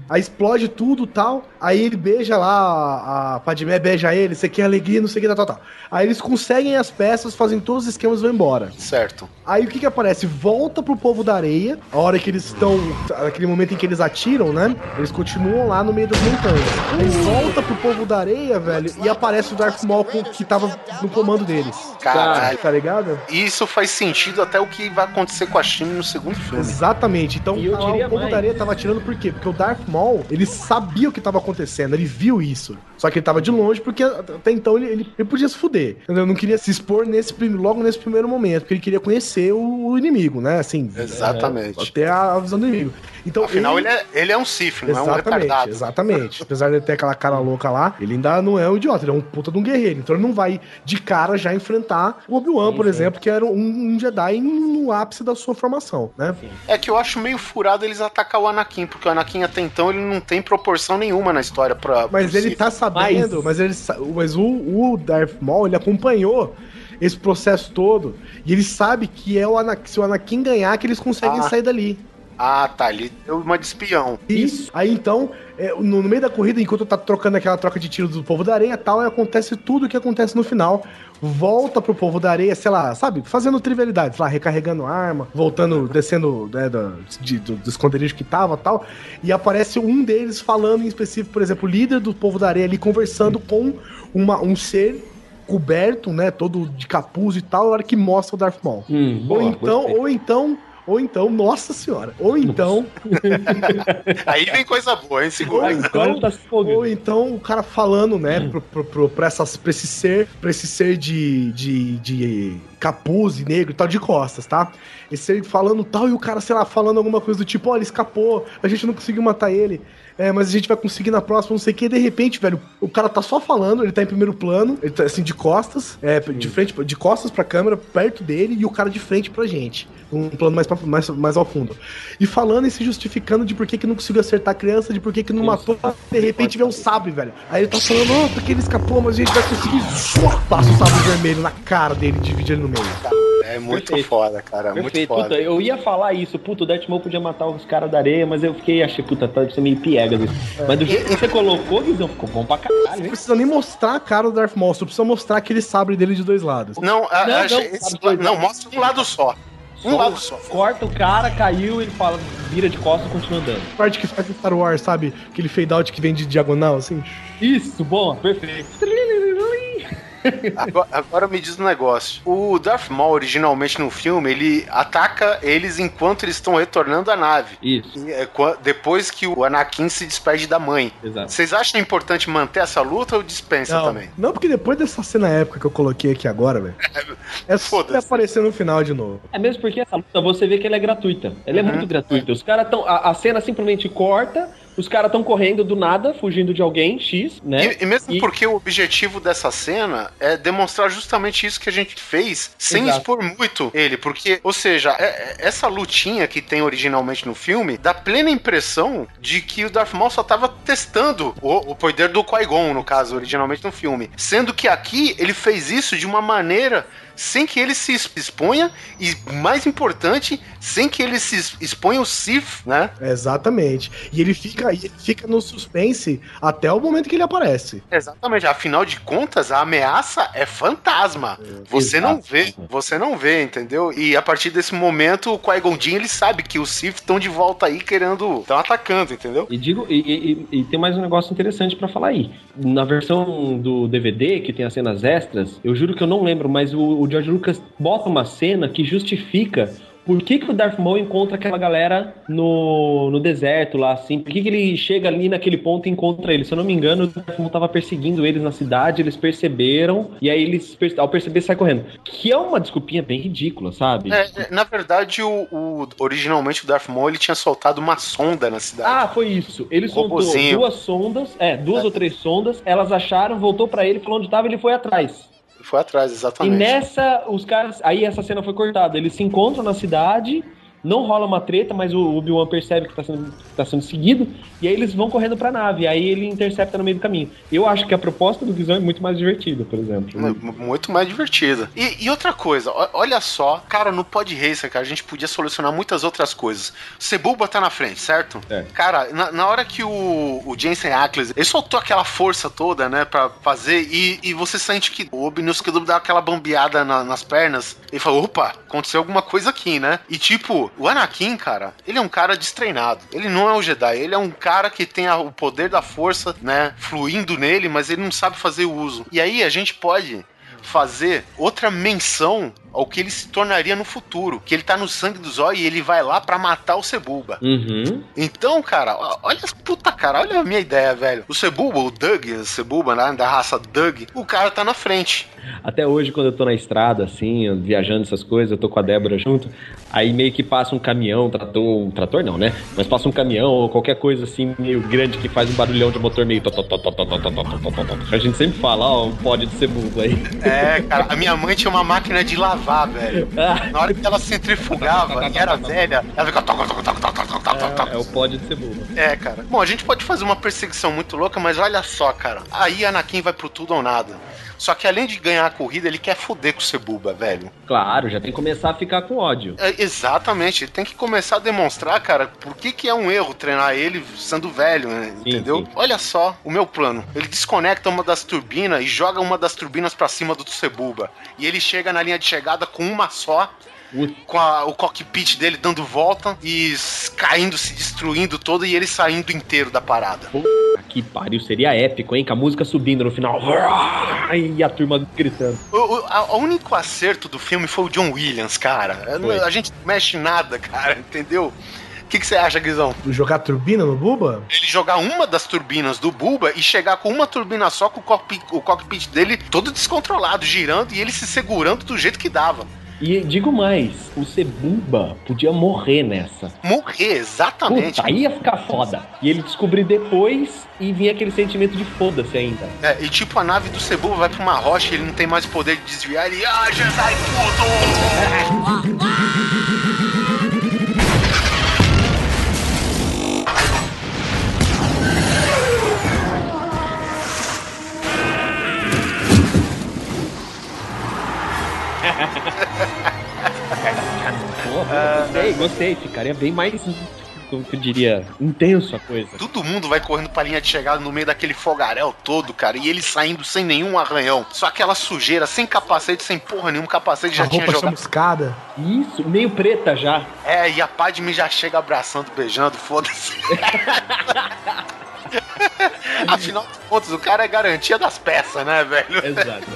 Aí explode tudo tal. Aí ele beija lá, a- Padmé beija ele, você quer alegria, não sei o que, tal, tal, tal. Aí eles conseguem as peças, fazem todos os esquemas e vão embora. certo. Aí o que que aparece? Volta pro povo da areia, a hora que eles estão. Naquele momento em que eles atiram, né? Eles continuam lá no meio das montanhas. Aí volta pro povo da areia, velho, e aparece o Darth Maul que tava no comando deles. Caralho. Tá ligado? Isso faz sentido até o que vai acontecer com a China no segundo filme. Exatamente. Então eu lá, diria o povo mais. da areia tava atirando por quê? Porque o Darth Maul, ele sabia o que tava acontecendo, ele viu isso. Só que ele tava de longe porque até então ele, ele, ele podia se fuder. Entendeu? Não queria se expor nesse, logo nesse primeiro momento, porque ele queria conhecer o, o inimigo, né? Assim, Exatamente. ter a, a visão do inimigo. Então, Afinal, ele é, ele é um Sith, não é um retardado. exatamente. Apesar de ele ter aquela cara louca lá, ele ainda não é um idiota, ele é um puta de um guerreiro. Então ele não vai de cara já enfrentar o Obi-Wan, por exemplo, que era um, um Jedi no ápice da sua formação, né? É que eu acho meio furado eles atacar o Anakin, porque o Anakin até então ele não tem proporção nenhuma na história pra. Mas ele Sith. tá sabendo, mas, ele, sa- mas o, o Darth Maul, ele acompanhou esse processo todo e ele sabe que é o Anakin, se o Anakin ganhar, que eles conseguem Ah. sair dali. Ah, tá. Ele deu uma de espião. Isso. Aí então, é, no, no meio da corrida, enquanto tá trocando aquela troca de tiro do povo da areia e tal, aí acontece tudo o que acontece no final. Volta pro povo da areia, sei lá, sabe? Fazendo trivialidades, lá, recarregando arma, voltando, descendo né, da- de- do, do esconderijo que tava e tal. E aparece um deles falando em específico, por exemplo, o líder do povo da areia ali conversando com uma, um ser coberto, né? Todo de capuz e tal, na hora que mostra o Darth Maul. Hum, boa, ou então, ou então. Ou então, nossa senhora. Ou então, Aí vem coisa boa, hein? Segura. Agora tá se fogando. Ou então o cara falando, né, pro, pro, pro, pra, essas, pra esse ser, pra esse ser de, de, de capuz e negro e tal, de costas, tá? Esse ser falando tal, e o cara, sei lá, falando alguma coisa do tipo, ó, ele escapou, a gente não conseguiu matar ele. É, mas a gente vai conseguir na próxima, não sei o que. De repente, velho, o cara tá só falando, ele tá em primeiro plano, ele tá assim, de costas, é, de frente, de costas pra câmera, perto dele, e o cara de frente pra gente. Um plano mais, pra, mais, mais ao fundo. E falando e se justificando de por que, que não conseguiu acertar a criança, de por que, que não matou. De repente vê um sabre, velho. Aí ele tá falando, ó, porque ele escapou, mas a gente vai conseguir. Passa o sabre vermelho na cara dele, divide ele no meio. É muito Perfeito. foda, cara. Perfeito. Muito foda. Puta, eu ia falar isso. Puta, o Darth Maul podia matar os caras da areia, mas eu fiquei, achei, puta, tá ser meio piegas isso. Mas do jeito que você colocou, Guizão, ficou bom pra caralho, Não hein? precisa nem mostrar a cara do Darth Maul, só precisa mostrar aquele sabre dele de dois lados. Não, a- Não, a- não, esse- não, mostra um lado só. Um Só lado só. Corta o cara, caiu, ele fala, vira de costas e continua andando. A parte que faz Star Wars, sabe? Aquele fade out que vem de diagonal, assim. Isso, bom, perfeito. Agora, agora me diz um negócio. O Darth Maul, originalmente no filme, ele ataca eles enquanto eles estão retornando à nave. Isso, E, é, Depois que o Anakin se despede da mãe. exato. Vocês acham importante manter essa luta ou dispensa Não, também? não, porque depois dessa cena épica que eu coloquei aqui agora, velho. É só ele Foda-se. aparecer no final de novo. É mesmo porque essa luta você vê que ela é gratuita. Ela é muito gratuita. Os caras estão. A, a cena simplesmente corta Os caras estão correndo do nada, fugindo de alguém, X, né? E, e mesmo E- porque o objetivo dessa cena é demonstrar justamente isso que a gente fez, sem Exato. expor muito ele. Porque, ou seja, é- é- essa lutinha que tem originalmente no filme dá plena impressão de que o Darth Maul só tava testando o, o poder do Qui-Gon, no caso, originalmente no filme. Sendo que aqui ele fez isso de uma maneira sem que ele se exponha e, mais importante, sem que ele se exponha o Sith, né? Exatamente. E ele fica, ele fica no suspense até o momento que ele aparece. Exatamente. Afinal de contas, a ameaça é fantasma. Você não vê, você não vê, entendeu? E a partir desse momento, o Qui-Gon ele sabe que os Sith estão de volta aí querendo, estão atacando, entendeu? E digo, e, e- e- tem mais um negócio interessante pra falar aí. Na versão do DVD, que tem as cenas extras, eu juro que eu não lembro, mas o, o George Lucas bota uma cena que justifica por que, que o Darth Maul encontra aquela galera no, no deserto lá, assim. Por que, que ele chega ali naquele ponto e encontra eles? Se eu não me engano, o Darth Maul tava perseguindo eles na cidade, eles perceberam, e aí eles, ao perceber, sai correndo. Que é uma desculpinha bem ridícula, sabe? É, é, na verdade, o, o- originalmente o Darth Maul ele tinha soltado uma sonda na cidade. Ah, foi isso. Ele soltou Robozinho. duas sondas, é, duas É. ou três sondas, elas acharam, voltou pra ele, falou onde tava, ele foi atrás. Foi atrás, E exatamente. nessa, os caras, aí essa cena foi cortada, eles se encontram na cidade, não rola uma treta, mas o Obi-Wan percebe que tá sendo, tá sendo seguido, e aí eles vão correndo pra nave, aí ele intercepta no meio do caminho. Eu acho que a proposta do Visão é muito mais divertida, por exemplo. Mu- Muito mais divertida. E, e outra coisa, olha só, cara, no Pod Racer, cara, a gente podia solucionar muitas outras coisas. Sebulba tá na frente, certo? É. Cara, na, na hora que o, o Jensen Ackles, ele soltou aquela força toda, né, pra fazer, e, e você sente que o Kiddo dá aquela bambeada na- nas pernas, e fala, opa, aconteceu alguma coisa aqui, né? E tipo, o Anakin, cara, ele é um cara destreinado. Ele não é um Jedi, ele é um cara que tem a- o poder da força, né, fluindo nele, mas ele não sabe fazer o uso. E aí a gente pode fazer outra menção ao que ele se tornaria no futuro. Que ele tá no sangue do Zóio e ele vai lá para matar o Sebulba. Uhum. Então, cara, olha, puta cara, olha a minha ideia, velho. O Sebulba, o Doug, o Sebulba, né, da raça Doug, o cara tá na frente. Até hoje, quando eu tô na estrada, assim, viajando essas coisas, eu tô com a Débora junto, aí meio que passa um caminhão, trator, um trator não, né? Mas passa um caminhão ou qualquer coisa assim, meio grande, que faz um barulhão de motor meio... A gente sempre fala, ó, um pódio de Sebulba aí. É, cara, a minha mãe tinha uma máquina de lavar velho. Na hora que ela centrifugava e era velha, ela ficava. é, é o pode de cebola. É, cara. Bom, a gente pode fazer uma perseguição muito louca, mas olha só, cara. Aí Anakin vai pro tudo ou nada. Só que além de ganhar a corrida, ele quer foder com o Sebulba, velho. Claro, já tem que começar a ficar com ódio. É, exatamente, ele tem que começar a demonstrar, cara, por que, que é um erro treinar ele sendo velho, né? Sim, Entendeu? sim. Olha só o meu plano. Ele desconecta uma das turbinas e joga uma das turbinas pra cima do Sebulba. E ele chega na linha de chegada com uma só. Com a- o cockpit dele dando volta e caindo, se destruindo todo e ele saindo inteiro da parada. Que pariu, seria épico, hein? Com a música subindo no final. E a turma gritando. O, o, a- único acerto do filme foi o John Williams, cara. Foi. A gente não mexe nada, cara, entendeu? O que você acha, Guizão? Jogar turbina no Buba? Ele jogar uma das turbinas do Bulba e chegar com uma turbina só com o cockpit, o cockpit dele todo descontrolado, girando e ele se segurando do jeito que dava. E digo mais, o Sebumba podia morrer nessa. Morrer, exatamente. Puta, aí ia ficar foda. E ele descobrir depois e vinha aquele sentimento de foda-se ainda. É, e tipo, a nave do Cebu vai pra uma rocha, ele não tem mais o poder de desviar, ele. Ah, Jedi puto! Porra, gostei, gostei. Ficaria bem mais, como que eu diria, intenso a coisa. Todo mundo vai correndo pra linha de chegada no meio daquele fogaréu todo, cara, e ele saindo sem nenhum arranhão. Só aquela sujeira, sem capacete, sem porra nenhuma, capacete A já tinha roupa jogado. chamuscada. Isso, meio preta já. É, e a Padme já chega abraçando, beijando, foda-se. Afinal de contas, o cara é garantia das peças, né, velho? Exato.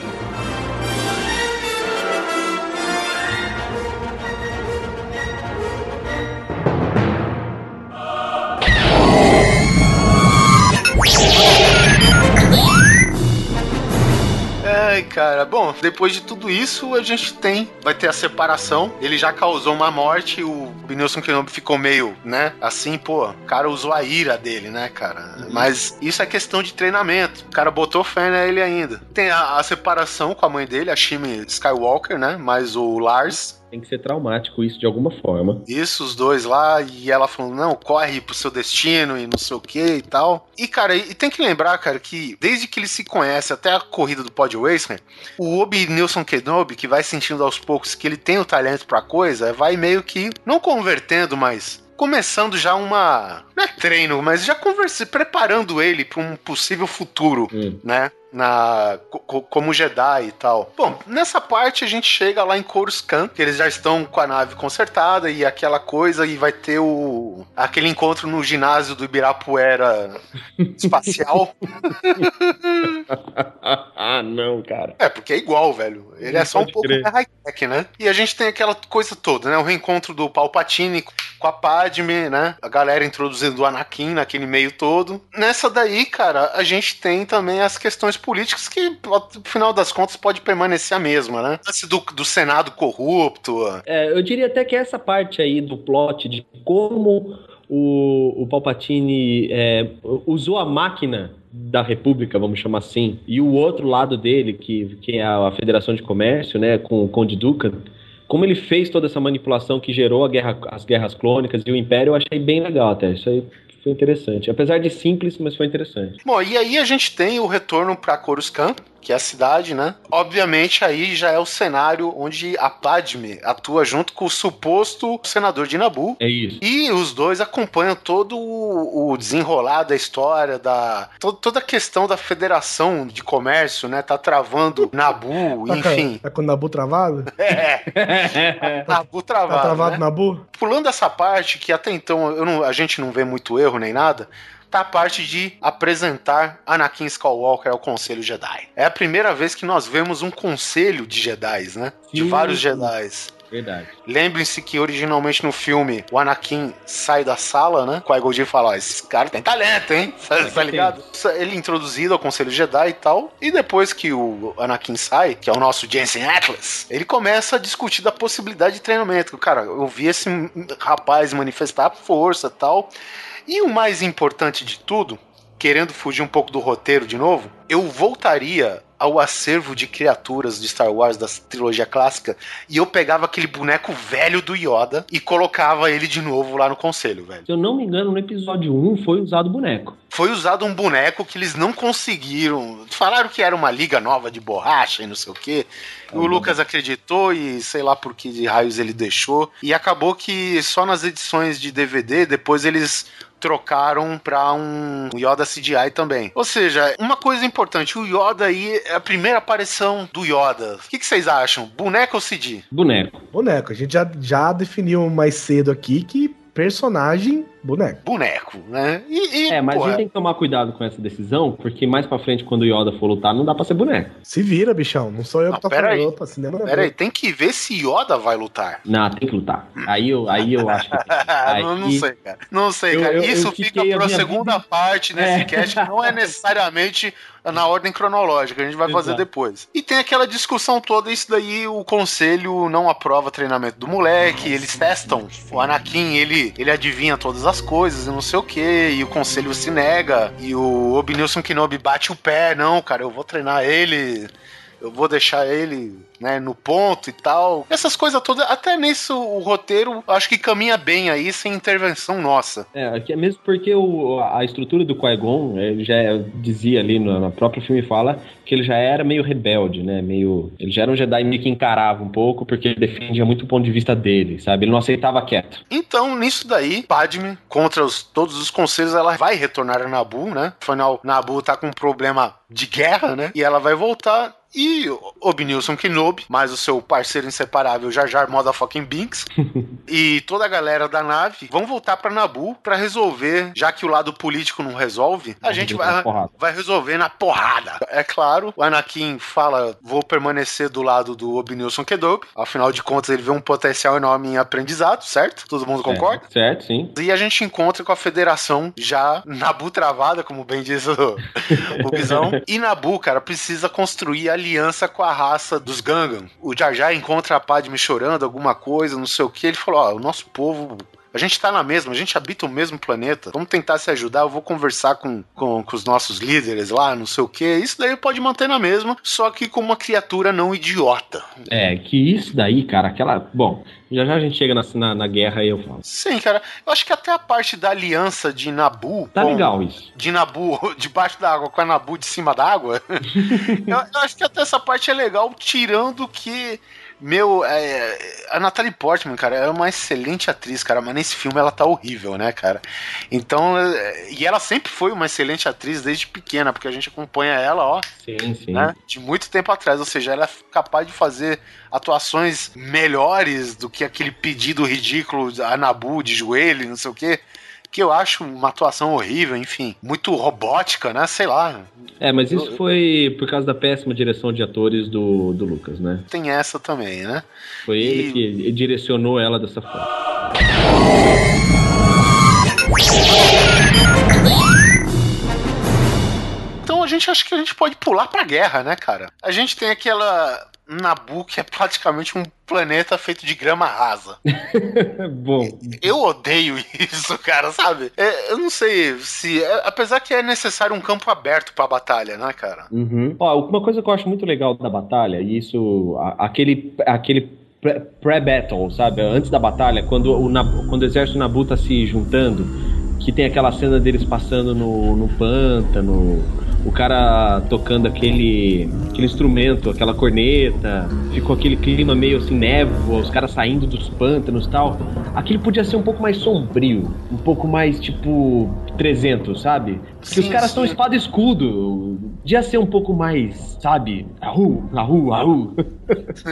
Ai, cara. bom, depois de tudo isso, a gente tem, vai ter a separação. Ele já causou uma morte, o Benilson Kenobi ficou meio, né, assim, pô, o cara usou a ira dele, né, cara? Mas isso é questão de treinamento. O cara botou fé nele ainda. Tem a, a separação com a mãe dele, a Shimi Skywalker, né? Mas o Lars Tem que ser traumático isso de alguma forma. Isso, os dois lá, e ela falando, não, corre pro seu destino e não sei o que e tal. E, cara, e tem que lembrar, cara, que desde que ele se conhece até a corrida do Pod Racer, o Obi Nilson Kenobi, que vai sentindo aos poucos que ele tem o talento pra coisa, vai meio que, não convertendo, mas começando já uma. Não é treino, mas já converse, preparando ele para um possível futuro, Hum. né? Na, co- como Jedi e tal. Bom, nessa parte a gente chega lá em Coruscant, que eles já estão com a nave consertada e aquela coisa, e vai ter o aquele encontro no ginásio do Ibirapuera espacial. ah, não, cara. É, porque é igual, velho. Ele é só um pouco high-tech, né? E a gente tem aquela coisa toda, né? O reencontro do Palpatine com a Padme, né? A galera introduzindo o Anakin naquele meio todo. Nessa daí, cara, a gente tem também as questões políticas que, no final das contas, pode permanecer a mesma, né? Do, do Senado corrupto. É, eu diria até que essa parte aí do plot de como o, o Palpatine é, usou a máquina da República, vamos chamar assim, e o outro lado dele, que, que é a Federação de Comércio, né, com o Conde Dukan, como ele fez toda essa manipulação que gerou guerra, as guerras clônicas e o Império, eu achei bem legal até. Isso aí foi interessante. Apesar de simples, mas foi interessante. Bom, e aí a gente tem o retorno pra Coruscant, que é a cidade, né? Obviamente aí já é o cenário onde a Padme atua junto com o suposto senador de Nabu. É isso. E os dois acompanham todo o desenrolar da história, da to- toda a questão da federação de comércio, né? Tá travando Nabu, Tá, enfim. tá com o Nabu travado? É, Nabu Tá travado, travado né? Nabu? Pulando essa parte, que até então eu não- a gente não vê muito erro nem nada, tá a parte de apresentar Anakin Skywalker ao Conselho Jedi. É a primeira vez que nós vemos um conselho de Jedi, né? De Sim. vários Jedis. Verdade. Lembrem-se que originalmente no filme o Anakin sai da sala, né? Com a Goldie fala: Ó, esse cara tem talento, hein? Tá ligado? Ele é introduzido ao Conselho Jedi e tal. E depois que o Anakin sai, que é o nosso Jensen Atlas, ele começa a discutir da possibilidade de treinamento. Cara, eu vi esse rapaz manifestar força e tal. E o mais importante de tudo, querendo fugir um pouco do roteiro de novo, eu voltaria ao acervo de criaturas de Star Wars da trilogia clássica e eu pegava aquele boneco velho do Yoda e colocava ele de novo lá no conselho, velho. Se eu não me engano, no episódio 1 foi usado o boneco. Foi usado um boneco que eles não conseguiram. Falaram que era uma liga nova de borracha e não sei o quê. E o Lucas acreditou e sei lá por que de raios ele deixou. E acabou que só nas edições de DVD, depois eles trocaram pra um Yoda CGI também. Ou seja, uma coisa importante, o Yoda aí é a primeira aparição do Yoda. O que, que vocês acham? Boneco ou CG? Boneco. Boneco. A gente já, já definiu mais cedo aqui que personagem, boneco. Boneco, né? E, e, É, mas a gente tem que tomar cuidado com essa decisão, porque mais pra frente, quando o Yoda for lutar, não dá pra ser boneco. Se vira, bichão. Não sou eu Não, que tô falando. aí. Opa, cinema não é Pera aí, tem que ver se Yoda vai lutar. Não, tem que lutar. Aí eu, aí eu acho que. Aí- não, não sei, cara. Não sei, Eu- cara. eu- Isso eu fica pra segunda vida- parte desse É. cast, que não é necessariamente na ordem cronológica, a gente vai fazer Exato. depois. E tem aquela discussão toda, isso daí o conselho não aprova treinamento do moleque, eles testam. O Anakin, ele, ele adivinha todas as coisas e não sei o que, e o conselho se nega, e o Obnilson Kenobi bate o pé, não, cara, eu vou treinar ele, eu vou deixar ele, né, no ponto e tal. Essas coisas todas, até nisso o roteiro acho que caminha bem aí, sem intervenção nossa. É, é mesmo porque o, a estrutura do Qui-Gon, ele já dizia ali no, no próprio filme fala que ele já era meio rebelde, né? Meio, ele já era um Jedi meio que encarava um pouco porque ele defendia muito o ponto de vista dele, sabe? Ele não aceitava quieto. Então, nisso daí, Padme, contra os- todos os conselhos, ela vai retornar a Nabu, né? Afinal, Nabu tá com um problema de guerra, né? E ela vai voltar. E Obnilson Kenobi, mais o seu parceiro inseparável Jar Jar Motherfucking Binks, e toda a galera da nave vão voltar pra Nabu pra resolver, já que o lado político não resolve, a gente vai, vai resolver na porrada. É claro, o Anakin fala: vou permanecer do lado do Obnilson Kenobi. Afinal de contas, ele vê um potencial enorme em aprendizado, certo? Todo mundo concorda? Certo, certo, sim. E a gente encontra com a federação já Nabu travada, como bem diz o, o Guizão. E Nabu, cara, precisa construir alianças aliança com a raça dos Gangan. O Jar Jar encontra a Padme chorando, alguma coisa, não sei o que. Ele falou: Ó, o nosso povo a gente tá na mesma, a gente habita o mesmo planeta. Vamos tentar se ajudar. Eu vou conversar com, com, com os nossos líderes lá, não sei o que. Isso daí pode manter na mesma, só que com uma criatura não idiota. É, que isso daí, cara, aquela. Bom, já já a gente chega na, na, na guerra e eu falo. Sim, cara. Eu acho que até a parte da aliança de Nabu. Tá com- legal isso. De Nabu debaixo da água com a Nabu de cima da água. eu, eu acho que até essa parte é legal, tirando que. Meu, é, a Natalie Portman, cara, é uma excelente atriz, cara, mas nesse filme ela tá horrível, né, cara? Então, é, e ela sempre foi uma excelente atriz desde pequena, porque a gente acompanha ela, ó, Sim, sim. né, de muito tempo atrás, ou seja, ela é capaz de fazer atuações melhores do que aquele pedido ridículo a Nabu de joelho, não sei o quê. Que eu acho uma atuação horrível, enfim, muito robótica, né? Sei lá. É, mas isso foi por causa da péssima direção de atores do, do Lucas, né? Tem essa também, né? Foi ele E- que direcionou ela dessa forma. Então a gente acha que a gente pode pular pra guerra, né, cara? A gente tem aquela Nabu que é praticamente um planeta feito de grama rasa. Bom, Eu odeio isso, cara, sabe? É, eu não sei se. é- apesar que é necessário um campo aberto pra batalha, né, cara? Uhum. Ó, uma coisa que eu acho muito legal da batalha, e isso, a- aquele, aquele pré- pré-battle, sabe? Antes da batalha, quando o, Nabu- quando o exército Nabu tá se juntando, que tem aquela cena deles passando no, no pântano, o cara tocando aquele, aquele instrumento, aquela corneta, ficou aquele clima meio assim, névoa, os caras saindo dos pântanos e tal. Aquilo podia ser um pouco mais sombrio, um pouco mais tipo 300, sabe? Porque os Sim, caras são espada e escudo. Podia ser um pouco mais, sabe? Ahu, ahu, ahu.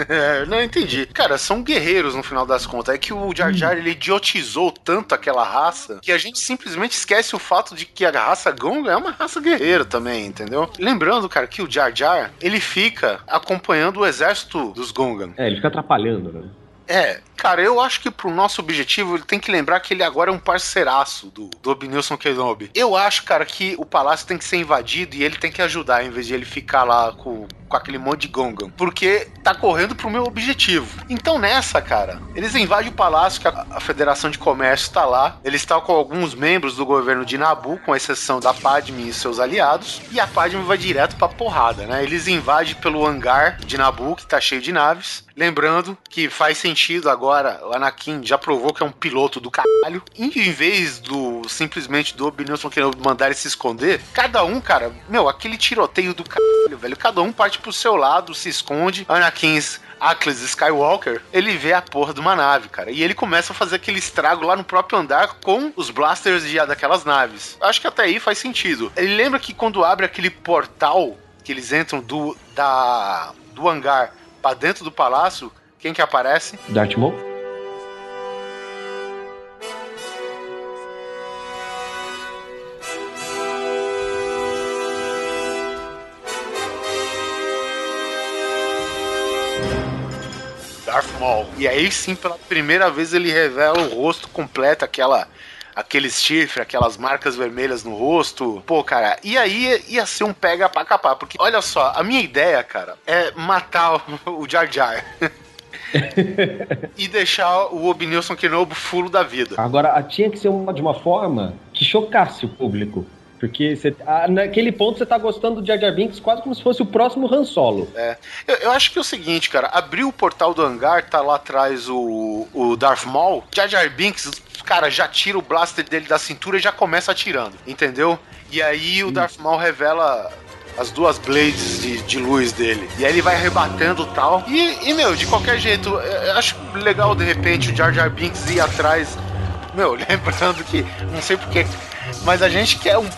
É, não entendi. Cara, são guerreiros no final das contas. É que o Jar Jar ele idiotizou tanto aquela raça que a gente simplesmente esquece o fato de que a raça Gonga é uma raça guerreira também, entendeu? Lembrando, cara, que o Jar Jar ele fica acompanhando o exército dos Gongan. É, ele fica atrapalhando, né? É, cara, eu acho que pro nosso objetivo ele tem que lembrar que ele agora é um parceiraço do, do Obnilson Kenobi. Eu acho, cara, que o palácio tem que ser invadido e ele tem que ajudar, em vez de ele ficar lá com, com aquele monte de Gongan. Porque tá correndo pro meu objetivo. Então nessa, cara, eles invadem o palácio, que a, a Federação de Comércio tá lá. Eles estão com alguns membros do governo de Nabu, com exceção da Padme e seus aliados. E a Padme vai direto pra porrada, né? Eles invadem pelo hangar de Nabu, que tá cheio de naves. Lembrando que faz sentido agora, o Anakin já provou que é um piloto do caralho. E em vez do simplesmente do Obi-Wan Kenobi mandar ele se esconder, cada um, cara, meu, aquele tiroteio do caralho, velho. Cada um parte pro seu lado, se esconde. Anakin Ackles Skywalker, ele vê a porra de uma nave, cara. E ele começa a fazer aquele estrago lá no próprio andar com os blasters de, daquelas naves. Acho que até aí faz sentido. Ele lembra que quando abre aquele portal que eles entram do, da, do hangar pra dentro do palácio, quem que aparece? Darth Maul? Darth Maul. E aí sim, pela primeira vez, ele revela o rosto completo, aquela. Aqueles chifres, aquelas marcas vermelhas no rosto. Pô, cara, e aí ia ser um pega pra capar. Porque, olha só, a minha ideia, cara, é matar o, o Jar Jar. e deixar o Obnilson Kenobi fulo da vida. Agora, tinha que ser uma, de uma forma que chocasse o público. Porque você, naquele ponto você tá gostando do Jar Jar Binks quase como se fosse o próximo Han Solo. É. Eu, eu acho que é o seguinte, cara. Abriu o portal do hangar, tá lá atrás o, o Darth Maul. Jar Jar Binks, cara, já tira o blaster dele da cintura e já começa atirando, entendeu? E aí o Darth Maul revela as duas blades de, de luz dele. E aí ele vai arrebatando tal. E, e, meu, de qualquer jeito, eu eu acho legal de repente o Jar Jar Binks ir atrás. Meu, lembrando que, não sei porquê, mas a gente quer um.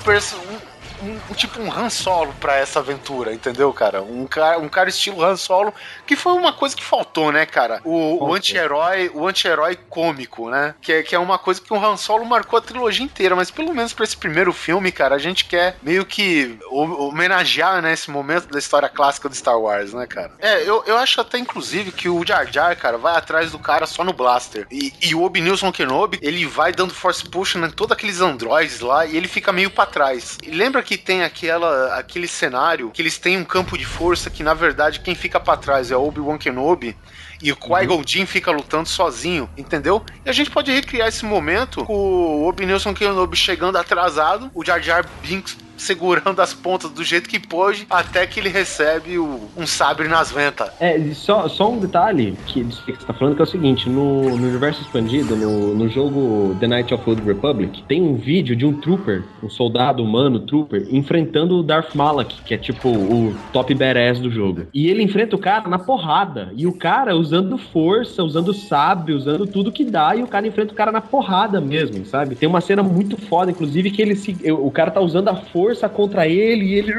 Um, tipo um Han Solo pra essa aventura, entendeu, cara? Um cara, um cara estilo Han Solo, que foi uma coisa que faltou, né, cara? O, anti-herói, o anti-herói cômico, né? Que, é- que é uma coisa que o Han Solo marcou a trilogia inteira, mas pelo menos pra esse primeiro filme, cara, a gente quer meio que ho- homenagear, né, esse momento da história clássica do Star Wars, né, cara? É, eu, eu acho até, inclusive, que o Jar Jar, cara, vai atrás do cara só no blaster. E, e o Obi-Nilson Kenobi, ele vai dando force push em todos aqueles androides lá e ele fica meio pra trás. E lembra que que tem aquela, aquele cenário que eles têm um campo de força que, na verdade, quem fica para trás é o Obi-Wan Kenobi e o Qui-Gon Jinn fica lutando sozinho, entendeu? E a gente pode recriar esse momento com o Obi-Wan Kenobi chegando atrasado, o Jar Jar Binks segurando as pontas do jeito que pôde, até que ele recebe o, um sabre nas ventas. É, só, só um detalhe que você está falando que é o seguinte: no, no universo expandido, no, no jogo The Night of Old Republic, tem um vídeo de um trooper, um soldado humano trooper, enfrentando o Darth Malak, que é tipo o top badass do jogo. E ele enfrenta o cara na porrada. E o cara usando força, usando sabre, usando tudo que dá, e o cara enfrenta o cara na porrada mesmo, sabe? Tem uma cena muito foda, inclusive, que ele se. O cara tá usando a força força contra ele, e ele,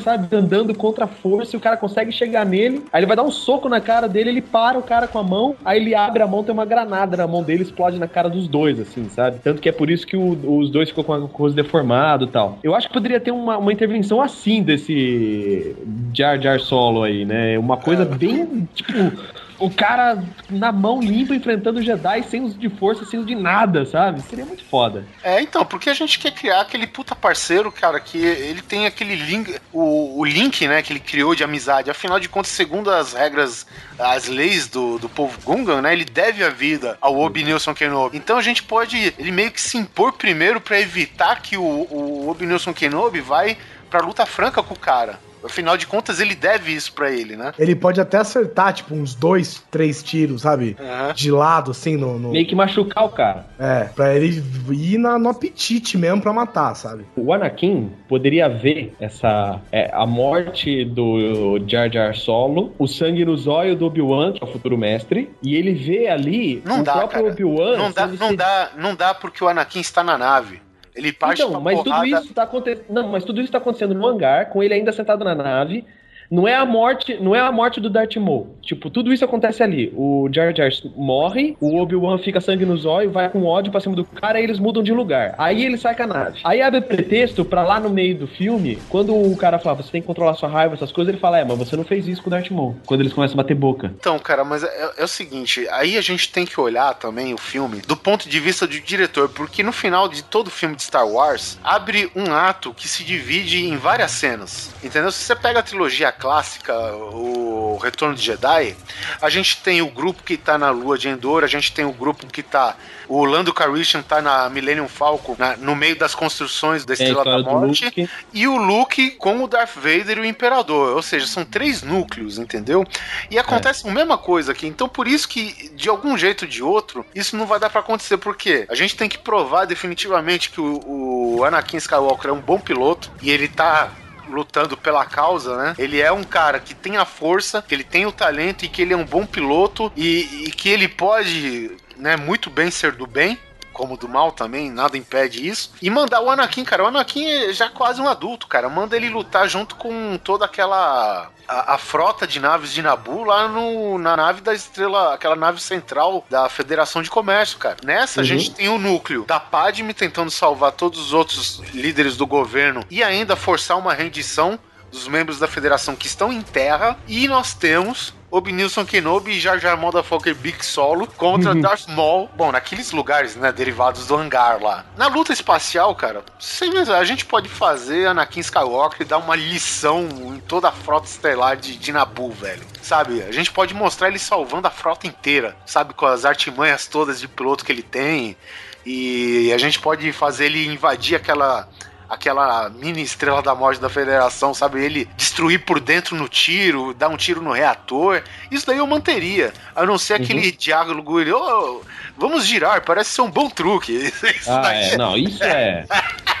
sabe, andando contra a força, e o cara consegue chegar nele. Aí ele vai dar um soco na cara dele, ele para o cara com a mão, aí ele abre a mão, tem uma granada na mão dele, explode na cara dos dois, assim, sabe? Tanto que é por isso que o, os dois ficam com a coisa deformado e tal. Eu acho que poderia ter uma, uma intervenção assim desse Jar Jar Solo aí, né? Uma coisa bem, tipo o cara na mão limpa enfrentando Jedi sem uso de força, sem uso de nada, sabe? Seria muito foda. É, então, porque a gente quer criar aquele puta parceiro, cara, que ele tem aquele link, o, o link, né, que ele criou de amizade. Afinal de contas, segundo as regras, as leis do, do povo Gungan, né, ele deve a vida ao Obi-Nilson Kenobi. Então a gente pode, ele meio que se impor primeiro para evitar que o, o Obi-Nilson Kenobi vai pra luta franca com o cara. Afinal de contas, ele deve isso para ele, né? Ele pode até acertar, tipo, uns dois, três tiros, sabe? Uhum. De lado, assim, no, no, Meio que machucar o cara. É, pra ele ir na, no apetite mesmo pra matar, sabe? O Anakin poderia ver essa... É, a morte do Jar Jar Solo, o sangue no zóio do Obi-Wan, que é o futuro mestre, e ele vê ali não o dá, próprio Obi-Wan... Não dá, não, dá, não dá porque o Anakin está na nave. Ele parte então, mas porrada... tudo isso tá acontecendo. Não, mas tudo isso tá acontecendo no hangar, com ele ainda sentado na nave. Não é a morte, não é a morte do Darth Maul. Tipo, tudo isso acontece ali. O Jar Jar morre, o Obi-Wan fica sangue nos olhos, vai com ódio pra cima do cara e eles mudam de lugar. Aí ele sai com a nave. Aí abre pretexto pra lá no meio do filme, quando o cara fala, você tem que controlar sua raiva, essas coisas, ele fala, é, mas você não fez isso com o Darth Maul. Quando eles começam a bater boca. Então, cara, mas é, é o seguinte, aí a gente tem que olhar também o filme do ponto de vista do diretor, porque no final de todo filme de Star Wars, abre um ato que se divide em várias cenas. Entendeu? Se você pega a trilogia clássica, o Retorno de Jedi, a gente tem o grupo que tá na Lua de Endor, a gente tem o grupo que tá. O Lando Calrissian tá na Millennium Falcon, na, no meio das construções da Estrela da Morte. E o Luke com o Darth Vader e o Imperador. Ou seja, são três núcleos, entendeu? E acontece é. a mesma coisa aqui. Então, por isso que, de algum jeito ou de outro, isso não vai dar para acontecer. Porque a gente tem que provar definitivamente que o, o Anakin Skywalker é um bom piloto e ele tá lutando pela causa, né? Ele é um cara que tem a força, que ele tem o talento e que ele é um bom piloto e, e que ele pode, né, muito bem ser do bem como do mal também, nada impede isso. E mandar o Anakin, cara, o Anakin é já quase um adulto, cara. Manda ele lutar junto com toda aquela. A, a frota de naves de Nabu lá no, na nave da estrela, aquela nave central da Federação de Comércio, cara. Nessa uhum. a gente tem o núcleo da Padme tentando salvar todos os outros líderes do governo e ainda forçar uma rendição dos membros da federação que estão em terra. E nós temos Obi-Nilson Kenobi e Jar Jar Motherfucker Big Solo contra uhum. Darth Maul. Bom, naqueles lugares, né, derivados do hangar lá. Na luta espacial, cara, sem mesmo, a gente pode fazer Anakin Skywalker e dar uma lição em toda a frota estelar de, de Nabu, velho. Sabe? A gente pode mostrar ele salvando a frota inteira, sabe? Com as artimanhas todas de piloto que ele tem. E a gente pode fazer ele invadir aquela aquela mini estrela da morte da federação, sabe? Ele destruir por dentro no tiro, dar um tiro no reator. Isso daí eu manteria. A não ser aquele uhum. diálogo, ele, oh, vamos girar, parece ser um bom truque. Isso ah, daí... é, não, isso é.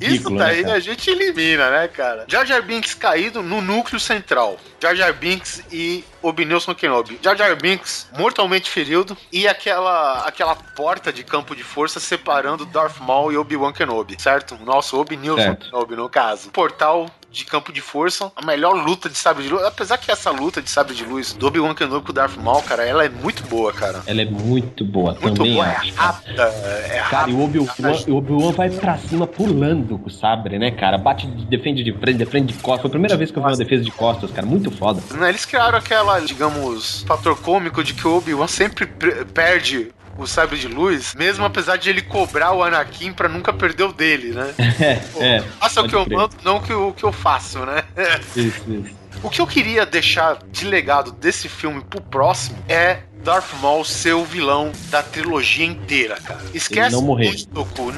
Isso né, daí né, a gente elimina, né, cara? Jar Jar Binks caído no núcleo central. Jar Jar Binks e Obi-Nilson Kenobi. Jar Jar Binks mortalmente ferido e aquela, aquela porta de campo de força separando Darth Maul e Obi-Wan Kenobi, certo? Nosso Obi-Nilson Kenobi, no caso. Portal de campo de força, a melhor luta de sabre de luz. Apesar que essa luta de sabre de luz do Obi-Wan Kenobi com o Darth Maul, cara, ela é muito boa, cara. Ela é muito boa muito também. Boa, é rápida, é Cara, rápida, e o Obi-Wan Obi vai pra cima pulando com o sabre, né, cara? Bate, defende de frente, defende de costas. Foi a primeira vez que eu vi uma defesa de costas, cara. Muito foda. Eles criaram aquela, digamos, fator cômico de que o Obi-Wan sempre perde o sabre de luz, mesmo apesar de ele cobrar o Anakin pra nunca perder o dele, né? Pô, é, faça o que eu crer. mando, não que, o que eu faço, né? Isso, isso. O que eu queria deixar de legado desse filme pro próximo é Darth Maul ser o vilão da trilogia inteira, cara. Esquece não morrer.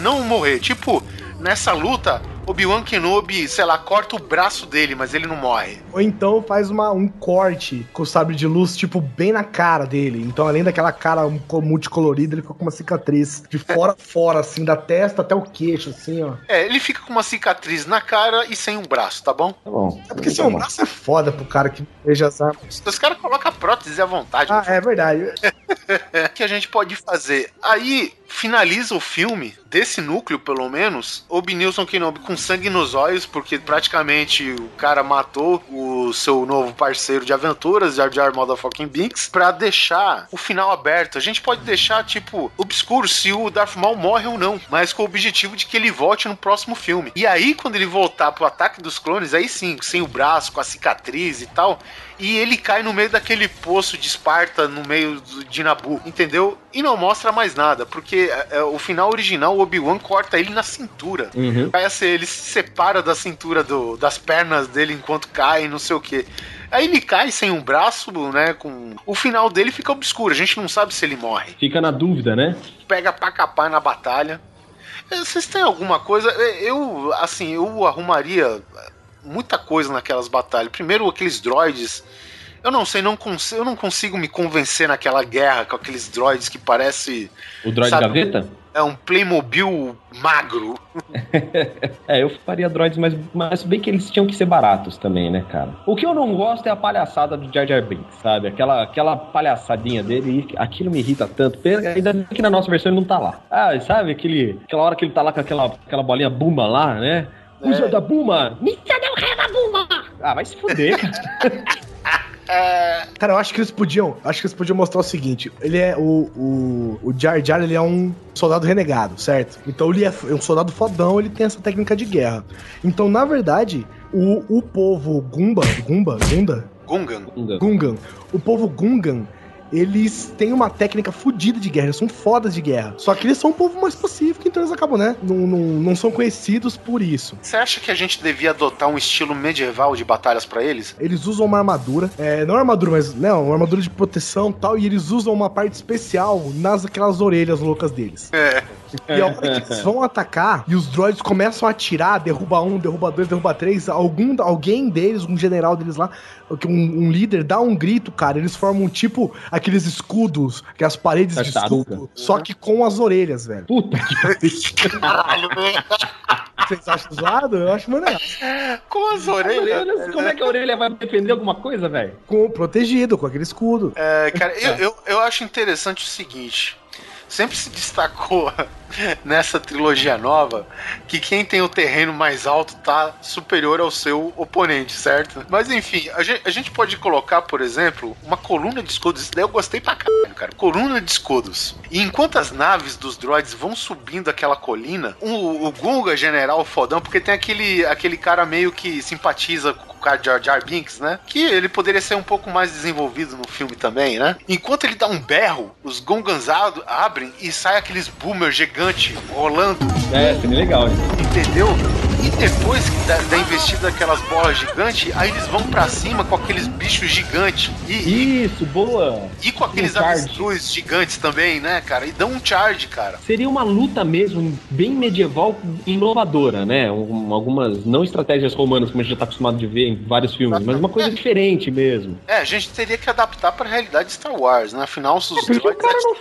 não morrer. Tipo, nessa luta, Obi-Wan Kenobi, sei lá, corta o braço dele, mas ele não morre. Ou então faz uma, um corte com o sabre de luz, tipo, bem na cara dele. Então, além daquela cara um co- multicolorida, ele fica com uma cicatriz de fora a fora, assim, da testa até o queixo, assim, ó. É, ele fica com uma cicatriz na cara e sem um braço, tá bom? Tá bom. É porque seu bom. braço é foda pro cara que veja as armas. Os caras colocam a prótese à vontade. Ah, é verdade. O que a gente pode fazer? Aí finaliza o filme, desse núcleo pelo menos, Obi Nilson Kenobi com sangue nos olhos, porque praticamente o cara matou o seu novo parceiro de aventuras, Jar Jar Motherfucking Binks, pra deixar o final aberto. A gente pode deixar, tipo, obscuro se o Darth Maul morre ou não, mas com o objetivo de que ele volte no próximo filme. E aí, quando ele voltar pro Ataque dos Clones, aí sim, sem o braço, com a cicatriz e tal, e ele cai no meio daquele poço de Esparta, no meio de Nabu, entendeu? E não mostra mais nada, porque é, é, o final original, o Obi-Wan corta ele na cintura. Uhum. Aí assim, ele se separa da cintura do- das pernas dele enquanto cai, não sei o que. Aí ele cai sem um braço, né? Com. O final dele fica obscuro, a gente não sabe se ele morre. Fica na dúvida, né? Pega pra capar na batalha. Eh, Vocês têm alguma coisa? Eh, Eu, assim, eu arrumaria muita coisa naquelas batalhas. Primeiro, aqueles droids. Eu não sei, não eu não consigo me convencer naquela guerra com aqueles droids que parece O droid Sabe- gaveta? é um Playmobil magro. É, eu faria droids, mas, mas bem que eles tinham que ser baratos também, né, cara? O que eu não gosto é a palhaçada do Jar Jar Binks, sabe? Aquela, aquela palhaçadinha dele, aquilo me irrita tanto. Ainda bem que na nossa versão ele não tá lá. Ah, sabe? Aquele, aquela hora que ele tá lá com aquela, aquela bolinha Buma lá, né? Usa da Buma! Missa não rema buma! Ah, vai se fuder, cara. É, Cara, eu acho que eles podiam. Acho que eles podiam mostrar o seguinte: ele é. O, o, o Jar Jar ele é um soldado renegado, certo? Então ele é, é um soldado fodão, ele tem essa técnica de guerra. Então, na verdade, o, o povo Gumba, Gumba, Gunda, Gungan. Gungan, o povo Gungan, eles têm uma técnica fodida de guerra, eles são fodas de guerra. Só que eles são um povo mais pacífico, então eles acabam, né? Não, não, não são conhecidos por isso. Você acha que a gente devia adotar um estilo medieval de batalhas pra eles? Eles usam uma armadura, é, não armadura, mas né, uma armadura de proteção e tal, e eles usam uma parte especial nas aquelas orelhas loucas deles. É. E a hora que eles vão atacar e os droids começam a atirar, derruba um, derruba dois, derruba três, algum, alguém deles, um general deles lá, que um, um líder, dá um grito, cara. Eles formam tipo aqueles escudos, aquelas paredes de escudo, só que com as orelhas, velho. Puta que Caralho, velho. Vocês acham zoado? Eu acho maneiro. Com as orelhas. orelhas. Como é que a orelha vai defender alguma coisa, velho? Com, protegido, com aquele escudo. É, cara, eu, eu, eu acho interessante o seguinte. Sempre se destacou nessa trilogia nova que quem tem o terreno mais alto tá superior ao seu oponente, certo? Mas enfim, a gente, a gente pode colocar, por exemplo, uma coluna de escudos. Isso daí eu gostei pra caralho, cara. Coluna de escudos. E enquanto as naves dos droids vão subindo aquela colina, o, o Gunga, general fodão, porque tem aquele, aquele cara meio que simpatiza cara de Jar Jar Binks, né? Que ele poderia ser um pouco mais desenvolvido no filme também, né? Enquanto ele dá um berro, os Gungans ab- abrem e sai aqueles boomer gigante rolando, É, seria legal, hein? entendeu? E depois da, da investida daquelas bolas gigantes, aí eles vão pra cima com aqueles bichos gigantes. E, Isso, boa. e com aqueles Um avestruz gigantes também, né, cara? E dão um charge, cara. Seria uma luta mesmo, bem medieval, inovadora, né? Um- algumas, não estratégias romanas, como a gente já tá acostumado de ver vários filmes, mas uma coisa diferente mesmo. É, a gente teria que adaptar pra realidade de Star Wars, né? Afinal, os é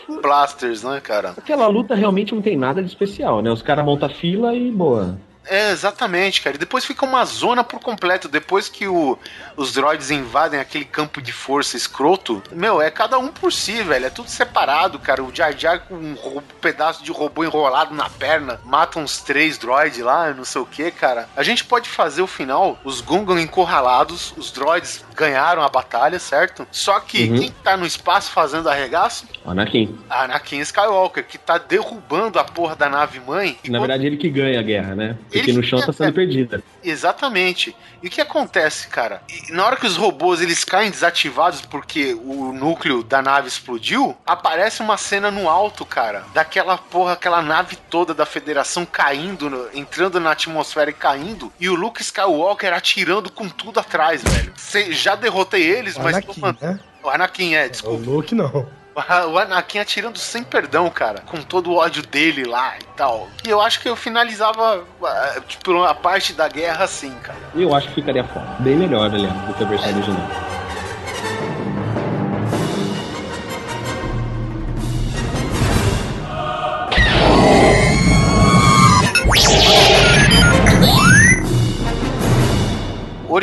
não blasters, né, cara? Aquela luta realmente não tem nada de especial, né? Os caras montam fila e boa. É, exatamente, cara. E depois fica uma zona por completo. Depois que o- os droids invadem aquele campo de força escroto, meu, é cada um por si, velho. É tudo separado, cara. O Jar Jar com um ro- pedaço de robô enrolado na perna, mata uns três droids lá, não sei o que, cara. A gente pode fazer o final, os Gungan encurralados, os droids ganharam a batalha, certo? Só que Uhum. quem tá no espaço fazendo arregaço? Anakin. Anakin Skywalker, que tá derrubando a porra da nave mãe. Na verdade, ele que ganha a guerra, né? Porque Porque no chão tá sendo perdida. Exatamente. E o que acontece, cara? Na hora que os robôs eles caem desativados porque o núcleo da nave explodiu, aparece uma cena no alto, cara, daquela porra, aquela nave toda da Federação caindo, no- entrando na atmosfera e caindo, e o Luke Skywalker atirando com tudo atrás, velho. Cê- já derrotei eles, O mas Anakin, tô né? o Anakin é, O desculpa. Luke não. O Anakin atirando sem perdão, cara. Com todo o ódio dele lá e tal. E eu acho que eu finalizava, ah, tipo, a parte da guerra assim, cara. Eu acho que ficaria. Bem melhor, aliás, do que a versão original.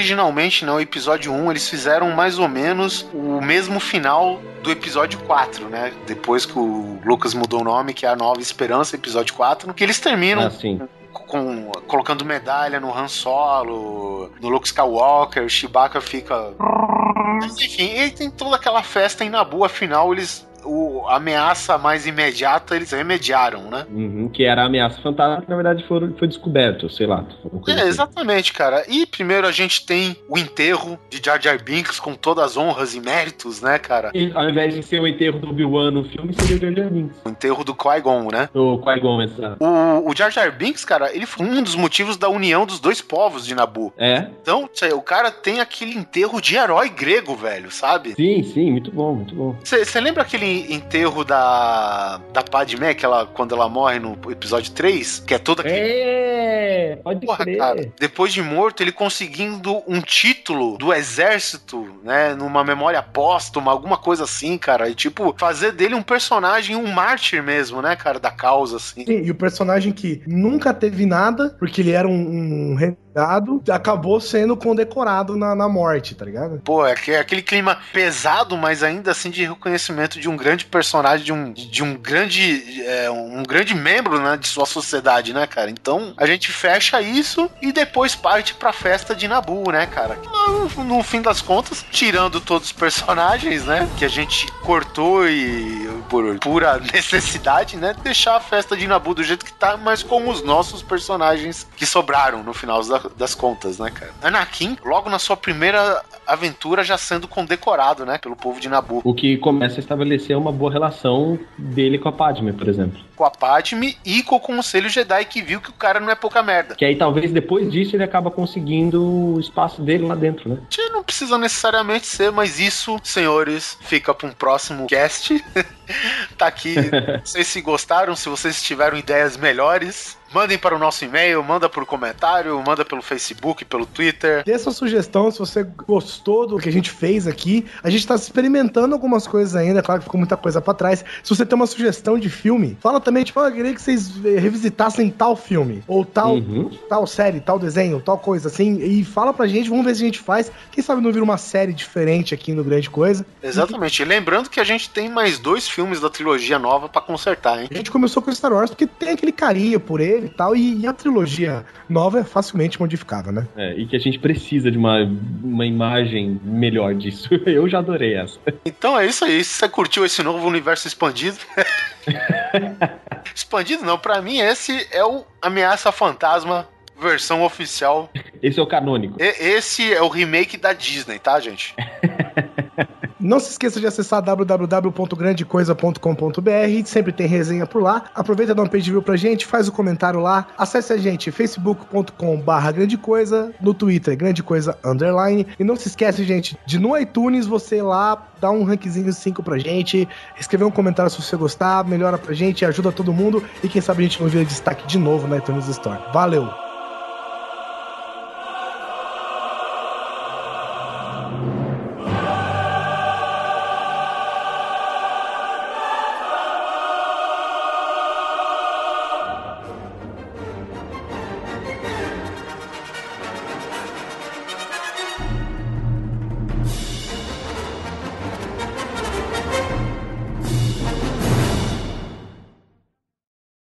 Originalmente, no episódio 1, eles fizeram mais ou menos o mesmo final do episódio 4, né? Depois que o Lucas mudou o nome, que é a Nova Esperança, episódio 4, que eles terminam Ah, sim. com, colocando medalha no Han Solo, no Luke Skywalker, o Chewbacca fica. Mas, enfim, e tem toda aquela festa em Nabu, afinal eles. O, a ameaça mais imediata eles remediaram, né? Uhum, que era a ameaça fantasma, que na verdade foi, foi descoberto, sei lá. É, assim. exatamente, cara. E primeiro a gente tem o enterro de Jar Jar Binks com todas as honras e méritos, né, cara? E, ao invés de ser o enterro do Obi-Wan no filme, seria o Jar Jar Binks. O enterro do Qui-Gon, né? O Qui-Gon, exato. O, o Jar Jar Binks, cara, ele foi um dos motivos da união dos dois povos de Nabu. É? Então, o cara tem aquele enterro de herói grego, velho, sabe? Sim, sim, muito bom, muito bom. Você lembra aquele enterro da, da Padmé, que ela, quando ela morre no episódio 3? Que é toda aquele É, pode Porra, crer. cara, depois de morto, ele conseguindo um título do exército, né? Numa memória póstuma, alguma coisa assim, cara. E tipo, fazer dele um personagem, um mártir mesmo, né, cara, da causa, assim. Sim, e o personagem que nunca teve nada, porque ele era um, um acabou sendo condecorado na, na morte, tá ligado? Pô, é que- é aquele clima pesado, mas ainda assim de reconhecimento de um grande personagem, de um, de um grande é, um grande membro né, de sua sociedade, né, cara? Então a gente fecha isso e depois parte pra festa de Nabu, né, cara? No, no fim das contas, tirando todos os personagens, né, que a gente cortou e por pura necessidade, né, deixar a festa de Nabu do jeito que tá, mas com os nossos personagens que sobraram no final da- das contas, né, cara? Anakin, logo na sua primeira aventura, já sendo condecorado, né, pelo povo de Nabu. O que começa a estabelecer uma boa relação dele com a Padme, por exemplo. Com a Padme e com o Conselho Jedi que viu que o cara não é pouca merda. Que aí talvez depois disso ele acaba consegundo o espaço dele lá dentro, né? Gente, Não precisa necessariamente ser, mas isso, senhores, fica para um próximo cast. tá aqui. Não sei se gostaram, se vocês tiveram ideias melhores. Mandem para o nosso e-mail, manda por comentário, manda pelo Facebook, pelo Twitter. Dê sua sugestão se você gostou do que a gente fez aqui. A gente tá experimentando algumas coisas ainda, claro que ficou muita coisa pra trás. Se você tem uma sugestão de filme, fala também, tipo, ah, eu queria que vocês eh, revisitassem tal filme, ou tal, Uhum. tal série, tal desenho, tal coisa assim, e fala pra gente, vamos ver se a gente faz. Quem sabe não vira uma série diferente aqui no Grande Coisa. Exatamente. E lembrando que a gente tem mais dois filmes da trilogia nova para consertar, hein? A gente começou com Star Wars porque tem aquele carinho por ele e tal, e, e a trilogia nova é facilmente modificável, né? É, e que a gente precisa de uma, uma imagem melhor disso. Eu já adorei essa. Então é isso aí. Se você curtiu esse novo universo expandido. expandido não, pra mim esse é o Ameaça Fantasma versão oficial. Esse é o canônico. E- esse é o remake da Disney, tá, gente? Não se esqueça de acessar www.grandecoisa.com.br, sempre tem resenha por lá. Aproveita e dá um page view pra gente, faz o comentário lá. Acesse a gente facebook.com barra grande coisa, no Twitter grande coisa underline. E não se esquece, gente, de no iTunes você lá dar um rankzinho 5 pra gente, escrever um comentário se você gostar, melhora pra gente, ajuda todo mundo e quem sabe a gente não vira destaque de novo na iTunes Store. Valeu!